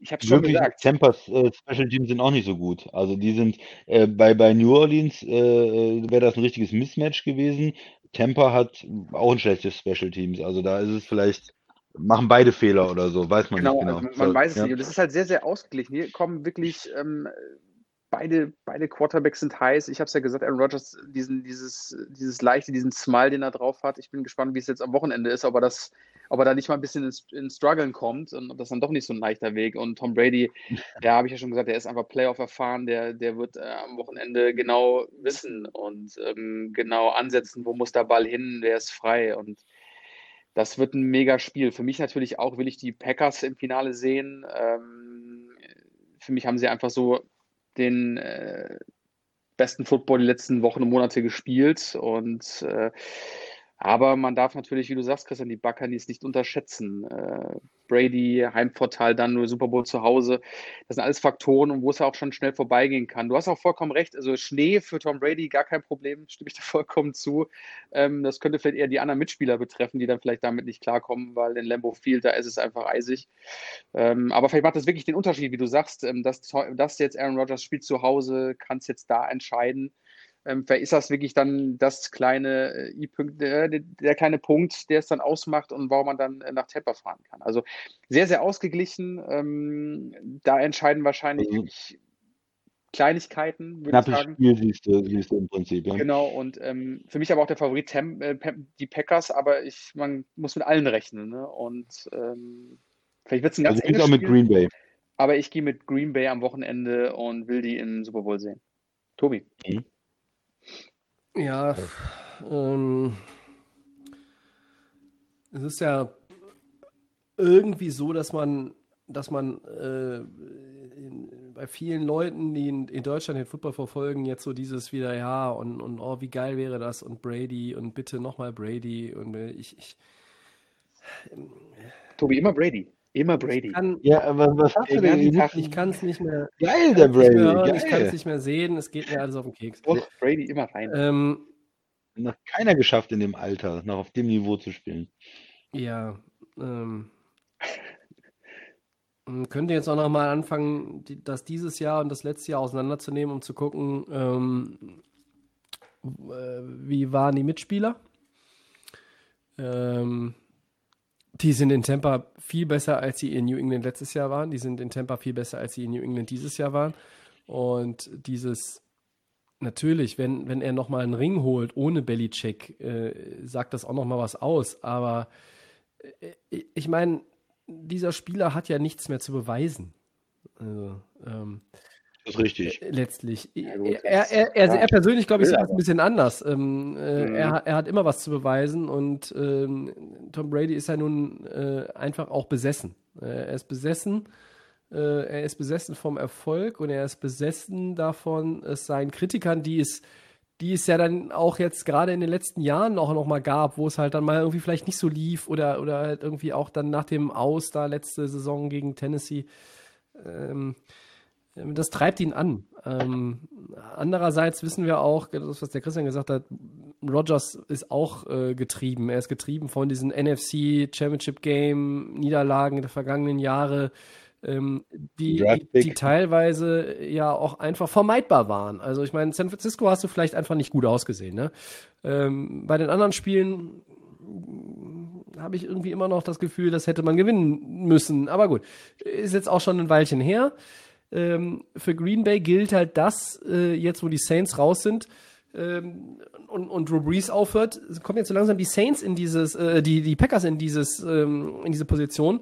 Speaker 3: ich habe schon gesagt.
Speaker 2: Tempers äh, Special Teams sind auch nicht so gut. Also die sind äh, bei, bei New Orleans äh, wäre das ein richtiges Mismatch gewesen. Tampa hat auch ein schlechtes Special Teams. Also da ist es vielleicht machen beide Fehler oder so, weiß man genau, nicht genau.
Speaker 3: Also man, man weiß es ja. nicht. Und das ist halt sehr, sehr ausgeglichen. Hier kommen wirklich ähm, beide, beide Quarterbacks sind heiß. Ich habe es ja gesagt, Aaron Rodgers, diesen, dieses, dieses leichte, diesen Smile, den er drauf hat. Ich bin gespannt, wie es jetzt am Wochenende ist, ob er das ob er da nicht mal ein bisschen ins, ins Struggeln kommt und das ist dann doch nicht so ein leichter Weg. Und Tom Brady, ja, habe ich ja schon gesagt, der ist einfach Playoff erfahren, der, der wird äh, am Wochenende genau wissen und ähm, genau ansetzen, wo muss der Ball hin, wer ist frei. Und das wird ein mega Spiel. Für mich natürlich auch will ich die Packers im Finale sehen. Ähm, für mich haben sie einfach so den äh, besten Football die letzten Wochen und Monate gespielt und äh, aber man darf natürlich, wie du sagst, Christian, die Buccaneers nicht unterschätzen. Äh, Brady, Heimvorteil, dann nur Super Bowl zu Hause. Das sind alles Faktoren, wo es ja auch schon schnell vorbeigehen kann. Du hast auch vollkommen recht. Also Schnee für Tom Brady gar kein Problem, stimme ich dir vollkommen zu. Ähm, das könnte vielleicht eher die anderen Mitspieler betreffen, die dann vielleicht damit nicht klarkommen, weil in Lambeau Field, da ist es einfach eisig. Ähm, aber vielleicht macht das wirklich den Unterschied, wie du sagst, ähm, dass, dass jetzt Aaron Rodgers spielt zu Hause, kann es jetzt da entscheiden ähm, vielleicht ist das wirklich dann das kleine äh, I-Punkt, der, der, kleine Punkt, der es dann ausmacht und warum man dann äh, nach Tampa fahren kann. Also sehr, sehr ausgeglichen. Ähm, da entscheiden wahrscheinlich mhm. Kleinigkeiten,
Speaker 2: würde ich sagen. Spiel siehst du, siehst du im Prinzip, ja.
Speaker 3: Genau, und ähm, für mich aber auch der Favorit Tem äh, die Packers, aber ich, man muss mit allen rechnen. Ne? Und ähm, vielleicht wird es ein ganz
Speaker 2: also ich auch mit Green Bay.
Speaker 3: Aber ich gehe mit Green Bay am Wochenende und will die im Super Bowl sehen. Tobi. Mhm.
Speaker 1: Ja, ähm, es ist ja irgendwie so, dass man, dass man äh, in, bei vielen Leuten, die in, in, Deutschland den Football verfolgen, jetzt so dieses wieder, ja, und, und oh, wie geil wäre das und Brady und bitte nochmal Brady und äh, ich, ich
Speaker 3: Tobi, immer Brady. Immer Brady.
Speaker 1: Kann, ja, aber was hast du denn? Ich, ich kann es nicht mehr.
Speaker 2: Geil, der Brady. Hören,
Speaker 1: ich kann es nicht mehr sehen. Es geht mir alles auf den Keks.
Speaker 3: Oh, Brady immer rein.
Speaker 1: Ähm,
Speaker 2: noch keiner geschafft in dem Alter, noch auf dem Niveau zu spielen.
Speaker 1: Ja. Ähm, könnte jetzt auch noch mal anfangen, die, das dieses Jahr und das letzte Jahr auseinanderzunehmen, um zu gucken, ähm, äh, wie waren die Mitspieler. Ähm, die sind in Tampa viel besser, als sie in New England letztes Jahr waren. Die sind in Tampa viel besser, als sie in New England dieses Jahr waren. Und dieses, natürlich, wenn, wenn er nochmal einen Ring holt ohne Bellycheck, äh, sagt das auch nochmal was aus. Aber äh, ich meine, dieser Spieler hat ja nichts mehr zu beweisen. Also, ähm,
Speaker 2: das ist richtig.
Speaker 1: Äh, letztlich. Ja, er, er, er, er, persönlich, glaube ich, das ein bisschen anders. Ähm, äh, mhm. er, er, hat immer was zu beweisen und ähm, Tom Brady ist ja nun äh, einfach auch besessen. Äh, er ist besessen. Äh, er ist besessen vom Erfolg und er ist besessen davon, es seinen Kritikern, die es, die es ja dann auch jetzt gerade in den letzten Jahren auch noch mal gab, wo es halt dann mal irgendwie vielleicht nicht so lief oder, oder halt irgendwie auch dann nach dem Aus da letzte Saison gegen Tennessee. Ähm, das treibt ihn an. Ähm, andererseits wissen wir auch, das, was der Christian gesagt hat, Rogers ist auch äh, getrieben. Er ist getrieben von diesen NFC Championship Game Niederlagen der vergangenen Jahre, ähm, die, die, teilweise ja auch einfach vermeidbar waren. Also ich meine, San Francisco hast du vielleicht einfach nicht gut ausgesehen. Ne? Ähm, bei den anderen Spielen habe ich irgendwie immer noch das Gefühl, das hätte man gewinnen müssen. Aber gut, ist jetzt auch schon ein Weilchen her ähm, für Green Bay gilt halt das, äh, jetzt wo die Saints raus sind ähm, und, und Drew Brees aufhört, kommen jetzt so langsam die Saints in dieses, äh, die, die Packers in dieses, ähm, in diese Position.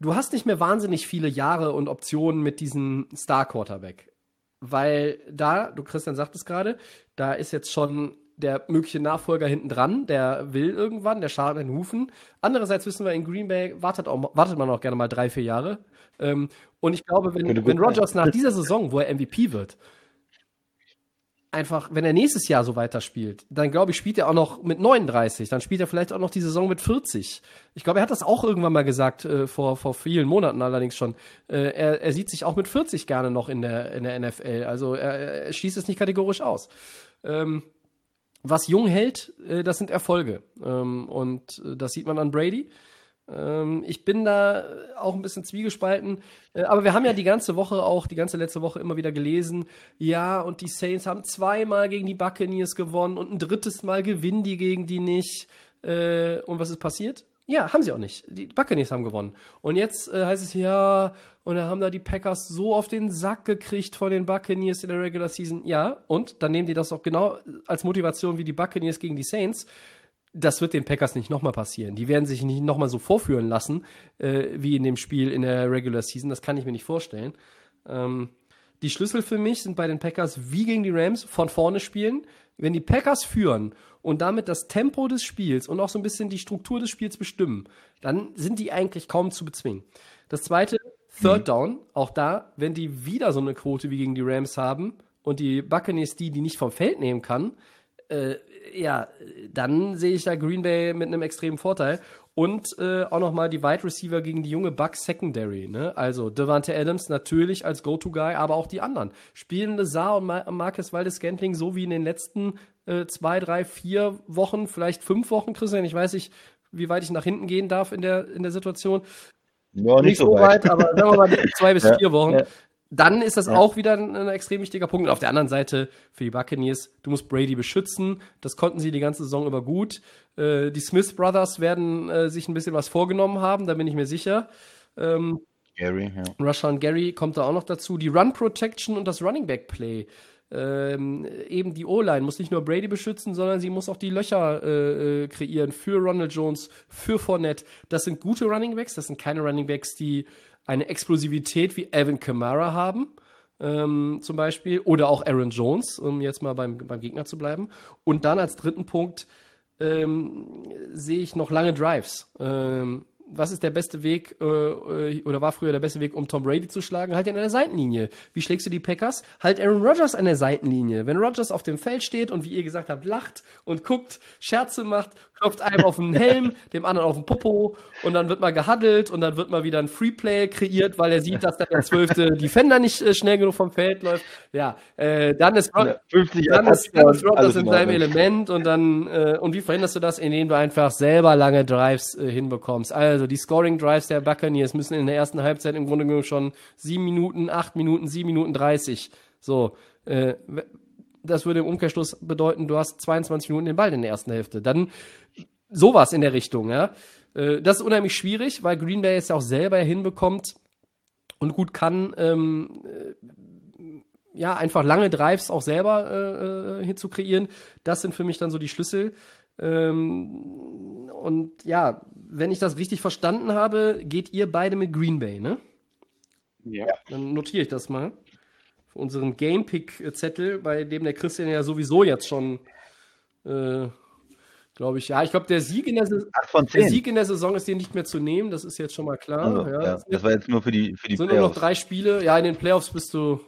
Speaker 1: Du hast nicht mehr wahnsinnig viele Jahre und Optionen mit diesem Star-Quarterback. Weil da, du Christian sagt es gerade, da ist jetzt schon der mögliche Nachfolger hinten dran, der will irgendwann, der schadet den Hufen. Andererseits wissen wir, in Green Bay wartet, auch, wartet man auch gerne mal drei, vier Jahre. Ähm, und ich glaube, wenn, wenn Rogers nach dieser Saison, wo er MVP wird, einfach, wenn er nächstes Jahr so weiterspielt, dann glaube ich, spielt er auch noch mit 39, dann spielt er vielleicht auch noch die Saison mit 40. Ich glaube, er hat das auch irgendwann mal gesagt, äh, vor, vor vielen Monaten allerdings schon. Äh, er, er sieht sich auch mit 40 gerne noch in der, in der NFL. Also er, er schließt es nicht kategorisch aus. Ähm, was jung hält, äh, das sind Erfolge. Ähm, und äh, das sieht man an Brady. Ähm, ich bin da auch ein bisschen zwiegespalten. Äh, aber wir haben ja die ganze Woche auch, die ganze letzte Woche immer wieder gelesen, ja, und die Saints haben zweimal gegen die Buccaneers gewonnen und ein drittes Mal gewinnen die gegen die nicht. Äh, und was ist passiert? Ja, haben sie auch nicht. Die Buccaneers haben gewonnen. Und jetzt äh, heißt es ja, und da haben da die Packers so auf den Sack gekriegt von den Buccaneers in der Regular Season. Ja, und dann nehmen die das auch genau als Motivation wie die Buccaneers gegen die Saints. Das wird den Packers nicht nochmal passieren. Die werden sich nicht nochmal so vorführen lassen, äh, wie in dem Spiel in der Regular Season. Das kann ich mir nicht vorstellen. Ähm, die Schlüssel für mich sind bei den Packers wie gegen die Rams von vorne spielen. Wenn die Packers führen und damit das Tempo des Spiels und auch so ein bisschen die Struktur des Spiels bestimmen, dann sind die eigentlich kaum zu bezwingen. Das zweite, Third mhm. Down, auch da, wenn die wieder so eine Quote wie gegen die Rams haben und die Buccaneers die, die nicht vom Feld nehmen kann, äh, ja, dann sehe ich da Green Bay mit einem extremen Vorteil. Und äh, auch nochmal die Wide Receiver gegen die junge Bucks Secondary. Ne? Also Devante Adams natürlich als Go-To-Guy, aber auch die anderen. Spielen Lazar und Ma Marcus Waldes-Scantling so wie in den letzten äh, zwei, drei, vier Wochen, vielleicht fünf Wochen, Christian. Ich weiß nicht, wie weit ich nach hinten gehen darf in der, in der Situation.
Speaker 2: Ja, nicht, nicht so weit.
Speaker 1: weit. aber sagen wir mal zwei bis ja, vier Wochen. Ja dann ist das ja. auch wieder ein, ein, extrem wichtiger Punkt. Und auf der anderen Seite für die Buccaneers, du musst Brady beschützen. Das konnten sie die ganze Saison über gut. Äh, die Smith Brothers werden äh, sich ein bisschen was vorgenommen haben, da bin ich mir sicher. Ähm,
Speaker 2: Gary, ja.
Speaker 1: Rashawn Gary kommt da auch noch dazu. Die Run Protection und das Running Back Play. Ähm, eben die O-Line muss nicht nur Brady beschützen, sondern sie muss auch die Löcher äh, äh kreieren für Ronald Jones, für Fournette. Das sind gute Running Backs, das sind keine Running Backs, die eine Explosivität wie Evan Kamara haben, ähm, zum Beispiel, oder auch Aaron Jones, um jetzt mal beim, beim Gegner zu bleiben. Und dann als dritten Punkt ähm, sehe ich noch lange Drives. Ähm, was ist der beste Weg äh, äh, oder war früher der beste Weg, um Tom Brady zu schlagen? Halt ihn an der Seitenlinie. Wie schlägst du die Packers? Halt Aaron Rodgers an der Seitenlinie. Wenn Rodgers auf dem Feld steht und wie ihr gesagt habt, lacht und guckt, Scherze macht, klopft einem auf den Helm, dem anderen auf den Popo und dann wird mal gehaddelt und dann wird mal wieder ein Freeplay kreiert, weil er sieht, dass der zwölfte Defender nicht äh, schnell genug vom Feld läuft. Ja, äh, dann ist, Rod dann ist, dann ist Rodgers in seinem Element und dann äh, und wie verhinderst du das, indem du einfach selber lange Drives äh, hinbekommst? Also die Scoring Drives der Buccaneers müssen in der ersten Halbzeit im Grunde genommen schon sieben Minuten, acht Minuten, sieben Minuten dreißig. So, äh, das würde im Umkehrschluss bedeuten, du hast 22 Minuten den Ball in der ersten Hälfte. Dann sowas in der Richtung, ja. Äh, das ist unheimlich schwierig, weil Green Bay es ja auch selber hinbekommt und gut kann, ähm, äh, ja, einfach lange Drives auch selber äh, äh, hinzukreieren. Das sind für mich dann so die Schlüssel. Ähm, und ja, wenn ich das richtig verstanden habe, geht ihr beide mit Green Bay, ne? Ja. Dann notiere ich das mal für unseren Gamepick-Zettel, bei dem der Christian ja sowieso jetzt schon, äh, glaube ich, ja, ich glaube, der, Sieg in der, der Sieg in der Saison ist dir nicht mehr zu nehmen, das ist jetzt schon mal klar. Also,
Speaker 2: ja, ja. Das war jetzt nur für die, für die
Speaker 1: sind Playoffs. nur noch drei Spiele. Ja, in den Playoffs bist du,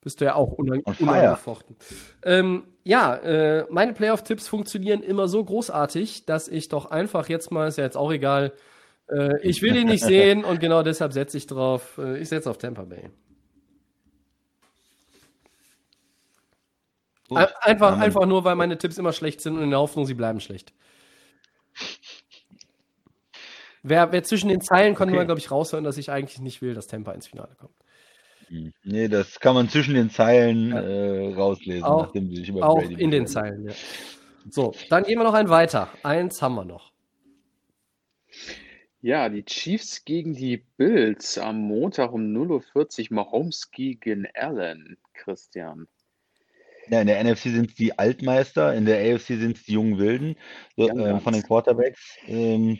Speaker 1: bist du ja auch unangefochten. Ähm, ja, äh, meine Playoff-Tipps funktionieren immer so großartig, dass ich doch einfach jetzt mal, ist ja jetzt auch egal, äh, ich will ihn nicht sehen und genau deshalb setze ich drauf, äh, ich setze auf Tampa Bay. Gut. Einfach, Amen. einfach nur, weil meine Tipps immer schlecht sind und in der Hoffnung, sie bleiben schlecht. Wer, wer zwischen den Zeilen konnte okay. man, glaube ich, raushören, dass ich eigentlich nicht will, dass Tampa ins Finale kommt.
Speaker 2: Hm. Nee, das kann man zwischen den Zeilen ja. äh, rauslesen,
Speaker 1: auch, nachdem sie sich über Auch Brady in den Zeilen, ja. So, dann gehen wir noch einen weiter. Eins haben wir noch.
Speaker 3: Ja, die Chiefs gegen die Bills am Montag um 0.40 Uhr. Mahomes gegen Allen, Christian.
Speaker 2: Ja, in der NFC sind es die Altmeister, in der AFC sind es die jungen Wilden so, äh, von den Quarterbacks. Ähm,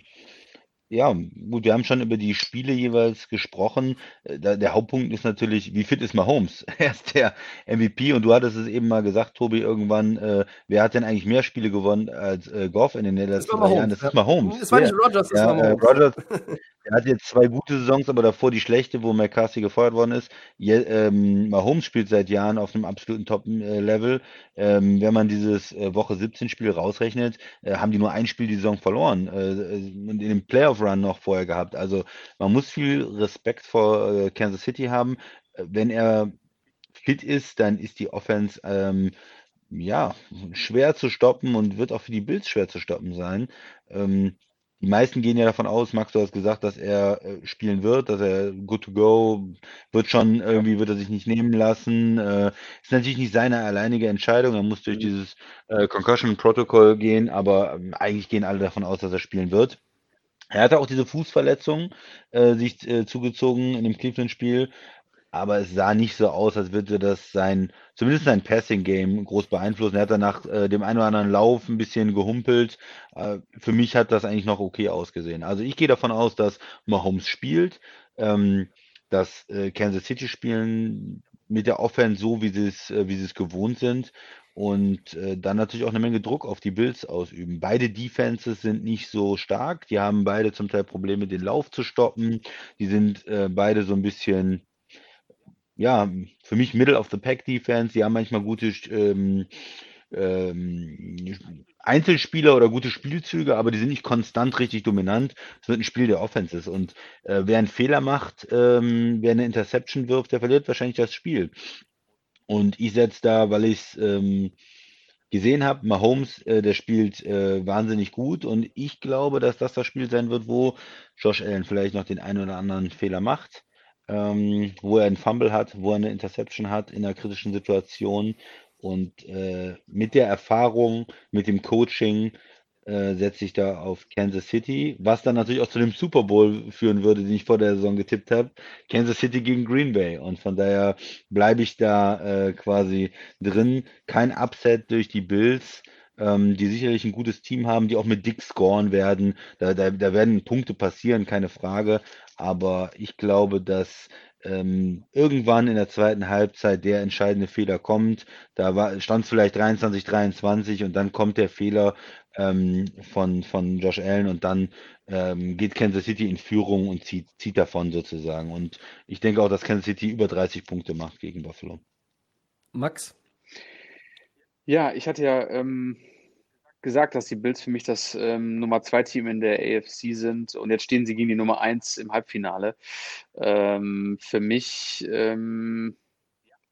Speaker 2: ja, gut, wir haben schon über die Spiele jeweils gesprochen. Äh, da, der Hauptpunkt ist natürlich, wie fit ist Mahomes? Er ist der MVP und du hattest es eben mal gesagt, Tobi, irgendwann, äh, wer hat denn eigentlich mehr Spiele gewonnen als äh, Goff in den letzten drei Jahren? Das ist Mahomes.
Speaker 1: Das war nicht Rogers, das
Speaker 2: ja,
Speaker 1: war
Speaker 2: äh,
Speaker 1: Mahomes.
Speaker 2: Rogers, er hat jetzt zwei gute Saisons, aber davor die schlechte, wo McCarthy gefeuert worden ist. Je, ähm, Mahomes spielt seit Jahren auf einem absoluten Top-Level. Ähm, wenn man dieses äh, Woche 17 Spiel rausrechnet, äh, haben die nur ein Spiel die Saison verloren äh, und in dem Playoff-Run noch vorher gehabt. Also man muss viel Respekt vor äh, Kansas City haben. Wenn er fit ist, dann ist die Offense ähm, ja schwer zu stoppen und wird auch für die Bills schwer zu stoppen sein. Ähm, die meisten gehen ja davon aus, Max, du hast gesagt, dass er äh, spielen wird, dass er good to go, wird schon irgendwie, wird er sich nicht nehmen lassen. Äh, ist natürlich nicht seine alleinige Entscheidung, er muss durch mhm. dieses äh, Concussion-Protokoll gehen, aber ähm, eigentlich gehen alle davon aus, dass er spielen wird. Er hatte auch diese Fußverletzung äh, sich äh, zugezogen in dem Cleveland-Spiel. aber es sah nicht so aus, als würde das sein, zumindest sein Passing-Game groß beeinflussen. Er hat danach äh, dem einen oder anderen Lauf ein bisschen gehumpelt. Äh, für mich hat das eigentlich noch okay ausgesehen. Also ich gehe davon aus, dass Mahomes spielt, ähm, dass äh, Kansas City spielen mit der Offense so, wie sie es, äh, wie sie es gewohnt sind und äh, dann natürlich auch eine Menge Druck auf die Bills ausüben. Beide Defenses sind nicht so stark, die haben beide zum Teil Probleme, den Lauf zu stoppen. Die sind äh, beide so ein bisschen, ja, für mich Middle of the Pack Defense. Die haben manchmal gute ähm, ähm, Einzelspieler oder gute Spielzüge, aber die sind nicht konstant richtig dominant. Es wird ein Spiel der Offenses und äh, wer einen Fehler macht, ähm, wer eine Interception wirft, der verliert wahrscheinlich das Spiel. Und ich setze da, weil ich es ähm, gesehen habe, Mahomes, äh, der spielt äh, wahnsinnig gut. Und ich glaube, dass das das Spiel sein wird, wo Josh Allen vielleicht noch den einen oder anderen Fehler macht, ähm, wo er einen Fumble hat, wo er eine Interception hat in einer kritischen Situation. Und äh, mit der Erfahrung, mit dem Coaching äh, setze ich da auf Kansas City, was dann natürlich auch zu dem Super Bowl führen würde, den ich vor der Saison getippt habe. Kansas City gegen Green Bay. Und von daher bleibe ich da äh, quasi drin. Kein Upset durch die Bills ähm, die sicherlich ein gutes Team haben, die auch mit Dick scoren werden. Da, da, da werden Punkte passieren, keine Frage. Aber ich glaube, dass ähm, irgendwann in der zweiten Halbzeit der entscheidende Fehler kommt. Da stand es vielleicht 23, 23 und dann kommt der Fehler ähm, von, von Josh Allen und dann ähm, geht Kansas City in Führung und zieht, zieht davon sozusagen. Und ich denke auch, dass Kansas City über 30 Punkte macht gegen Buffalo.
Speaker 1: Max?
Speaker 3: Ja, ich hatte ja ähm, gesagt, dass die Bills für mich das ähm, Nummer 2 Team in der AFC sind und jetzt stehen sie gegen die Nummer 1 im Halbfinale. Ähm, für mich, ähm,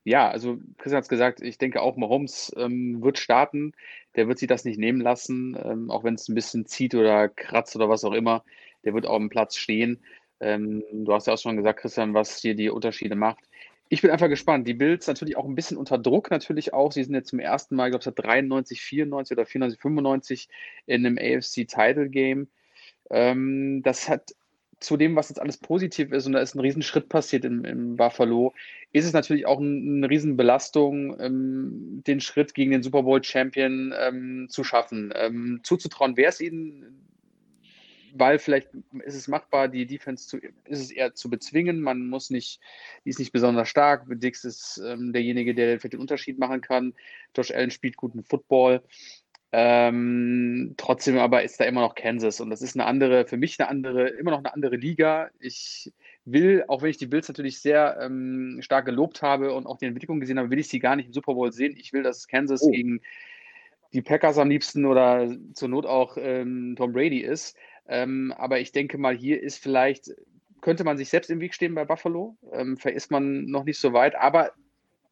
Speaker 3: ja, also Christian hat es gesagt, ich denke auch, Mahomes ähm, wird starten. Der wird sich das nicht nehmen lassen, ähm, auch wenn es ein bisschen zieht oder kratzt oder was auch immer. Der wird auf dem Platz stehen. Ähm, du hast ja auch schon gesagt, Christian, was hier die Unterschiede macht. Ich bin einfach gespannt. Die Bills natürlich auch ein bisschen unter Druck natürlich auch. Sie sind jetzt zum ersten Mal, ich glaube, seit 93, 94 oder 94, 95 in einem AFC Title Game. Ähm, das hat zu dem, was jetzt alles positiv ist, und da ist ein Riesenschritt passiert in, in Buffalo, ist es natürlich auch ein, eine Riesenbelastung, ähm, den Schritt gegen den Super Bowl Champion ähm, zu schaffen. Ähm, zuzutrauen, wäre es ihnen weil vielleicht ist es machbar, die Defense zu, ist es eher zu bezwingen. Man muss nicht, die ist nicht besonders stark. Dix ist ähm, derjenige, der vielleicht den Unterschied machen kann. Josh Allen spielt guten Football. Ähm, trotzdem aber ist da immer noch Kansas und das ist eine andere, für mich eine andere, immer noch eine andere Liga. Ich will, auch wenn ich die Bills natürlich sehr ähm, stark gelobt habe und auch die Entwicklung gesehen habe, will ich sie gar nicht im Super Bowl sehen. Ich will, dass Kansas oh. gegen die Packers am liebsten oder zur Not auch ähm, Tom Brady ist. Ähm, aber ich denke mal, hier ist vielleicht, könnte man sich selbst im Weg stehen bei Buffalo. Ähm, vielleicht ist man noch nicht so weit, aber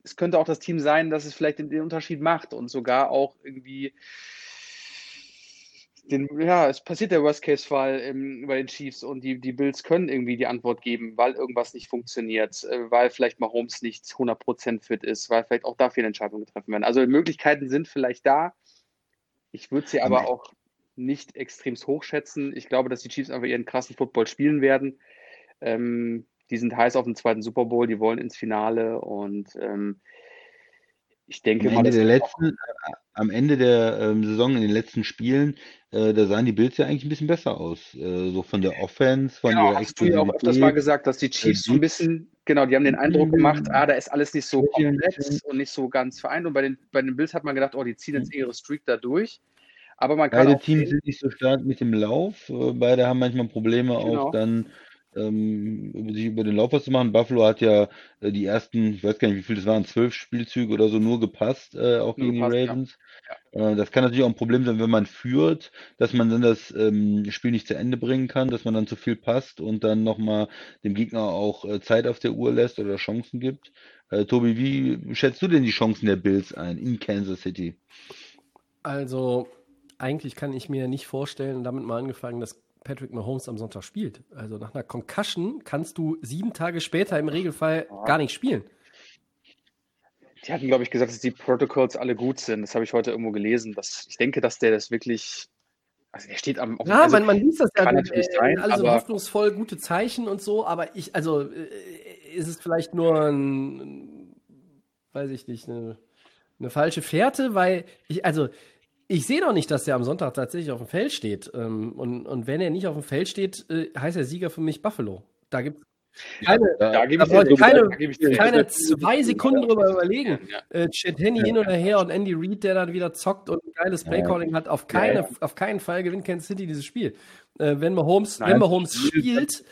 Speaker 3: es könnte auch das Team sein, dass es vielleicht den, den Unterschied macht und sogar auch irgendwie den, ja, es passiert der Worst-Case-Fall bei den Chiefs und die, die Bills können irgendwie die Antwort geben, weil irgendwas nicht funktioniert, äh, weil vielleicht Mahomes nicht 100% fit ist, weil vielleicht auch dafür Entscheidungen getroffen werden. Also Möglichkeiten sind vielleicht da. Ich würde sie aber auch nicht extremst hochschätzen. Ich glaube, dass die Chiefs einfach ihren krassen Football spielen werden. Ähm, die sind heiß auf den zweiten Super Bowl, die wollen ins Finale und ähm, ich denke
Speaker 2: am
Speaker 3: mal.
Speaker 2: Ende der letzten, äh, am Ende der ähm, Saison, in den letzten Spielen, äh, da sahen die Bills ja eigentlich ein bisschen besser aus. Äh, so von der Offense, von
Speaker 3: genau, ihrer hast du ja auch öfters mal gesagt, dass die Chiefs so ein bisschen, genau, die haben den Eindruck gemacht, ah, da ist alles nicht so komplex und nicht so ganz vereint. Und bei den, bei den Bills hat man gedacht, oh, die ziehen jetzt ihre Streak da durch. Aber man kann
Speaker 2: Beide Teams sind nicht so stark mit dem Lauf. Äh, beide haben manchmal Probleme genau. auch dann ähm, sich über den Lauf was zu machen. Buffalo hat ja äh, die ersten, ich weiß gar nicht, wie viele das waren, zwölf Spielzüge oder so nur gepasst, äh, auch nur gegen gepasst, die Ravens. Ja. Ja. Äh, das kann natürlich auch ein Problem sein, wenn man führt, dass man dann das ähm, Spiel nicht zu Ende bringen kann, dass man dann zu viel passt und dann nochmal dem Gegner auch äh, Zeit auf der Uhr lässt oder Chancen gibt. Äh, Tobi, wie schätzt du denn die Chancen der Bills ein in Kansas City?
Speaker 1: Also eigentlich kann ich mir nicht vorstellen, damit mal angefangen, dass Patrick Mahomes am Sonntag spielt. Also nach einer Concussion kannst du sieben Tage später im Regelfall gar nicht spielen.
Speaker 3: Die hatten, glaube ich, gesagt, dass die Protocols alle gut sind. Das habe ich heute irgendwo gelesen. Dass, ich denke, dass der das wirklich. Also der steht am.
Speaker 1: Ja, also, man, man liest das ja natürlich äh, sein, alle so hoffnungsvoll, gute Zeichen und so, aber ich, also äh, ist es vielleicht nur ein, weiß ich nicht, eine, eine falsche Fährte, weil ich, also ich sehe doch nicht, dass der am Sonntag tatsächlich auf dem Feld steht. Ähm, und, und wenn er nicht auf dem Feld steht, äh, heißt der Sieger für mich Buffalo. Da gibt es keine, ja, da, da da keine, keine zwei Sekunden drüber überlegen. Ja. Äh, Chet Henny ja. hin oder her und Andy Reid, der dann wieder zockt und ein geiles Playcalling hat. Auf, keine, auf keinen Fall gewinnt Kansas City dieses Spiel. Äh, wenn Mahomes, Nein, wenn Mahomes spielt,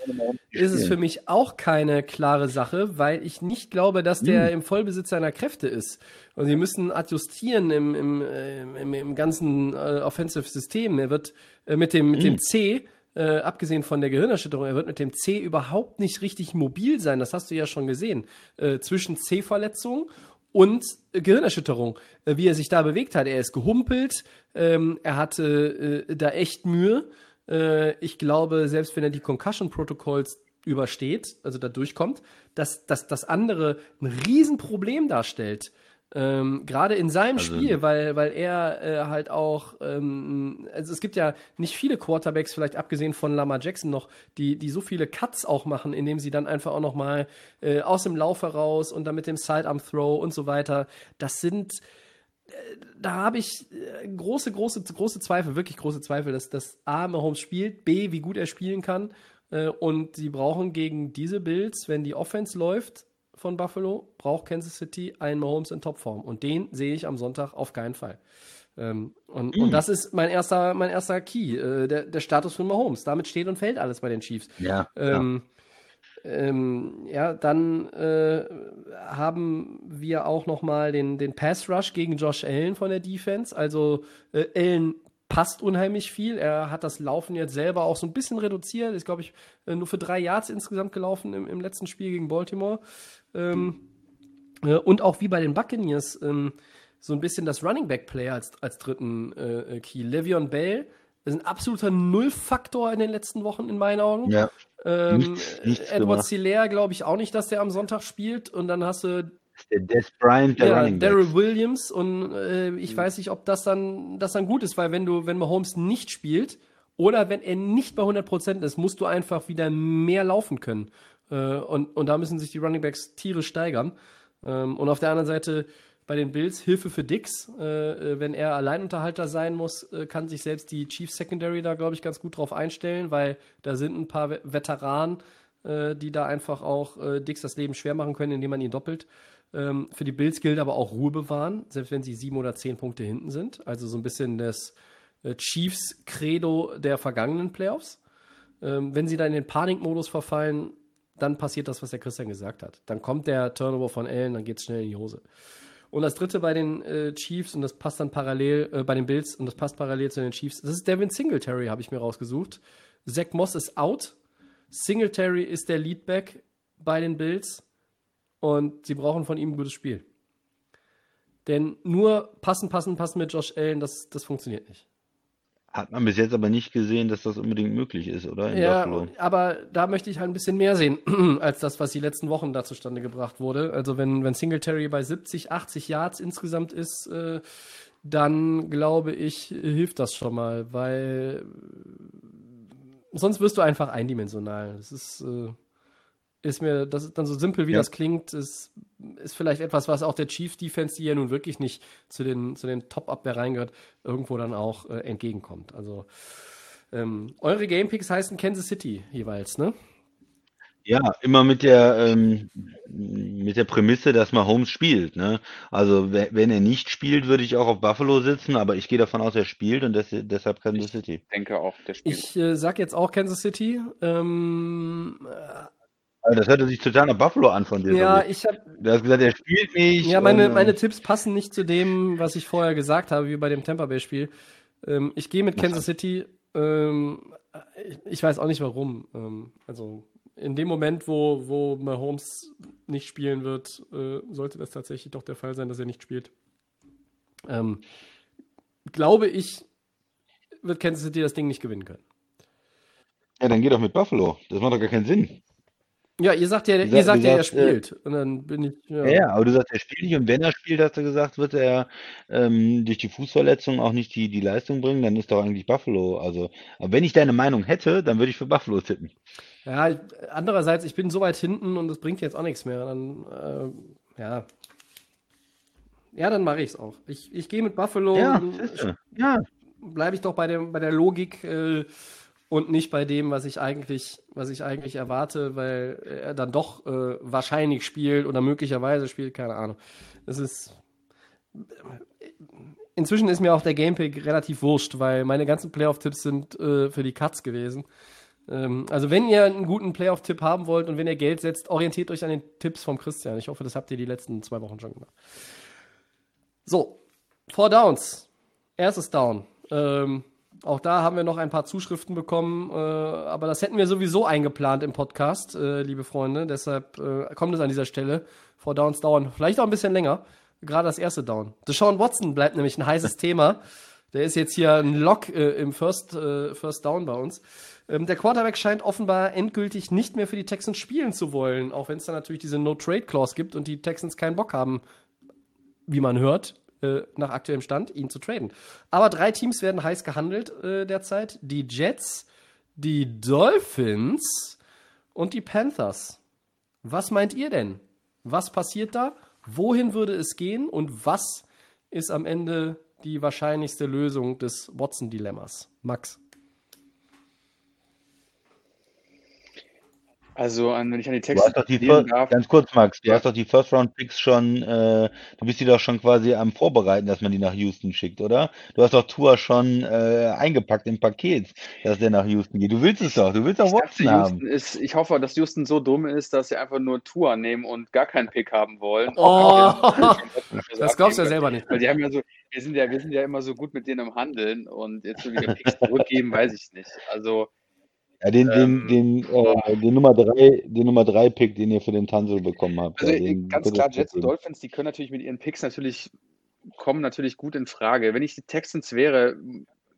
Speaker 1: ist es für mich auch keine klare Sache, weil ich nicht glaube, dass der hm. im Vollbesitz seiner Kräfte ist. Und sie müssen adjustieren im, im, äh, im, im ganzen äh, Offensive-System. Er wird äh, mit, dem, mit dem hm. C äh, abgesehen von der Gehirnerschütterung, er wird mit dem C überhaupt nicht richtig mobil sein. Das hast du ja schon gesehen. Äh, zwischen C-Verletzung und äh, Gehirnerschütterung, äh, wie er sich da bewegt hat. Er ist gehumpelt, ähm, er hatte äh, da echt Mühe. Ich glaube, selbst wenn er die Concussion Protocols übersteht, also da durchkommt, dass, dass das andere ein Riesenproblem darstellt. Ähm, Gerade in seinem also, Spiel, weil, weil er äh, halt auch, ähm, also es gibt ja nicht viele Quarterbacks, vielleicht abgesehen von Lamar Jackson noch, die, die so viele Cuts auch machen, indem sie dann einfach auch nochmal äh, aus dem Lauf heraus und dann mit dem Sidearm-Throw und so weiter. Das sind, äh, da habe ich äh, große, große, große Zweifel, wirklich große Zweifel, dass das A, Mahomes spielt, B, wie gut er spielen kann. Äh, und sie brauchen gegen diese Bills, wenn die Offense läuft, von Buffalo braucht Kansas City einen Mahomes in Topform. Und den sehe ich am Sonntag auf keinen Fall. Ähm, und, mm. und, das ist mein erster, mein erster Key, äh, der, der, Status von Mahomes. Damit steht und fällt alles bei den Chiefs.
Speaker 2: Ja. Ähm,
Speaker 1: ja. Ähm, ja, dann äh, haben wir auch noch mal den, den Pass Rush gegen Josh Allen von der Defense. Also äh, Allen passt unheimlich viel. Er hat das Laufen jetzt selber auch so ein bisschen reduziert. Ist, glaube ich, äh, nur für drei Yards insgesamt gelaufen im, im letzten Spiel gegen Baltimore. Ähm, äh, und auch wie bei den Buccaneers ähm, so ein bisschen das Running Back Player als, als dritten äh, äh Key. Le'Veon Bell ist ein absoluter Nullfaktor in den letzten Wochen in meinen Augen.
Speaker 2: Ja.
Speaker 1: Ähm, nichts, nichts Edward Silaire glaube ich auch nicht, dass der am Sonntag spielt. Und dann hast du
Speaker 2: der Des Bryant, der
Speaker 1: ja, Daryl Williams und äh, ich mhm. weiß nicht, ob das dann, das dann gut ist, weil wenn du, wenn Mahomes nicht spielt oder wenn er nicht bei 100% ist, musst du einfach wieder mehr laufen können. Äh, und, und da müssen sich die Running Backs tierisch steigern. Ähm, und auf der anderen Seite bei den Bills Hilfe für Dix. Äh, äh wenn er Alleinunterhalter sein muss, äh, kann sich selbst die Chief Secondary da, glaube ich, ganz gut drauf einstellen, weil da sind ein paar Veteranen, äh, die da einfach auch äh, Dix das Leben schwer machen können, indem man ihn doppelt. Ähm, für die Bills gilt aber auch Ruhe bewahren, selbst wenn sie sieben oder zehn Punkte hinten sind. Also so ein bisschen das Chiefs-Credo der vergangenen Playoffs. Ähm, wenn sie da in den Panikmodus verfallen, dann passiert das, was der Christian gesagt hat. Dann kommt der Turnover von Allen, dann geht es schnell in die Hose. Und das dritte bei den äh, Chiefs, und das passt dann parallel, äh, bei den Bills, und das passt parallel zu den Chiefs, das ist Devin Singletary, habe ich mir rausgesucht. Zach Moss ist out. Singletary ist der Leadback bei den Bills. Und sie brauchen von ihm ein gutes Spiel. Denn nur passen, passen, passen mit Josh Allen, das, das funktioniert nicht.
Speaker 2: Hat man bis jetzt aber nicht gesehen, dass das unbedingt möglich ist, oder?
Speaker 1: In ja, Buffalo. aber da möchte ich halt ein bisschen mehr sehen, als das, was die letzten Wochen da zustande gebracht wurde. Also wenn, wenn Singletary bei 70, 80 Yards insgesamt ist, äh, dann glaube ich, hilft das schon mal, weil sonst wirst du einfach eindimensional. Das ist, äh, ist mir, das ist dann so simpel, wie ja. das klingt, ist, ist vielleicht etwas, was auch der Chief Defense, die ja nun wirklich nicht zu den, zu den Top-Abwehr gehört, irgendwo dann auch äh, entgegenkommt. Also, ähm, eure Gamepicks heißen Kansas City jeweils, ne?
Speaker 2: Ja, immer mit der, ähm, mit der Prämisse, dass man Holmes spielt. Ne? Also wenn er nicht spielt, würde ich auch auf Buffalo sitzen, aber ich gehe davon aus, er spielt und des, deshalb Kansas City.
Speaker 3: Ich denke auch, der spielt.
Speaker 1: Ich äh, sag jetzt auch Kansas City. Ähm,
Speaker 2: das hörte sich total nach Buffalo an von dir.
Speaker 1: Ja, ich habe.
Speaker 2: Du hast gesagt, er spielt nicht.
Speaker 1: Ja, meine, und, meine Tipps passen nicht zu dem, was ich vorher gesagt habe, wie bei dem Tampa Bay-Spiel. Ähm, ich gehe mit Kansas City. Ähm, ich weiß auch nicht warum. Ähm, also in dem Moment, wo, wo Mahomes nicht spielen wird, äh, sollte das tatsächlich doch der Fall sein, dass er nicht spielt. Ähm, glaube ich, wird Kansas City das Ding nicht gewinnen können.
Speaker 2: Ja, dann geh doch mit Buffalo. Das macht doch gar keinen Sinn.
Speaker 1: Ja, ihr sagt ja, ihr
Speaker 2: sag-
Speaker 1: sagt
Speaker 2: du
Speaker 1: ja, er
Speaker 2: äh,
Speaker 1: spielt. Und dann bin ich. Ja.
Speaker 2: Ja, aber du sagst, er spielt nicht und wenn er spielt, hast du gesagt, wird er ähm, durch die Fußverletzung auch nicht die, die Leistung bringen, dann ist doch eigentlich Buffalo. Also, aber wenn ich deine Meinung hätte, dann würde ich für Buffalo tippen.
Speaker 1: Ja, andererseits, ich bin so weit hinten und das bringt jetzt auch nichts mehr. Dann, äh, ja. Ja, dann mache ich es auch. Ich, ich gehe mit Buffalo.
Speaker 2: Ja, ja,
Speaker 1: bleibe ich doch bei, dem, bei der Logik äh, und nicht bei dem, was ich eigentlich, was ich eigentlich erwarte, weil er dann doch äh, wahrscheinlich spielt oder möglicherweise spielt, keine Ahnung. Es ist. Inzwischen ist mir auch der Gamepick relativ wurscht, weil meine ganzen Playoff-Tipps sind äh, für die Cuts gewesen. Ähm, also, wenn ihr einen guten Playoff-Tipp haben wollt und wenn ihr Geld setzt, orientiert euch an den Tipps vom Christian. Ich hoffe, das habt ihr die letzten zwei Wochen schon gemacht. So, Four Downs. Erstes Down. Ähm, auch da haben wir noch ein paar Zuschriften bekommen, äh, aber das hätten wir sowieso eingeplant im Podcast, äh, liebe Freunde. Deshalb äh, kommt es an dieser Stelle. Four Downs dauern vielleicht auch ein bisschen länger. Gerade das erste Down. Deshaun Watson bleibt nämlich ein heißes Thema. Der ist jetzt hier ein Lock äh, im First, äh, First Down bei uns. Ähm, der Quarterback scheint offenbar endgültig nicht mehr für die Texans spielen zu wollen, auch wenn es da natürlich diese No-Trade-Clause gibt und die Texans keinen Bock haben, wie man hört, äh, nach aktuellem Stand, ihn zu traden. Aber drei Teams werden heiß gehandelt äh, derzeit. Die Jets, die Dolphins und die Panthers. Was meint ihr denn? Was passiert da? Wohin würde es gehen? Und was ist am Ende die wahrscheinlichste Lösung des Watson-Dilemmas? Max.
Speaker 3: Also, an, wenn ich an die
Speaker 2: Du
Speaker 3: Texte
Speaker 2: hast doch die
Speaker 3: gehen
Speaker 2: Fir-
Speaker 3: darf,
Speaker 2: ganz kurz, Max, du
Speaker 3: Ja.
Speaker 2: hast doch die First Round Picks schon, äh, du bist die doch schon quasi am Vorbereiten, dass man die nach Houston schickt, oder? Du hast doch Tua schon äh, eingepackt im Paket, dass der nach Houston geht. Du willst es doch, du willst doch
Speaker 3: ich dachte,
Speaker 2: Watson haben.
Speaker 3: Ist, ich hoffe, dass Houston so dumm ist, dass sie einfach nur Tour nehmen und gar keinen Pick haben wollen.
Speaker 1: Oh, das glaubst du ja selber nicht.
Speaker 3: Weil die haben ja so, wir sind ja, wir sind ja immer so gut mit denen im Handeln und jetzt so wieder Picks zurückgeben, weiß ich nicht. Also,
Speaker 2: Ja, den,
Speaker 3: Ähm,
Speaker 2: den, den, äh, den Nummer drei, den Nummer drei Pick, den ihr für den Tanzel bekommen habt.
Speaker 3: also
Speaker 2: ja, den
Speaker 3: ganz klar, Jets und. Dolphins, die können natürlich mit ihren Picks natürlich, kommen natürlich gut in Frage. Wenn ich die Texans wäre,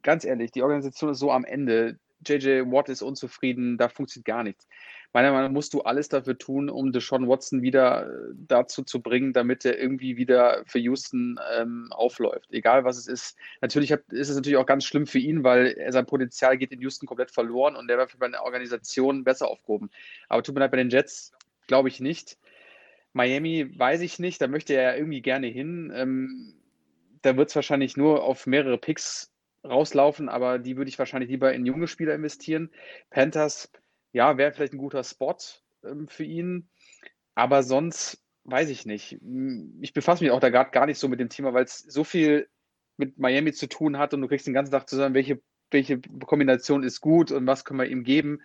Speaker 3: ganz ehrlich, die Organisation ist so am Ende. JJ Watt ist unzufrieden, da funktioniert gar nichts. Meiner Meinung nach musst du alles dafür tun, um Deshaun Watson wieder äh, dazu zu bringen, damit er irgendwie wieder für Houston ähm, aufläuft. Egal was es ist. Natürlich hat, ist es natürlich auch ganz schlimm für ihn, weil sein Potenzial geht in Houston komplett verloren und der wäre für eine Organisation besser aufgehoben. Aber tut mir leid, bei den Jets glaube ich nicht. Miami weiß ich nicht, da möchte er irgendwie gerne hin. Ähm, da wird es wahrscheinlich nur auf mehrere Picks rauslaufen, aber die würde ich wahrscheinlich lieber in junge Spieler investieren. Panthers, ja, wäre vielleicht ein guter Spot ähm, für ihn, aber sonst weiß ich nicht. Ich befasse mich auch da gerade gar nicht so mit dem Thema, weil es so viel mit Miami zu tun hat und du kriegst den ganzen Tag zusammen, welche, welche Kombination ist gut und was können wir ihm geben.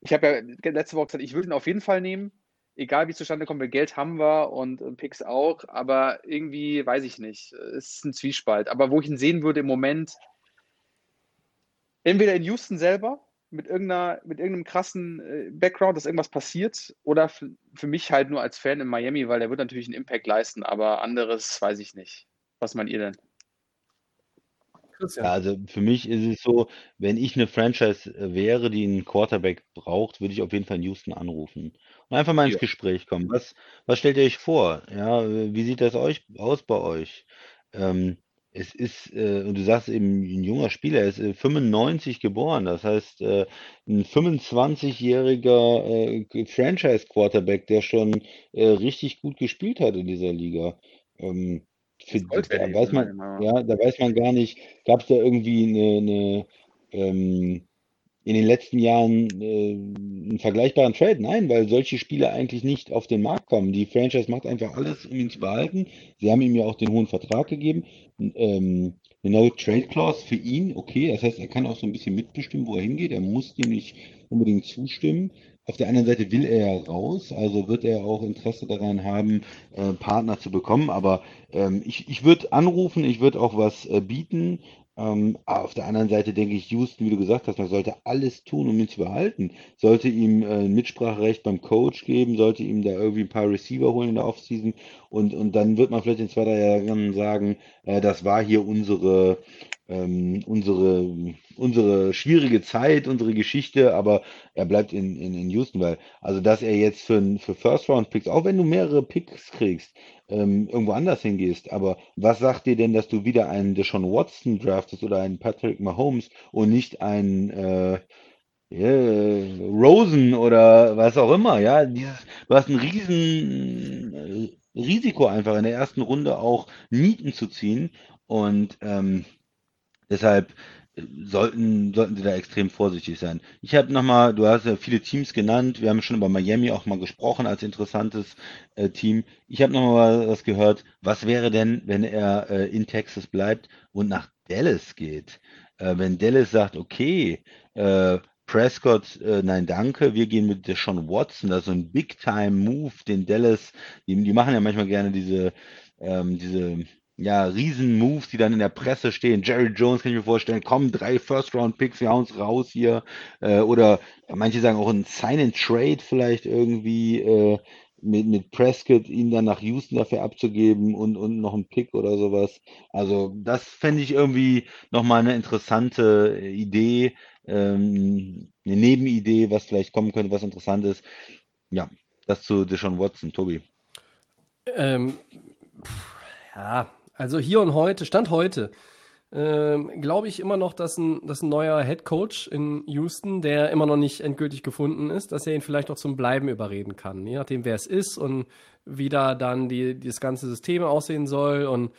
Speaker 3: Ich habe ja letzte Woche gesagt, ich würde ihn auf jeden Fall nehmen egal wie zustande kommt, Geld haben wir und äh, Picks auch, aber irgendwie weiß ich nicht. Es ist ein Zwiespalt. Aber wo ich ihn sehen würde im Moment, entweder in Houston selber mit, irgendeiner, mit irgendeinem krassen äh, Background, dass irgendwas passiert, oder für, mich halt nur als Fan in Miami, weil der wird natürlich einen Impact leisten, aber anderes weiß ich nicht. Was meint ihr denn?
Speaker 1: Christian.
Speaker 2: Ja, also für mich ist es so, wenn ich eine Franchise äh, wäre, die einen Quarterback braucht, würde ich auf jeden Fall in Houston anrufen und einfach mal ins
Speaker 3: Ja.
Speaker 2: Gespräch kommen. Was, was stellt ihr euch vor? Ja, äh, wie sieht das euch aus bei euch? Ähm, es ist, äh, und du sagst eben, ein junger Spieler, er ist äh, 95 geboren, das heißt, äh, ein 25-jähriger äh, Franchise-Quarterback, der schon äh, richtig gut gespielt hat in dieser Liga. Ähm, für, da weiß
Speaker 3: meiner
Speaker 2: man, ja, da weiß man gar nicht, gab es da irgendwie eine, eine ähm, in den letzten Jahren äh, einen vergleichbaren Trade? Nein, weil solche Spieler eigentlich nicht auf den Markt kommen. Die Franchise macht einfach alles, um ihn zu behalten. Sie haben ihm ja auch den hohen Vertrag gegeben. Ähm, eine No-Trade-Clause für ihn, okay, das heißt, er kann auch so ein bisschen mitbestimmen, wo er hingeht. Er muss dem nicht unbedingt zustimmen. Auf der anderen Seite will er ja raus, also wird er auch Interesse daran haben, äh, Partner zu bekommen. Aber ähm, ich, ich würde anrufen, ich würde auch was äh, bieten. Ähm, auf der anderen Seite denke ich, Houston, wie du gesagt hast, man sollte alles tun, um ihn zu behalten. Sollte ihm äh, Mitspracherecht beim Coach geben, sollte ihm da irgendwie ein paar Receiver holen in der Offseason und, und dann wird man vielleicht in zwei, drei Jahren sagen, äh, das war hier unsere ähm, unsere, unsere schwierige Zeit, unsere Geschichte, aber er bleibt in, in, in Houston, weil, also dass er jetzt für, für First-Round-Picks, auch wenn du mehrere Picks kriegst, ähm, irgendwo anders hingehst, aber was sagt dir denn, dass du wieder einen Deshaun Watson draftest oder einen Patrick Mahomes und nicht einen äh, yeah, Rosen oder was auch immer, ja, dieses, du hast ein riesen äh, Risiko einfach in der ersten Runde auch Nieten zu ziehen. Und ähm, deshalb äh, sollten, sollten sie da extrem vorsichtig sein. Ich habe nochmal, du hast ja viele Teams genannt, wir haben schon über Miami auch mal gesprochen als interessantes äh, Team. Ich habe nochmal was gehört, was wäre denn, wenn er äh, in Texas bleibt und nach Dallas geht? Äh, wenn Dallas sagt, okay, äh, Prescott, äh, nein, danke. Wir gehen mit Deshaun Watson. Das ist so ein Big-Time-Move, den Dallas, die, die machen ja manchmal gerne diese, ähm, diese ja, Riesen-Moves, die dann in der Presse stehen. Jerry Jones kann ich mir vorstellen, kommen drei First-Round-Picks, wir hauen raus hier. Äh, oder manche sagen auch ein Sign-and-Trade vielleicht irgendwie äh, mit, mit Prescott, ihn dann nach Houston dafür abzugeben und, und noch ein Pick oder sowas. Also das fände ich irgendwie nochmal eine interessante Idee, ähm, eine Nebenidee, was vielleicht kommen könnte, was interessant ist. Ja, das zu Deshaun Watson, Tobi.
Speaker 1: Ähm, ja, also hier und heute, Stand heute, ähm, glaube ich immer noch, dass ein, dass ein neuer Head Coach in Houston, der immer noch nicht endgültig gefunden ist, dass er ihn vielleicht noch zum Bleiben überreden kann. Je nachdem, wer es ist und wie da dann die, das ganze System aussehen soll. Und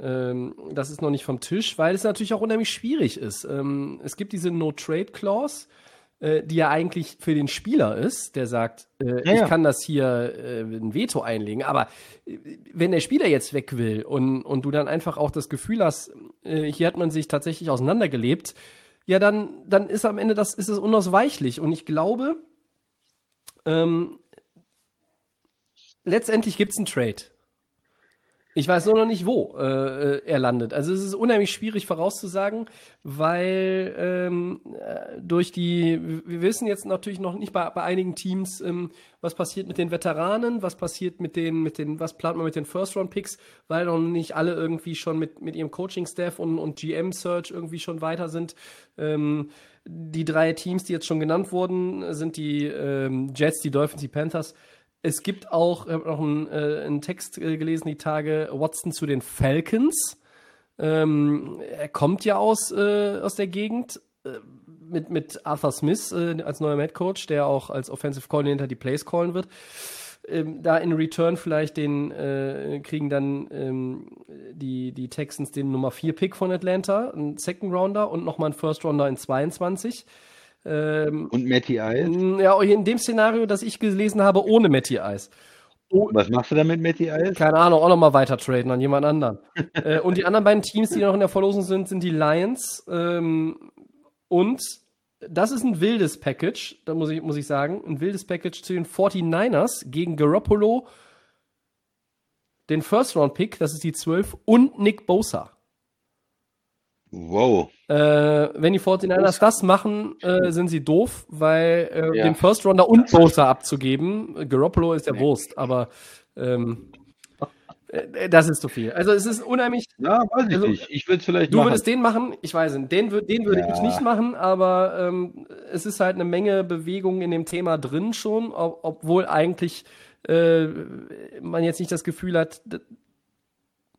Speaker 1: ähm, das ist noch nicht vom Tisch, weil es natürlich auch unheimlich schwierig ist. Ähm, es gibt diese No-Trade-Clause äh, die ja eigentlich für den Spieler ist, der sagt, äh, ja, ich kann das hier äh, ein Veto einlegen. Aber äh, wenn der Spieler jetzt weg will und, und du dann einfach auch das Gefühl hast, äh, hier hat man sich tatsächlich auseinandergelebt, ja, dann, dann ist am Ende das, ist es unausweichlich. Und ich glaube, ähm, letztendlich gibt es einen Trade. Ich weiß nur noch nicht, wo äh, er landet. Also es ist unheimlich schwierig vorauszusagen, weil ähm, äh, durch die, wir wissen jetzt natürlich noch nicht bei, bei einigen Teams, ähm, was passiert mit den Veteranen, was passiert mit den, mit den, was plant man mit den First-Round-Picks, weil noch nicht alle irgendwie schon mit, mit ihrem Coaching-Staff und, und GM-Search irgendwie schon weiter sind. Ähm, die drei Teams, die jetzt schon genannt wurden, sind die ähm, Jets, die Dolphins, die Panthers. Es gibt auch, ich habe noch einen, äh, einen Text äh, gelesen, die Tage, Watson zu den Falcons. Ähm, er kommt ja aus, äh, aus der Gegend äh, mit, mit Arthur Smith äh, als neuer Head Coach, der auch als Offensive Coordinator die Plays callen wird. Ähm, da in Return vielleicht den äh, kriegen dann ähm, die, die Texans den Nummer 4 Pick von Atlanta, einen Second Rounder und nochmal einen First Rounder in 22.
Speaker 2: Ähm, und Matty Ice?
Speaker 1: Ja, in dem Szenario, das ich gelesen habe, ohne Matty Ice.
Speaker 2: Oh, Was machst du da mit Matty Ice?
Speaker 1: Keine Ahnung, auch nochmal weiter traden an jemand anderen. äh, und die anderen beiden Teams, die noch in der Verlosung sind, sind die Lions. Ähm, und das ist ein wildes Package, da muss ich, muss ich sagen. Ein wildes Package zu den 49ers gegen Garoppolo, den First-Round-Pick, das ist die 12, und Nick Bosa.
Speaker 2: Wow.
Speaker 1: Äh, wenn die 49ers das machen, äh, sind sie doof, weil äh, ja. den First Rounder und Bosa abzugeben, Garoppolo ist der nee. Wurst, aber ähm, äh, das ist zu viel. Also es ist unheimlich.
Speaker 2: Ja, weiß ich also, nicht. Ich würde es vielleicht
Speaker 1: Du machen. würdest den machen, ich weiß nicht. Den, den würde ja. ich nicht machen, aber ähm, es ist halt eine Menge Bewegung in dem Thema drin schon, ob, obwohl eigentlich äh, man jetzt nicht das Gefühl hat,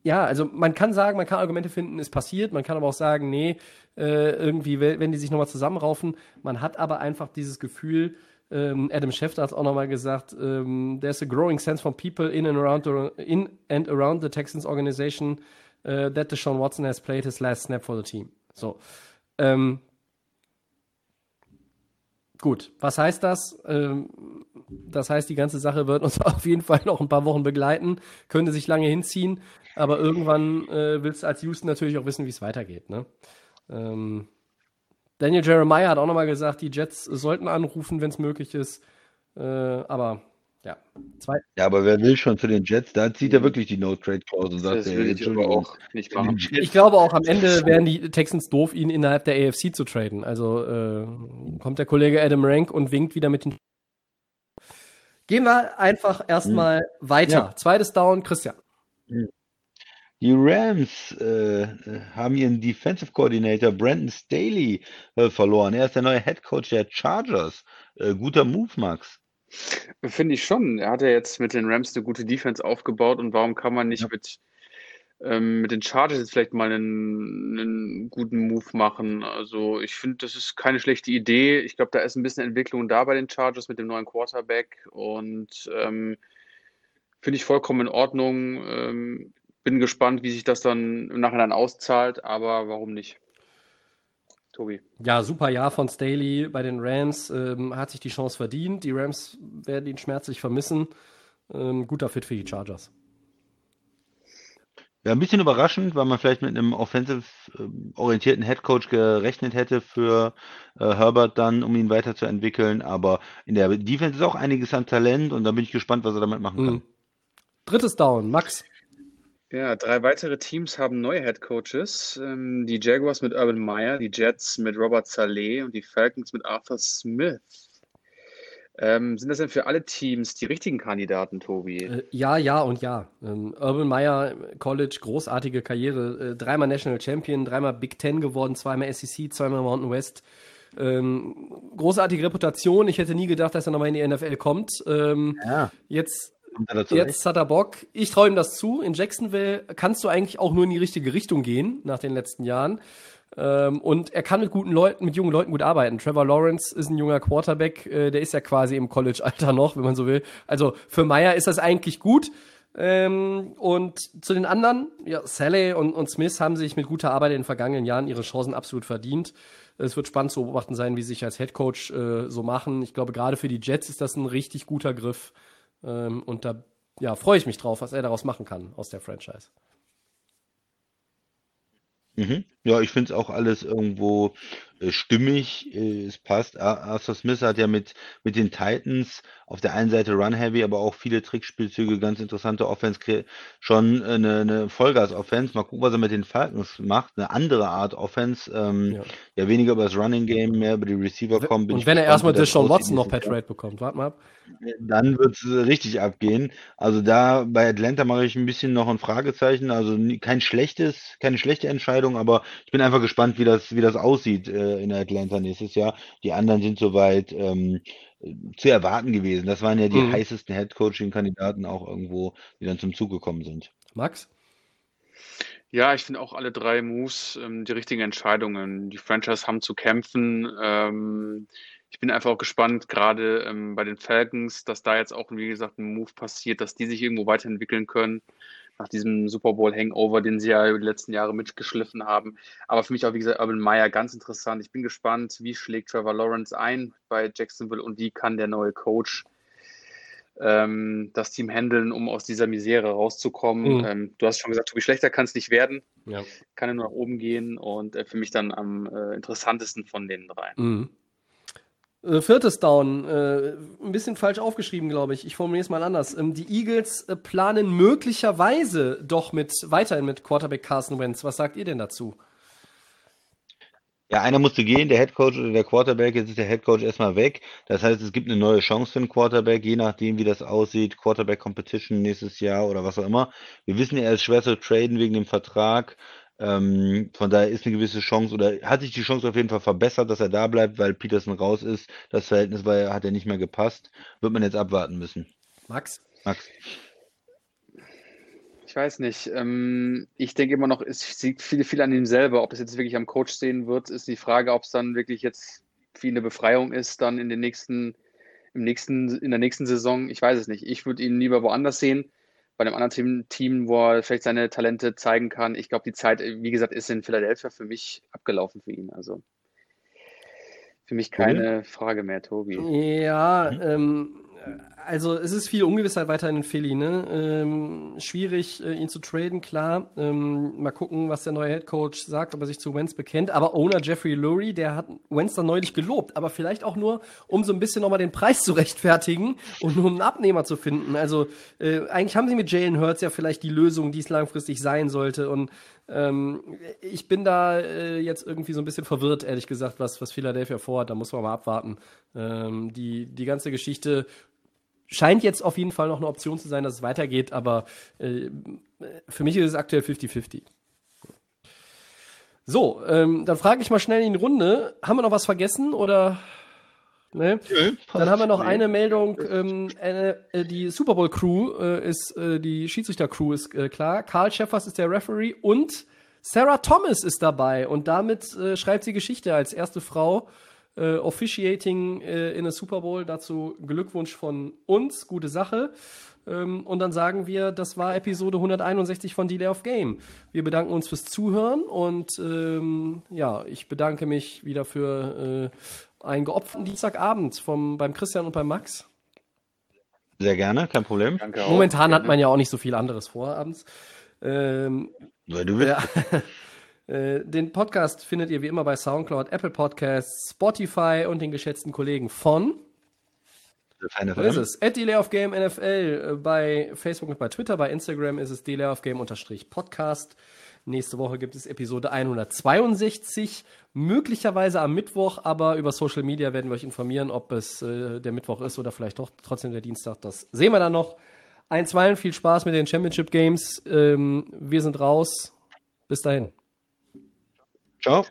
Speaker 1: ja, also man kann sagen, man kann Argumente finden, ist passiert, man kann aber auch sagen, nee, äh, irgendwie, wenn die sich nochmal zusammenraufen, man hat aber einfach dieses Gefühl, ähm, Adam Schefter hat es auch nochmal gesagt, ähm, there's a growing sense from people in and around the, in and around the Texans organization uh, that Deshaun Watson has played his last snap for the team. So. Ähm, gut, was heißt das? Ähm, das heißt, die ganze Sache wird uns auf jeden Fall noch ein paar Wochen begleiten, könnte sich lange hinziehen. Aber irgendwann äh, willst du als Houston natürlich auch wissen, wie es weitergeht. Ne? Ähm, Daniel Jeremiah hat auch nochmal gesagt, die Jets sollten anrufen, wenn es möglich ist. Äh, aber ja,
Speaker 2: zwei. Ja, aber wer will schon zu den Jets? Da zieht er wirklich die No-Trade-Clause und sagt, das will
Speaker 3: ich aber auch nicht machen.
Speaker 1: Ich glaube auch am Ende wären die Texans doof, ihn innerhalb der AFC zu traden. Also äh, kommt der Kollege Adam Rank und winkt wieder mit den. Gehen wir einfach erstmal hm. weiter. Ja. Zweites Down, Christian. Hm.
Speaker 2: Die Rams äh, haben ihren Defensive Coordinator Brandon Staley äh, verloren. Er ist der neue Head Coach der Chargers. Äh, guter Move, Max.
Speaker 3: Finde ich schon. Er hat ja jetzt mit den Rams eine gute Defense aufgebaut und warum kann man nicht ja. mit, ähm, mit den Chargers jetzt vielleicht mal einen, einen guten Move machen? Also ich finde, das ist keine schlechte Idee. Ich glaube, da ist ein bisschen Entwicklung da bei den Chargers mit dem neuen Quarterback und ähm, finde ich vollkommen in Ordnung. Ähm, bin gespannt, wie sich das dann im Nachhinein auszahlt, aber warum nicht?
Speaker 1: Tobi. Ja, super Jahr von Staley bei den Rams. Ähm, hat sich die Chance verdient. Die Rams werden ihn schmerzlich vermissen. Ähm, guter Fit für die Chargers.
Speaker 2: Ja, ein bisschen überraschend, weil man vielleicht mit einem offensive-orientierten ähm, Headcoach gerechnet hätte für äh, Herbert dann, um ihn weiterzuentwickeln. Aber in der Defense ist auch einiges an Talent und da bin ich gespannt, was er damit machen kann. Mhm.
Speaker 1: Drittes Down, Max.
Speaker 3: Ja, drei weitere Teams haben neue Head Coaches. Ähm, die Jaguars mit Urban Meyer, die Jets mit Robert Saleh und die Falcons mit Arthur Smith. Ähm, sind das denn für alle Teams die richtigen Kandidaten, Tobi?
Speaker 1: Äh, ja, ja und ja. Ähm, Urban Meyer, College, großartige Karriere. Äh, dreimal National Champion, dreimal Big Ten geworden, zweimal SEC, zweimal Mountain West. Ähm, großartige Reputation. Ich hätte nie gedacht, dass er nochmal in die NFL kommt. Ähm, ja. Jetzt Jetzt hat er Bock. Ich traue ihm das zu. In Jacksonville kannst du eigentlich auch nur in die richtige Richtung gehen nach den letzten Jahren. Ähm, und er kann mit guten Leuten, mit jungen Leuten gut arbeiten. Trevor Lawrence ist ein junger Quarterback, äh, der ist ja quasi im College-Alter noch, wenn man so will. Also für Meyer ist das eigentlich gut. Ähm, und zu den anderen, ja, Sally und, und Smith haben sich mit guter Arbeit in den vergangenen Jahren ihre Chancen absolut verdient. Es wird spannend zu beobachten sein, wie sie sich als Headcoach äh, so machen. Ich glaube, gerade für die Jets ist das ein richtig guter Griff. Ähm, und da ja, freue ich mich drauf, was er daraus machen kann aus der Franchise.
Speaker 2: Mhm. Ja, ich finde es auch alles irgendwo äh, stimmig. Äh, es passt. Arthur Smith hat ja mit, mit den Titans auf der einen Seite Run Heavy, aber auch viele Trickspielzüge, ganz interessante Offense, schon eine, eine Vollgas-Offense. Mal gucken, was er mit den Falcons macht. Eine andere Art Offense. Ähm, ja. ja. weniger über das Running Game, mehr über die Receiver kommen.
Speaker 1: Und wenn er erstmal Deshaun Watson noch per Trade bekommt, warte mal ab.
Speaker 2: Dann wird es richtig abgehen. Also da bei Atlanta mache ich ein bisschen noch ein Fragezeichen. Also kein schlechtes, keine schlechte Entscheidung, aber ich bin einfach gespannt, wie das, wie das aussieht äh, in Atlanta nächstes Jahr. Die anderen sind soweit ähm, zu erwarten gewesen. Das waren ja die mhm. heißesten Head-Coaching-Kandidaten auch irgendwo, die dann zum Zug gekommen sind.
Speaker 1: Max?
Speaker 3: Ja, ich finde auch alle drei Moves ähm, die richtigen Entscheidungen. Die Franchise haben zu kämpfen. Ähm, ich bin einfach auch gespannt, gerade ähm, bei den Falcons, dass da jetzt auch, wie gesagt, ein Move passiert, dass die sich irgendwo weiterentwickeln können nach diesem Super Bowl Hangover, den sie ja über die letzten Jahre mitgeschliffen haben. Aber für mich auch, wie gesagt, Urban Meyer ganz interessant. Ich bin gespannt, wie schlägt Trevor Lawrence ein bei Jacksonville und wie kann der neue Coach ähm, das Team handeln, um aus dieser Misere rauszukommen. Mhm. Ähm, du hast schon gesagt, Tobi Schlechter kann es nicht werden. Ja. Kann er nur nach oben gehen und äh, für mich dann am äh, interessantesten von den drei.
Speaker 1: Mhm. Äh, viertes Down, äh, ein bisschen falsch aufgeschrieben, glaube ich. Ich formuliere es mal anders. Ähm, die Eagles äh, planen möglicherweise doch mit weiterhin mit Quarterback Carson Wentz. Was sagt ihr denn dazu?
Speaker 2: Ja, einer musste gehen, der Headcoach oder der Quarterback. Jetzt ist der Headcoach erstmal weg. Das heißt, es gibt eine neue Chance für den Quarterback, je nachdem, wie das aussieht. Quarterback Competition nächstes Jahr oder was auch immer. Wir wissen, er ist schwer zu traden wegen dem Vertrag. Ähm, von daher ist eine gewisse Chance oder hat sich die Chance auf jeden Fall verbessert, dass er da bleibt, weil Peterson raus ist. Das Verhältnis war, hat ja nicht mehr gepasst. Wird man jetzt abwarten müssen.
Speaker 1: Max?
Speaker 2: Max.
Speaker 3: Ich weiß nicht. Ähm, ich denke immer noch, es liegt viel, viel an ihm selber. Ob das jetzt wirklich am Coach sehen wird, ist die Frage, ob es dann wirklich jetzt wie eine Befreiung ist, dann in den nächsten, im nächsten, in der nächsten Saison. Ich weiß es nicht. Ich würde ihn lieber woanders sehen bei einem anderen Team, Team, wo er vielleicht seine Talente zeigen kann. Ich glaube, die Zeit, wie gesagt, ist in Philadelphia für mich abgelaufen für ihn. Also für mich keine. Frage mehr, Tobi.
Speaker 1: Ja, mhm. ähm, also es ist viel Ungewissheit weiterhin in Philly, ne? Ähm, schwierig, äh, ihn zu traden, klar. Ähm, mal gucken, was der neue Head Coach sagt, ob er sich zu Wentz bekennt. Aber Owner Jeffrey Lurie, der hat Wentz dann neulich gelobt, aber vielleicht auch nur, um so ein bisschen nochmal den Preis zu rechtfertigen und nur einen Abnehmer zu finden. Also äh, eigentlich haben sie mit Jalen Hurts ja vielleicht die Lösung, die es langfristig sein sollte. Und ähm, ich bin da äh, jetzt irgendwie so ein bisschen verwirrt, ehrlich gesagt, was, was Philadelphia vorhat. Da muss man mal abwarten. Ähm, die, die ganze Geschichte scheint jetzt auf jeden Fall noch eine Option zu sein, dass es weitergeht, aber äh, für mich ist es aktuell 50-50. So, ähm, dann frage ich mal schnell in die Runde. Haben wir noch was vergessen oder? Ne? Dann haben wir noch eine Meldung. Ähm, äh, äh, die Super Bowl Crew äh, ist, äh, die Schiedsrichter Crew ist äh, klar. Karl Schäffers ist der Referee und Sarah Thomas ist dabei und damit äh, schreibt sie Geschichte als erste Frau äh, officiating äh, in der Super Bowl. Dazu Glückwunsch von uns, gute Sache. Ähm, und dann sagen wir, das war Episode 161 von Delay of Game. Wir bedanken uns fürs Zuhören und ähm, ja, ich bedanke mich wieder für äh, einen geopferten Dienstagabend vom, beim Christian und beim Max.
Speaker 2: Sehr gerne, kein Problem.
Speaker 3: Danke auch.
Speaker 1: Momentan hat man ja auch nicht so viel anderes vor abends. Ähm,
Speaker 2: Weil du willst.
Speaker 1: ja. Äh, Den Podcast findet ihr wie immer bei Soundcloud, Apple Podcasts, Spotify und den geschätzten Kollegen von Wo ist es? At Delay of Game NFL äh, bei Facebook und bei Twitter. Bei Instagram ist es Delay of Game unterstrich Podcast. Nächste Woche gibt es Episode 162, möglicherweise am Mittwoch, aber über Social Media werden wir euch informieren, ob es äh, der Mittwoch ist oder vielleicht doch trotzdem der Dienstag. Das sehen wir dann noch. Einstweilen viel Spaß mit den Championship Games. Ähm, wir sind raus. Bis dahin.
Speaker 2: Ciao.